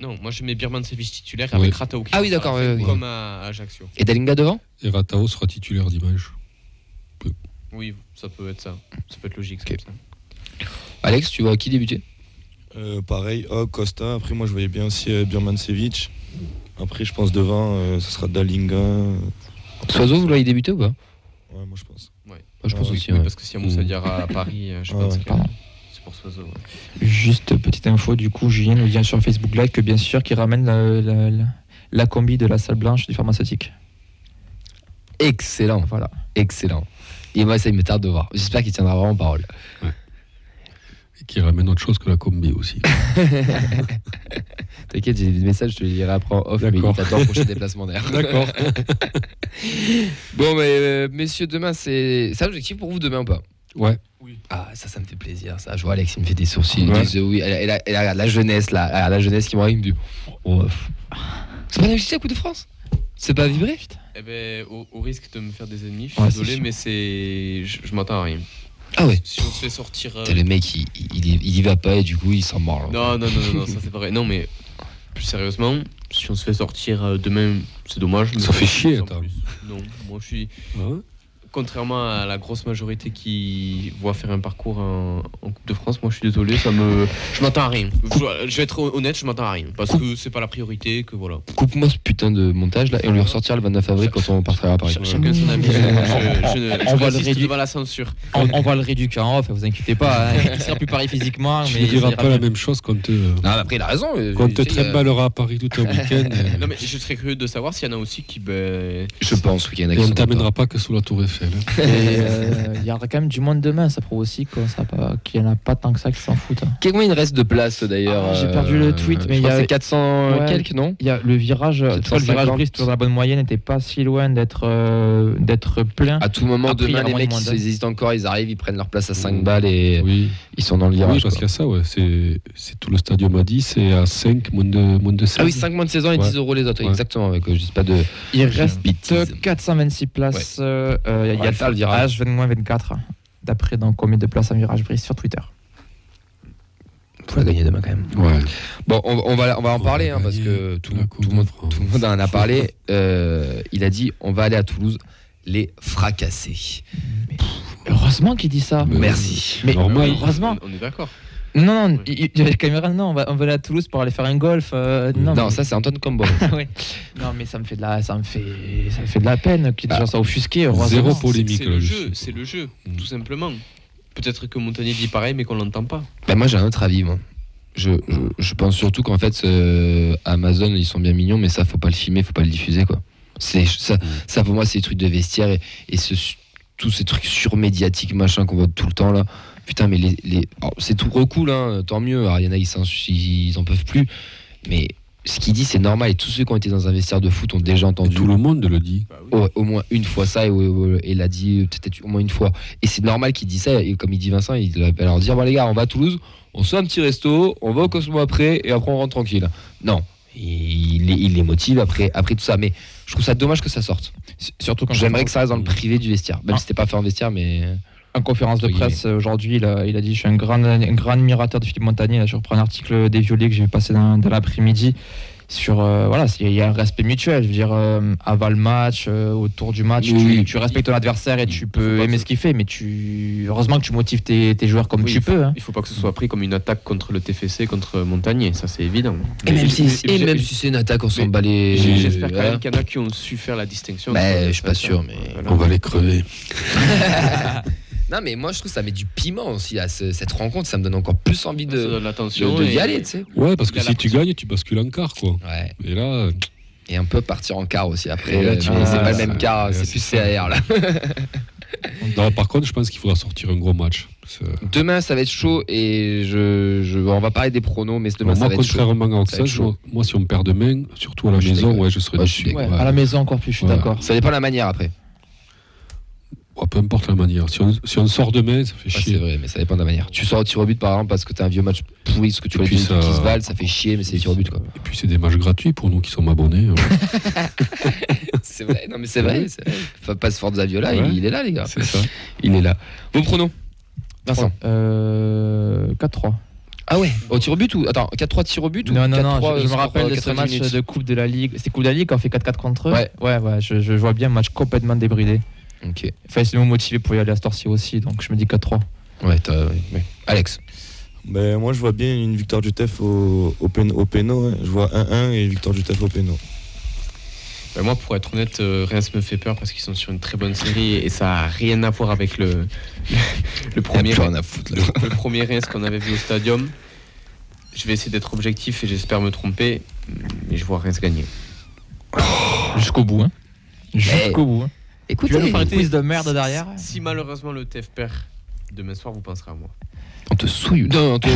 Non, moi je mets Birmancevic titulaire Oui. avec Ratao qui Ah oui, d'accord, oui, oui. comme à Ajaccio. Et Dalinga devant? Et Ratao sera titulaire dimanche. Oui, ça peut être ça. Ça peut être logique. Ok. c'est comme ça. Alex, tu vois qui débuter? Euh, pareil, Hogg, Costa. Après, moi, je voyais bien aussi euh, Birmancevic. Après, je pense devant, euh, ce sera Dalinga. euh, Soiseau, vous voyez débuter ou pas? Ouais, moi, je pense. Moi, je pense Ah oui, aussi. Oui, ouais. parce que s'il y a Moussa Diarra à Paris, euh, je Ah pense ouais, que pardon. Pour ouais. Juste petite info, du coup, Julien nous dit sur Facebook Live que bien sûr, qu'il ramène la, la- la- la combi de la salle blanche du pharmaceutique. Excellent, Voilà. excellent. Et moi, ça, il me tarde de voir. J'espère qu'il tiendra vraiment parole. Et qui ramène autre chose que la combi aussi. T'inquiète, j'ai des messages, je te les lirai après en off, mais il D'accord. t'attend prochain déplacement d'air. D'accord. bon, mais euh, messieurs, demain, c'est c'est un objectif pour vous demain ou pas? Ouais. Ah, ça, ça me fait plaisir, ça. Je vois Alex, il me fait des sourcils. Ouais. Des- oui, elle, elle, elle, elle- la jeunesse, là. Elle a la jeunesse qui me regarde, il me dit oh. C'est pas un objectif à coup de France? C'est pas vibré? Eh ben, au, au risque de me faire des ennemis, je suis Ouais, désolé, mais c'est. Je, je m'entends à rien. Ah ouais Si on se fait sortir. euh, T'as le mec, il, il, il, y va pas et du coup, il s'en mord. Non, non, non, non, non, ça c'est pas vrai. Non, mais plus sérieusement, si on se fait sortir euh, demain, c'est dommage. Ça fait chier, attends. Non, moi je suis. Ouais? Contrairement à la grosse majorité qui voit faire un parcours en, en Coupe de France, moi je suis désolé, ça me. Je m'entends à rien. Je, je vais être honnête, je m'entends à rien. Parce que c'est pas la priorité, que voilà. Coupe-moi ce putain de montage là et on lui ressortira le 29 avril quand on partira à Paris. Ch- Chacun son avis. Je, je, je, je On va le réduire. devant la censure. On, on va le réduire en off, vous inquiétez pas. Hein. Il sera plus pareil physiquement, Tu mais ne il diras ira pas la même chose quand, euh, Non, mais après, il a raison. euh, quand je- te euh, trimballera à Paris tout un week-end. euh, Non, mais je serais curieux de savoir s'il y en a aussi qui. Ben, Je pense qu'il y en a et qui on ne t'amènera pas que sous la Tour Eiffel. Euh, Il y aura quand même du monde demain, ça prouve aussi qu'il n'y en a pas tant que ça qui s'en foutent. hein. Combien il reste de place d'ailleurs Ah, j'ai euh, perdu le tweet, mais il y a- que c'est 400 Ouais. quelques, non Il y a le virage, le 750. virage brise toujours dans la bonne moyenne, n'était pas si loin d'être euh, d'être plein. À tout moment, Après, demain, les mecs, ils, ils hésitent encore, ils arrivent, ils prennent leur place à 5 Mmh. balles et Oui. ils sont dans le virage. Oui, parce qu'il y a ça, ouais. C'est, c'est tout le stadium a dit, c'est à 5, moins de, moins de 16. Ah oui, 5 moins de 16 ans et Ouais. 10 euros les autres, Ouais. exactement. ouais, que je dis pas de. Il reste bêtises. 426 places. euh, euh, il y a- il y a le faire, le virage. H20 24. D'après donc combien de places en virage brise sur Twitter. Faut la gagner demain quand même. Ouais. Bon, on, on va, on va en parler hein, parce que tout, le de monde, France. tout le monde en a parlé. Euh, il a dit on va aller à Toulouse les fracasser. Heureusement qu'il dit ça. Mais Merci. Mais Normal. heureusement. On est d'accord. Non, non, Oui. il caméra, non, on va, on va aller à Toulouse pour aller faire un golf. euh, non, Non, mais- ça c'est Antoine Combo. Ouais. non, mais ça me fait de la, ça me fait, ça me fait de la peine qu'il y ait des Bah, gens ça offusqué. Heureusement. Zéro polémique C'est le là-dessus. jeu, c'est le jeu, Mm. tout simplement. Peut-être que Montagnier dit pareil, mais qu'on l'entend pas. Ben, moi j'ai un autre avis moi. Je, je, je pense surtout qu'en fait euh, Amazon ils sont bien mignons mais ça faut pas le filmer, faut pas le diffuser quoi. C'est ça, ça pour moi c'est des trucs de vestiaire et, et ce, tous ces trucs surmédiatiques machin qu'on voit tout le temps là. Putain mais les, les alors, c'est tout recool hein, tant mieux. Ariana ils, ils en peuvent plus mais ce qu'il dit c'est normal et tous ceux qui ont été dans un vestiaire de foot ont déjà Et entendu tout le monde le dit. au, au moins une fois ça et, et- et il l'a dit peut-être au moins une fois et c'est normal qu'il dise ça et comme il dit Vincent il va leur dire bon les gars on va à Toulouse on se fait un petit resto on va au Cosmo après et après on rentre tranquille non il, les- il les motive après, après tout ça mais je trouve ça dommage que ça sorte. Surtout quand J'aimerais que ça reste dans le privé du vestiaire. Même Ah. si c'était pas fait en vestiaire, mais. En conférence de presse euh, aujourd'hui, il a, il a dit Je suis un grand, un grand admirateur de Philippe Montagnier. Là, je reprends un article des Violets que j'ai vu passer dans, dans l'après-midi. Sur, euh, voilà, il y a un respect mutuel. Je veux dire, euh, avant le match, euh, autour du match, Oui. tu, tu respectes ton adversaire et tu peux aimer ce qu'il fait, mais tu, heureusement que tu motives tes, tes joueurs comme Oui, tu il faut- peux. hein. Il faut pas que ce soit pris comme une attaque contre le TFC, contre Montagnier, ça c'est évident. Et même si, mais- et mais- même si c'est une attaque, on s'en bat les. J'espère quand même qu'il y en a qui ont su faire la distinction. Bah, je suis pas sûr, mais- Voilà. On va les crever. Non, mais moi, je trouve que ça met du piment aussi à ce- cette rencontre. Ça me donne encore plus envie Ça de, donne de, l'attention. de et- y aller, tu sais. Ouais, parce Il que la si tu gagnes, tu bascules en quart, quoi. Ouais. Et là, Et un peu partir en quart aussi après. Et là, tu- mais c'est pas le même quart, ouais, c'est c'est plus ça. CAR là. non, par contre, je pense qu'il faudra sortir un gros match. C'est- Demain, ça va être chaud et je, je, on va parler des pronos, mais demain, ça moi, va être chaud. contrairement à Ça va Auxerre, être chaud. moi, moi, si on perd demain, surtout à la Je maison, ouais, je serais Ouais, je déçu. Ouais, À la maison, encore plus, je suis Ouais. d'accord. Ça dépend de la manière après. Ouais, peu importe la manière. Si on, si on sort demain, ça fait Ouais, c'est chier. vrai, mais ça dépend de la manière. Tu sors au tir au but par exemple parce que t'as un vieux match pourri, ce que tu vois ça- qui se valent, ça fait chier, mais c'est des tirs au but quoi. Et puis c'est des matchs gratuits pour nous qui sommes abonnés. hein. c'est vrai, non mais c'est vrai. vrai. Faut pas se Forza Viola, Ouais. il, il est là les gars. c'est ça. Il est là. Vos pronos Vincent. Euh, 4-3. Ah ouais, au tir au but ou attends, 4-3 tir au but ou Non, non, non, 4-3 je, je me rappelle euh, de ce 90 match minutes? de Coupe de la Ligue. C'est Coupe de la Ligue quand on fait 4-4 contre eux Ouais. ouais, ouais, je, je vois bien un match complètement débridé. Ok. Nous motivé pour y aller à ce ci aussi, donc je me dis 4-3. Ouais, t'as- ouais, ouais. Alex. Ben, moi, je vois bien une victoire du TEF au, au, pen- au péno. hein. Je vois 1-1 et une victoire du TEF au péno. Bah, moi, pour être honnête, euh, Reims me fait peur parce qu'ils sont sur une très bonne série et ça a rien à voir avec le, le, premier, rien à foutre là. le premier Reims qu'on avait vu au stadium. Je vais essayer d'être objectif et j'espère me tromper, mais je vois Reims gagner. Jusqu'au bout, hein. Jusqu'au bout. Hein. Tu Écoutez, vas nous faire une quiz de merde derrière Si malheureusement le TF perd demain soir, vous penserez à moi. on te souille. Non, on te.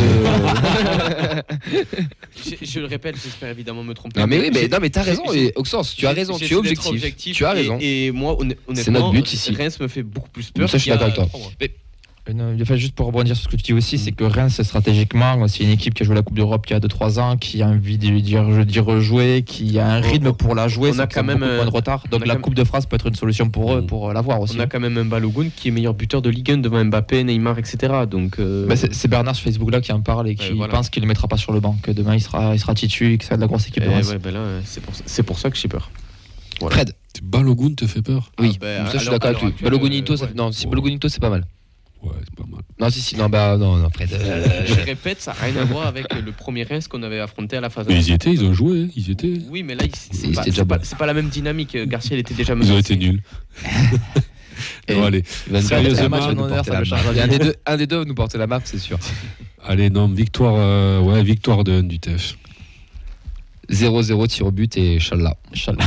Je, je le répète, j'espère évidemment me tromper. non mais oui, mais non mais t'as raison. Et Auxence, tu as raison. Tu es d'être objectif. Tu as et- raison. Et, moi, honn- honnêtement, C'est notre but ici. Reims me fait beaucoup plus peur. Ça, je suis d'accord avec toi. Mois. Euh, non, enfin, juste pour rebondir sur ce que tu dis aussi, c'est que Reims, stratégiquement, c'est une équipe qui a joué la Coupe d'Europe il y a 2-3 ans, qui a envie d'y rejouer, qui a un rythme pour la jouer, on a sans quand même, de points de euh, retard. Donc la Coupe de France peut être une solution pour eux, Mm. pour euh, l'avoir aussi. On a quand même un Balogun qui est meilleur buteur de Ligue 1 devant Mbappé, Neymar, etc. Donc, euh, Bah, c'est c'est Bernard sur Facebook là qui en parle et qui Ouais, voilà. pense qu'il ne le mettra pas sur le banc, que demain il sera, il sera titu et que ça va de la grosse équipe eh de Reims. ouais, ben là, euh, c'est pour, ça- c'est pour ça que j'ai peur. Voilà. Fred. Balogun te fait peur Oui, Ah, bah, ça je suis d'accord avec lui. actuel, Balogunito, euh, ouais. non, si. Balogunito c'est pas mal. Ouais, c'est pas mal. Non, si, si, non, bah non, non, Fred. euh, Je répète, ça n'a rien à voir avec le premier Reims qu'on avait affronté à la phase. Mais ils y étaient, ils ont joué, hein, ils y étaient. Oui, mais là, c'est pas, pas- pas la même dynamique. Garcia, il était déjà Ils ont menacé. été nuls. Allez, Sérieusement, Un des deux- Un des deux va nous porter la marque, c'est sûr. allez, non, victoire, euh, ouais, victoire de 1 du TEF. 0-0 tir au but et Inch'Allah. Inch'Allah.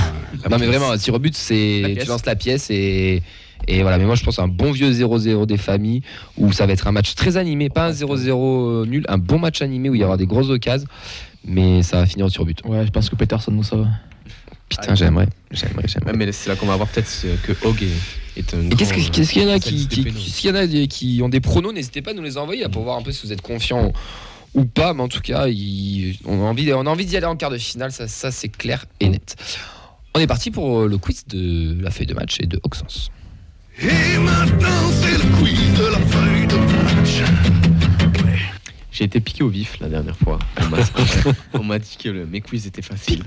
Non, mais vraiment, un tir au but, c'est. Tu lances la pièce et. Et voilà, mais moi je pense à un bon vieux 0-0 des familles où ça va être un match très animé, pas un 0-0 nul, un bon match animé où il y aura des grosses occasions, mais ça va finir au but. Ouais, je pense que Peterson nous sauve. Putain, j'aimerais, j'aimerais, j'aimerais. Ouais, mais c'est là qu'on va voir peut-être euh, que Hog est, est un. Et qu'est-ce que- grand, qu'est-ce qu'il y en a euh, qui, qui, des pénaux. qu'est-ce qu'il y en a des- qui ont des pronos N'hésitez pas à nous les envoyer là, pour voir un peu si vous êtes confiant ou pas. Mais en tout cas, il- on a envie, on a envie d'y aller en quart de finale. Ça, ça c'est clair et net. On est parti pour euh, le quiz de la feuille de match et de Auxence. Et maintenant c'est le quiz de la feuille de match. J'ai été piqué au vif la dernière fois. On m'a- On m'a dit que le, mes quiz étaient faciles.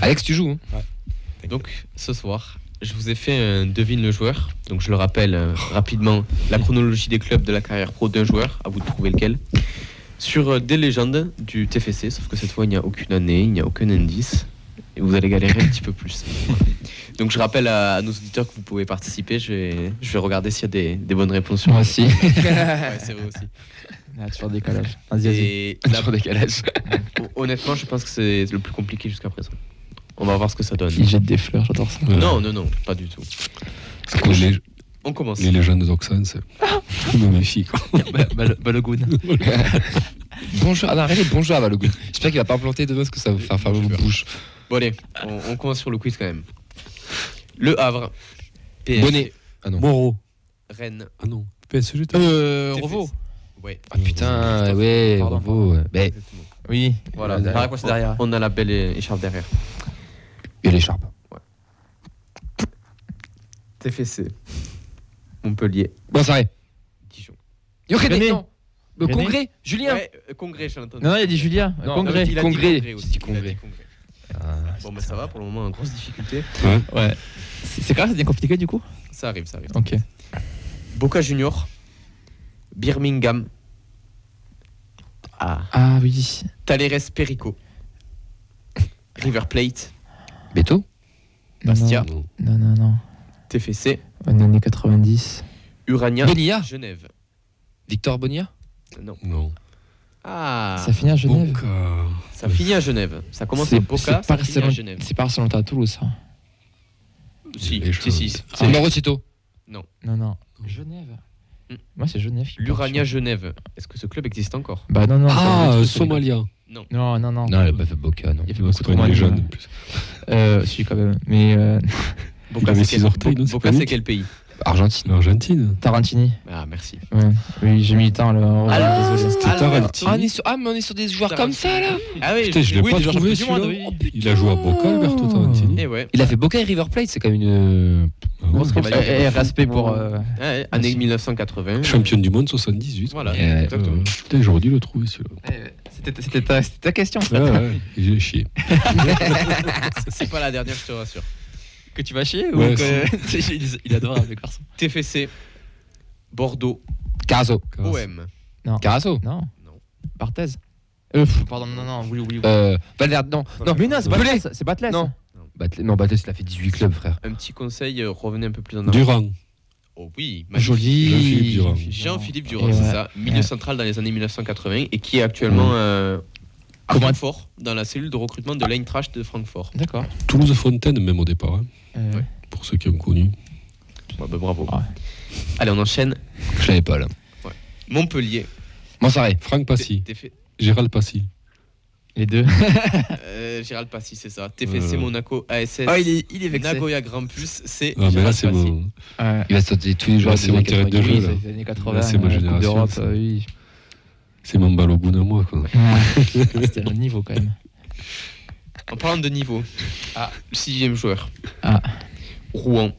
Alex, tu joues hein Donc ce soir, je vous ai fait un devine le joueur. Donc je le rappelle euh, rapidement la chronologie des clubs de la carrière pro d'un joueur. À vous de trouver lequel. Sur euh, des légendes du TFC, sauf que cette fois il n'y a aucune année, il n'y a aucun indice. Et vous allez galérer un petit peu plus. Donc je rappelle à, à nos auditeurs que vous pouvez participer. Je vais, je vais regarder s'il y a des, des bonnes réponses. Moi aussi. Ouais, c'est vrai aussi. Ah, un décalage. Vas-y, vas-y. Sur décalage. honnêtement, je pense que c'est le plus compliqué jusqu'à présent. On va voir ce que ça donne. Il jette des fleurs, j'adore ça. Ouais. Non, non, non, pas du tout. Les, lég- On commence. les légendes d'Oxan, c'est. Je me méfie, quoi. Balogun. Bonjour, ah, non, arrêtez, bonjour à Balogun. J'espère qu'il va pas implanter demain parce que ça va vous faire fermer vos bouches. Bon allez, on, on commence sur le quiz quand même. Le Havre. PSG, Bonnet. Ah non. Moreau. Rennes. Ah non. PSG, t'as Euh. Revo. Ouais. Ah putain, ouais, Pardon, bravo. ouais. Ben. Oui. Voilà. Par quoi c'est derrière On a la belle écharpe derrière. et l'écharpe. TFC. Montpellier. Bon, ça. Dijon. Yoréné, René. non. Le René. congrès, Julien. Ouais, euh, congrès, j'ai entendu. Non, non, il a dit Julien. Non, Congrès. Il a dit Congrès. aussi. J'ai dit Il a congrès. Ah, Bon, bah ça va, pour le moment, en grosse difficulté. Ouais. C'est c'est grave, c'est bien compliqué du coup Ça arrive, ça arrive. Ok. Boca Junior. Birmingham. Ah. Ah oui. Taleres Perico. River Plate. Beto Bastia. Non. Non, non, non. TFC. Est années 90. Urania. Bonilla Genève. Victor Bonilla Non. Non. Ah. Ça finit à Genève. Boca. Ça finit à Genève. Ça commence C'est à Boca, c'est ça finit à Genève. c'est pas Barcelone à Toulouse, ça. Si, Les si. C'est C'est Morocito. Non, non. Genève. Hmm. Moi, c'est Genève. l'Urania Genève. Est-ce que ce club existe encore. Bah non, non. Ah, euh, Somalia. Non. Non, non, non. Non, elle a pas fait Boca, non. Il a fait Non, beaucoup C'est trop pas une mal, légende mais- en plus. Euh, si, quand même. Mais euh, Boca, avait c'est non, c'est c'est quel pays Argentine. L'Argentine. Tarantini. Ah, merci. Ouais. Oui, j'ai mis le temps. Oh, Alors. C'était. Ah, on est sur, ah, mais on est sur des joueurs comme ça, là Ah oui, Putain, je l'ai Oui, pas trouvé champions du celui-là. monde, oui. Il a joué à Boca, Alberto Tarantini. Et ouais. Il a fait Boca et River Plate, c'est quand même une. Ah ouais. Grosse rivalité. Et, et respect pour. euh, Ah ouais, année 1980. Championne du monde 78. Voilà, Euh, exactement. Putain, j'aurais dû le trouver celui-là. C'était c'était ta, ta question, ça. Ouais, ouais, j'ai chié. C'est pas la dernière, je te rassure. Que tu vas chier Ouais, ou que... il, adorable, le garçon. TFC, Bordeaux, Carasso. OM. Carasso. Non. Non. Barthez. Euh, pardon, non, non, oui, oui. oui. Euh, Valverde, non. Non, mais non, c'est. Batles. C'est Batles. Non. Batle- non, Bates, il a fait 18 clubs, frère. Un petit conseil, euh, revenez un peu plus en avant. Durand. Oh oui, Joli. Jean-Philippe Durand. Jean-Philippe Et Durand, c'est ouais. ça. Milieu Ouais. central dans les années 1980 et qui est actuellement euh, à Comment- Francfort, dans la cellule de recrutement de l'Eintracht de Francfort. D'accord. Toulouse Fontaine, même au départ, hein, Euh, Ouais. pour ceux qui ont connu. Ouais, bah, bravo. Ouais. Allez, on enchaîne. Je savais pas, là. Montpellier. Mansaré. Franck Passy. T'es fait- Gérald Passy. Les deux. Euh, Gérald Passy, c'est ça. TFC Euh. Monaco, ASS, Ah, il est, il est vexé. Nagoya Grand Plus, c'est Ah, mais là, Gérald c'est Passy. mon. Ouais. Il va sauter tous les joueurs Là, c'est mon terrain de années jeu, 90. là. c'est les années 80. Là, c'est ma euh, Coupe génération, d'Europe, ça. euh, oui. C'est mon balogun à moi, quoi. Ouais. C'était un niveau quand même. En parlant de niveau, ah, sixième joueur. Ah. Rouen,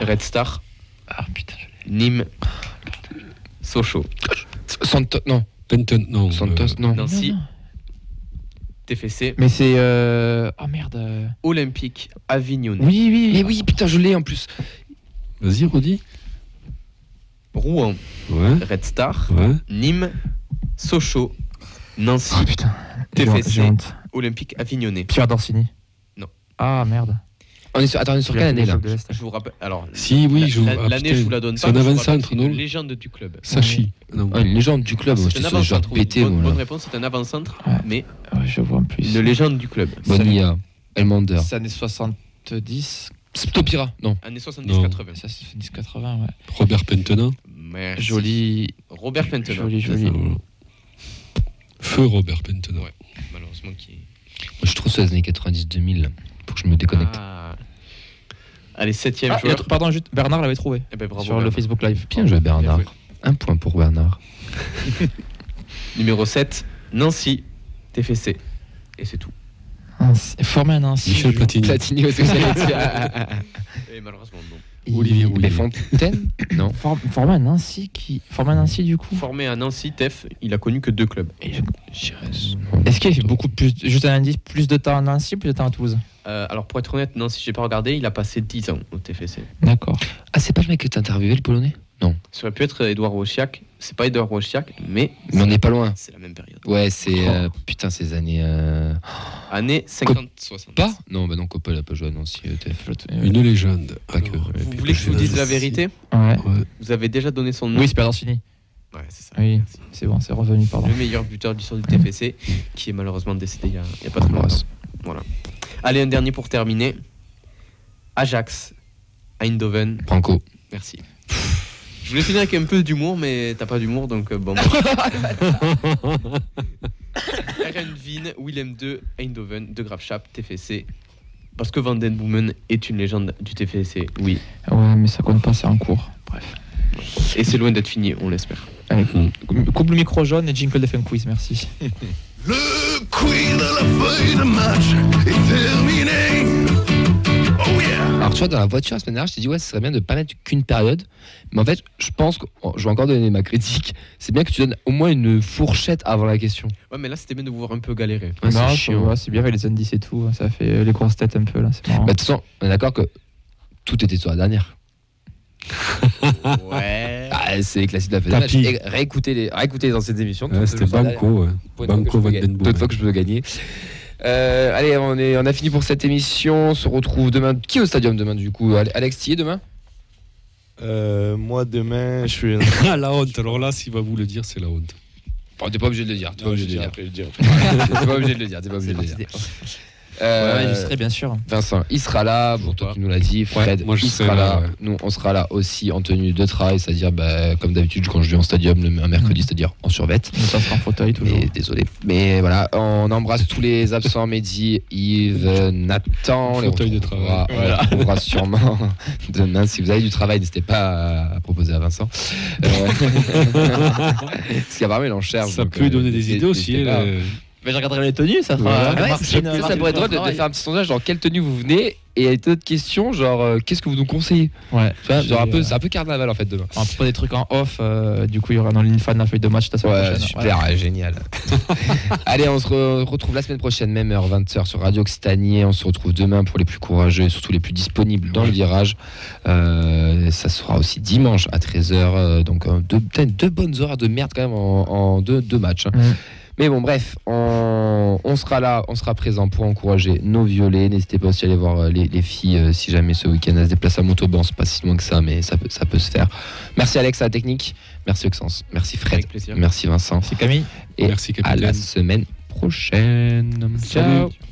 Red Star, Ah putain. Nîmes, Sochaux, Santos, non. Penton, non. Santos, euh, non. Nancy, Non, non. TFC, Mais c'est. Euh... Oh merde. euh, Olympique, Avignonnais. Oui, oui. Mais oui, putain, je l'ai en plus. Vas-y, redis. Rouen, Ouais. Red Star, Ouais. Nîmes, Sochaux, Nancy, Oh putain. TFC. Honte. Olympique, Avignonnais. Pierre Dorsini. Non. Ah merde. On est sur, attends, on est sur quelle année, là Je vous rappelle. Alors, Si, oui, la- je la- ah, l'année, je vous la donne C'est pas. un vous rappelle avant-centre, c'est non une légende du club. Sachi. Non. Ah, Une légende du club. C'est un avant-centre, Bonne, bonne réponse, c'est un avant-centre, Ouais. mais Ouais, je vois en plus. une légende du club. Bonilla. Elmander. C'est années 70. Stopira. Non. Années 70-80. Ça, c'est 10-80, ouais. Robert Pentenin. Merci. Joli. Robert Pentenin. Joli, joli. Feu Robert Pentenin. Ouais. Malheureusement, qui. Moi, je trouve ça les années 90-2000. Faut que je me déconnecte. Ah. Allez, septième Ah, joueur. pardon, juste, Bernard l'avait trouvé Eh ben, bravo. sur le. Facebook Live. Bien joué, Bernard. Bien Un point pour Bernard. Numéro 7, Nancy, TFC. Et c'est tout. Nancy- Formé à Nancy. Michel je- Platini. Platini, aussi, j'allais dire. Ah, ah, ah. Et malheureusement, non. Olivier Rouillet. Les Fontaines Non. For- Formé à Nancy qui. Formé à Nancy du coup. Formé à Nancy, TEF, il a connu que deux clubs. Et je- Est-ce qu'il a fait beaucoup plus. Juste un indice, plus de temps à Nancy, plus de temps à Toulouse? Euh, alors, pour être honnête, Nancy, j'ai pas regardé, il a passé 10 ans au TFC. D'accord. Ah, c'est pas le mec que t'as interviewé, le polonais? Ça aurait pu être Edouard Wojciak. C'est pas Edouard Wojciak, mais Mais on n'est pas loin. c'est la même période. Ouais, c'est. Oh. euh, putain, ces années. euh, Année 50-60. Pas? Non, bah non, Copa, il a pas joué Nancy. euh, TF. Une légende. Pas que. Alors, Vous voulez que je vous dise la vérité? Ouais. ouais. Vous avez déjà donné son nom? Oui, c'est Pierre Dorsini. Ouais, c'est ça. Oui, c'est bon, c'est revenu, pardon. Le meilleur buteur de l'histoire du TFC, qui est malheureusement décédé il y a, pas très longtemps. Voilà. Allez, un dernier pour terminer. Ajax, Eindhoven, Franco. merci. Je voulais finir avec un peu d'humour, mais t'as pas d'humour, donc euh, bon. Erenvin, Willem II, Eindhoven, De Graafschap, TFC. Parce que Van Den Boomen est une légende du TFC, oui. Ouais, mais ça compte pas, c'est en cours. Bref. Et c'est loin d'être fini, on l'espère. Allez, coupe le micro jaune et jingle de fin quiz, merci. Le quiz de la feuille de match est terminé. Alors, tu vois, dans la voiture la semaine dernière, je t'ai dit, ouais, ce serait bien de pas mettre qu'une période. Mais en fait, je pense que, oh, je vais encore donner ma critique, c'est bien que tu donnes au moins une fourchette avant la question. Ouais, mais là, c'était bien de vous voir un peu galérer. Ouais, c'est chiant. bien avec les indices et tout. Ça fait euh, les grosses têtes un peu là. Bah, de toute façon, on est d'accord que tout était sur la dernière. Ouais. Ah, c'est classique de la fin de match. Tapis. Et Réécoutez les, réécoutez les anciennes émissions. Ouais, C'était. Banco, ouais. Banco Vandenboom. D'autres fois que je peux gagner. Euh, allez, on, est, on a fini pour cette émission. On se retrouve demain. Qui est au stadium demain du coup Ale- Alex, tu y es demain? Euh, moi, demain, je suis. Ah, la honte. Alors là, s'il va vous le dire, c'est la honte. Bon, T'es pas obligé de le dire. T'es pas pas obligé de le dire. T'es pas obligé de le dire. Euh, Ouais, je serai bien sûr. Vincent, il sera là, pour toi qui nous l'a dit. Fred, moi, je il sera là. là, ouais. Nous, on sera là aussi en tenue de travail, c'est-à-dire, bah, comme d'habitude, quand je vais en stadium le, un mercredi, c'est-à-dire en survette. On passe en fauteuil toujours. Mais désolé. Mais voilà, on embrasse tous les absents, Mehdi, Yves, Nathan. Les Fauteuil de travail. On retrouvera sûrement demain. Si vous avez du travail, n'hésitez pas à, à proposer à Vincent. Euh, Parce qu'apparemment, il en cherche. Ça donc, peut euh, donner des idées aussi. Mais je regarderai les tenues, ça fera. Ouais, ça, pourrait être drôle de, de faire un petit sondage genre quelle tenue vous venez et avec d'autres questions genre euh, qu'est-ce que vous nous conseillez Ouais. tu vois, genre un peu euh, c'est un peu carnaval en fait demain On propose des trucs en off. euh, du coup, il y aura dans l'InFan la feuille de match la semaine ouais prochaine. super ouais, génial allez on se re- retrouve la semaine prochaine même heure 20h sur Radio Occitanie on se retrouve demain pour les plus courageux et surtout les plus disponibles dans le virage Euh, ça sera aussi dimanche à 13h donc euh, deux, putain, deux bonnes horaires de merde quand même en, en deux, deux matchs hein. Mm. Mais bon, bref, on, on sera là, on sera présent pour encourager nos violets. N'hésitez pas aussi à aller voir euh, les, les filles euh, si jamais ce week-end elles se déplacent à Montauban. C'est pas si loin que ça, mais ça peut, ça peut se faire. Merci Alex à la technique. Merci Oxens. Merci Fred. Merci Vincent. C'est Camille. Et Merci, à la semaine prochaine. Salut. Ciao.